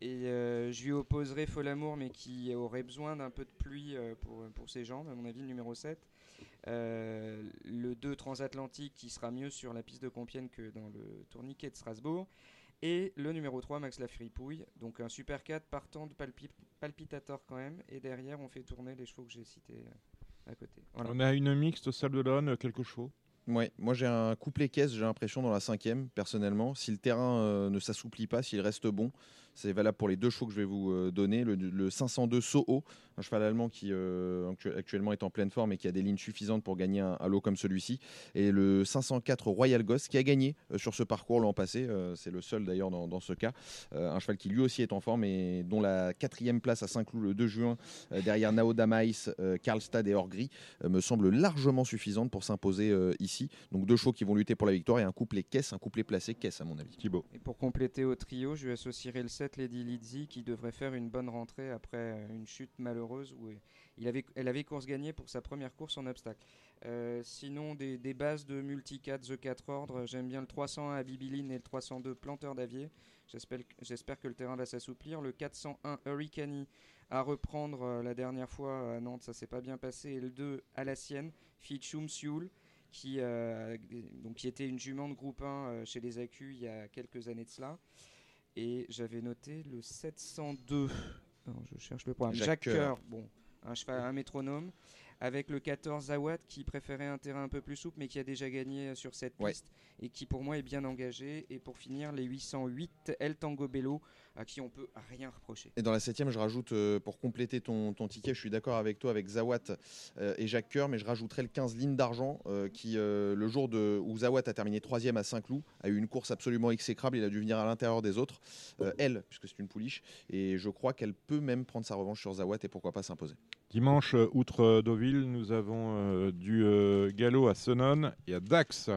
Et euh, je lui opposerai Folamour, mais qui aurait besoin d'un peu de pluie euh, pour, pour ses jambes, à mon avis, le numéro 7. Euh, le 2 transatlantique qui sera mieux sur la piste de Compiègne que dans le tourniquet de Strasbourg. Et le numéro 3, Max La Fripouille. Donc un super 4 partant de palpi- palpitator quand même. Et derrière, on fait tourner les chevaux que j'ai cités euh, à côté. Voilà. On a une mixte salle de l'One, quelques chevaux. Ouais, moi j'ai un couplet caisse, j'ai l'impression dans la cinquième, personnellement. Si le terrain euh, ne s'assouplit pas, s'il reste bon, c'est valable pour les deux chevaux que je vais vous euh, donner. Le, le 502 Soho, un cheval allemand qui euh, actu- actuellement est en pleine forme et qui a des lignes suffisantes pour gagner un, un lot comme celui-ci. Et le 504 Royal Goss qui a gagné euh, sur ce parcours l'an passé. euh, c'est le seul d'ailleurs dans, dans ce cas. Euh, un cheval qui lui aussi est en forme et dont la quatrième place à Saint-Cloud le 2 juin, euh, derrière Nao Damais, euh, Karlstad et Orgris, euh, me semble largement suffisante pour s'imposer euh, ici. Donc deux chevaux qui vont lutter pour la victoire et un couplet caisse, un couplet placé caisse à mon avis. Thibaut. Et pour compléter au trio, je associerai le 7 Lady Lizzy qui devrait faire une bonne rentrée après euh, une chute malheureuse où avait, elle avait course gagnée pour sa première course en obstacle. Euh, sinon, des, bases de multicat The 4 ordres, j'aime bien le 301 à Bibiline et le 302 Planteur d'Avier. J'espère que le terrain va s'assouplir. Le 401 Hurricane à reprendre euh, la dernière fois à Nantes, ça s'est pas bien passé. Et le 2 à la sienne, Fitchum Sioul qui, euh, était une jument de groupe 1 euh, chez les Accus il y a quelques années de cela. Et j'avais noté le 702. Alors, je cherche le programme. Jacques. Coeur, bon, un cheval, un métronome. Avec le 14 Zawad qui préférait un terrain un peu plus souple mais qui a déjà gagné sur cette Ouais. piste et qui pour moi est bien engagé. Et pour finir, les 808 El Tango Bello à qui on peut rien reprocher. Et dans la septième, je rajoute, euh, pour compléter ton, ton ticket, je suis d'accord avec toi, avec Zawat euh, et Jacques Coeur, mais je rajouterai le 15 Ligne d'Argent, euh, qui, euh, le jour de, où Zawat a terminé troisième à Saint-Cloud, a eu une course absolument exécrable, il a dû venir à l'intérieur des autres, euh, elle, puisque c'est une pouliche, et je crois qu'elle peut même prendre sa revanche sur Zawat et pourquoi pas s'imposer. Dimanche, outre Deauville, nous avons euh, du euh, galop à Senon et à Dax.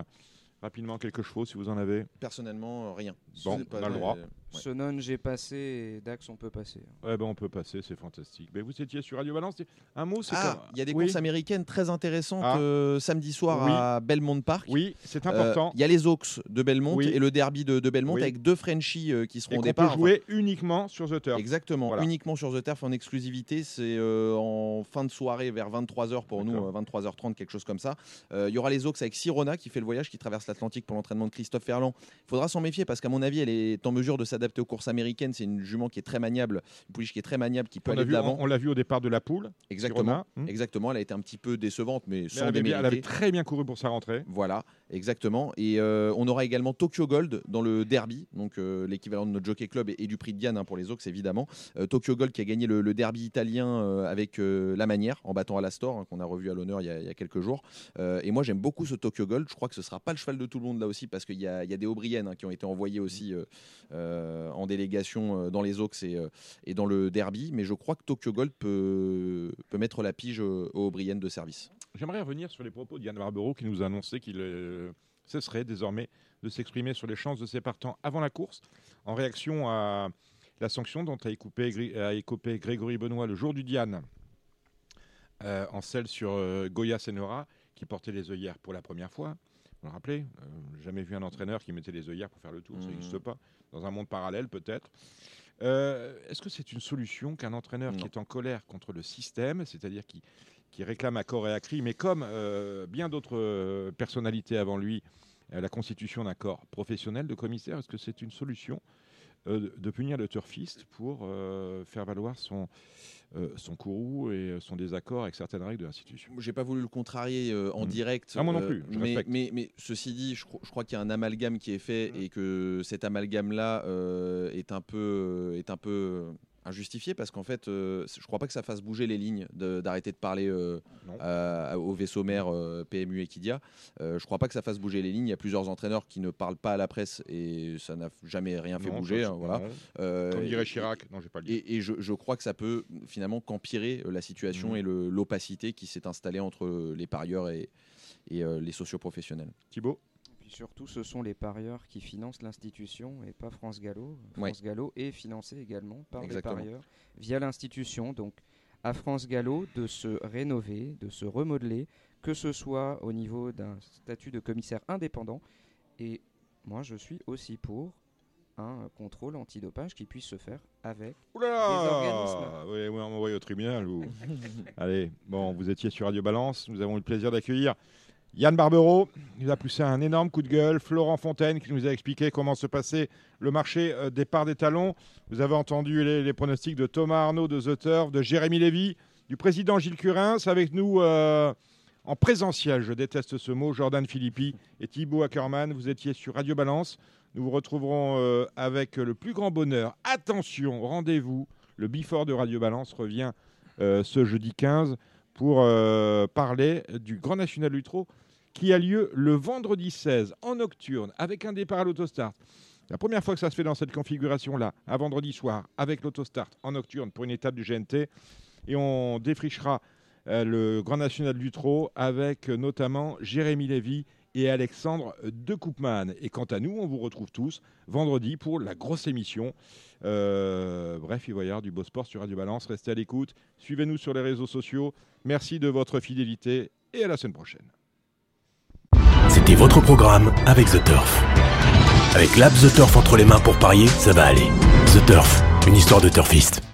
Rapidement, quelques chevaux si vous en avez. Personnellement, rien. Bon, on a le droit. Euh, ouais. Sonon, j'ai passé et Dax, on peut passer. Ouais, ben on peut passer, c'est fantastique. Mais vous étiez sur Radio Balance. Un mot, c'est Ah, comme- il y a des Oui. courses américaines très intéressantes Ah. euh, samedi soir Oui. à Belmont Park. Oui, c'est Euh, important. Il y a les Oaks de Belmont Oui. et le derby de, de Belmont Oui. avec deux Frenchies euh, qui seront Et au qu'on départ. peut jouer uniquement sur The Turf. Exactement, Voilà. uniquement sur The Turf en exclusivité. C'est euh, en fin de soirée vers 23h pour nous, D'accord. euh, 23h30, quelque chose comme ça. Euh, Il y aura les Oaks avec Sirona qui fait le voyage, qui traverse l'Atlantique pour l'entraînement de Christophe Ferland. Il faudra s'en méfier parce qu'à mon avis, elle est en mesure de s'adapter aux courses américaines. C'est une jument qui est très maniable, une pouliche qui est très maniable, qui peut On aller de vu, l'avant. on, on l'a vu au départ de la poule. Exactement. Hmm. Exactement. Elle a été un petit peu décevante, mais, Mais sans elle, avait bien- elle avait démériter. très bien couru pour sa rentrée. Voilà, exactement. Et euh, on aura également Tokyo Gold dans le derby, donc euh, l'équivalent de notre Jockey Club et, et du prix de Diane hein, pour les Oaks évidemment. Euh, Tokyo Gold qui a gagné le, le derby italien avec la manière en battant Alastor hein, qu'on a revu à l'honneur il, y a- il y a quelques jours. Et moi j'aime beaucoup ce Tokyo Gold. Je crois que ce sera pas le cheval de tout le monde là aussi parce qu'il y a, il y a des Aubriennes hein, qui ont été envoyées aussi en délégation euh, dans les Oaks et, euh, et dans le derby. Mais je crois que Tokyo Gold peut, peut mettre la pige euh, aux Aubriennes de service. J'aimerais revenir sur les propos d'Yann Barbero qui nous a annoncé qu'il euh, cesserait désormais de s'exprimer sur les chances de ses partants avant la course, en réaction à la sanction dont a écopé, Gré- a écopé Grégory Benoît le jour du Diane, euh, en celle sur euh, Goya Senora, qui portait les œillères pour la première fois. Vous le rappelez euh, Jamais vu un entraîneur qui mettait les œillères pour faire le tour, ça Mhm. n'existe pas. Dans un monde parallèle, peut-être. Euh, Est-ce que c'est une solution qu'un entraîneur qui est en colère contre le système, c'est-à-dire qui, qui réclame à corps et à cri, mais comme euh, bien d'autres euh, personnalités avant lui, la constitution d'un corps professionnel de commissaires. Est-ce que c'est une solution euh, de punir le turfiste pour euh, faire valoir son, euh, son courroux et son désaccord avec certaines règles de l'institution J'ai pas voulu le contrarier en Mm. direct. Ah, moi non plus, je mais, respecte. mais, mais ceci dit, je, cro- je crois qu'il y a un amalgame qui est fait Mm. et que cet amalgame-là est un peu, est un peu injustifié parce qu'en fait, euh, je crois pas que ça fasse bouger les lignes d'arrêter de, parler euh, à- au vaisseau mère euh, PMU Equidia. Euh, je crois pas que ça fasse bouger les lignes. Il y a plusieurs entraîneurs qui ne parlent pas à la presse et ça n'a jamais rien fait bouger. hein, voilà. Euh, Comme dirait et- Chirac, non, j'ai pas le dire. et, et je, je crois que ça peut finalement qu'empirer euh, la situation Mhm. et l'opacité qui s'est installée entre les parieurs et, et, les socioprofessionnels. Thibaut? Puis surtout, ce sont les parieurs qui financent l'institution et pas France Gallo. Ouais. France Gallo est financé également par Exactement. les parieurs via l'institution. Donc, à France Gallo de se rénover, de se remodeler, que ce soit au niveau d'un statut de commissaire indépendant. Et moi, je suis aussi pour un contrôle antidopage qui puisse se faire avec Ouh là des organismes. Oui, oui, on m'envoie au tribunal. Vous. Allez, bon, vous étiez sur Radio Balance. Nous avons eu le plaisir d'accueillir Yann Barbero. Il nous a poussé un énorme coup de gueule. Florent Fontaine qui nous a expliqué comment se passait le marché euh, des parts des talons. Vous avez entendu les, pronostics de Thomas Arnaud, de The Turf, de Jérémy Lévy, du président Gilles Curins. Avec nous euh, en présentiel, je déteste ce mot, Jordan Philippi et Thibaut Ackerman. Vous étiez sur Radio Balance. Nous vous retrouverons euh, avec le plus grand bonheur. Attention, rendez-vous. Le Before de Radio Balance revient ce jeudi 15 pour euh, parler du Grand National du Trot qui a lieu le vendredi 16 en nocturne avec un départ à l'autostart. La première fois que ça se fait dans cette configuration-là, un vendredi soir avec l'autostart en nocturne pour une étape du GNT. Et on défrichera euh, le Grand National du Trot avec euh, notamment Jérémy Lévy et Alexandre de Koopman. Et quant à nous, on vous retrouve tous vendredi pour la grosse émission. Euh, bref, avoir du beau sport sur Radio Balance. Restez à l'écoute. Suivez-nous sur les réseaux sociaux. Merci de votre fidélité et à la semaine prochaine. C'était votre programme avec The Turf. Avec l'app The Turf entre les mains pour parier, ça va aller. The Turf, une histoire de turfiste.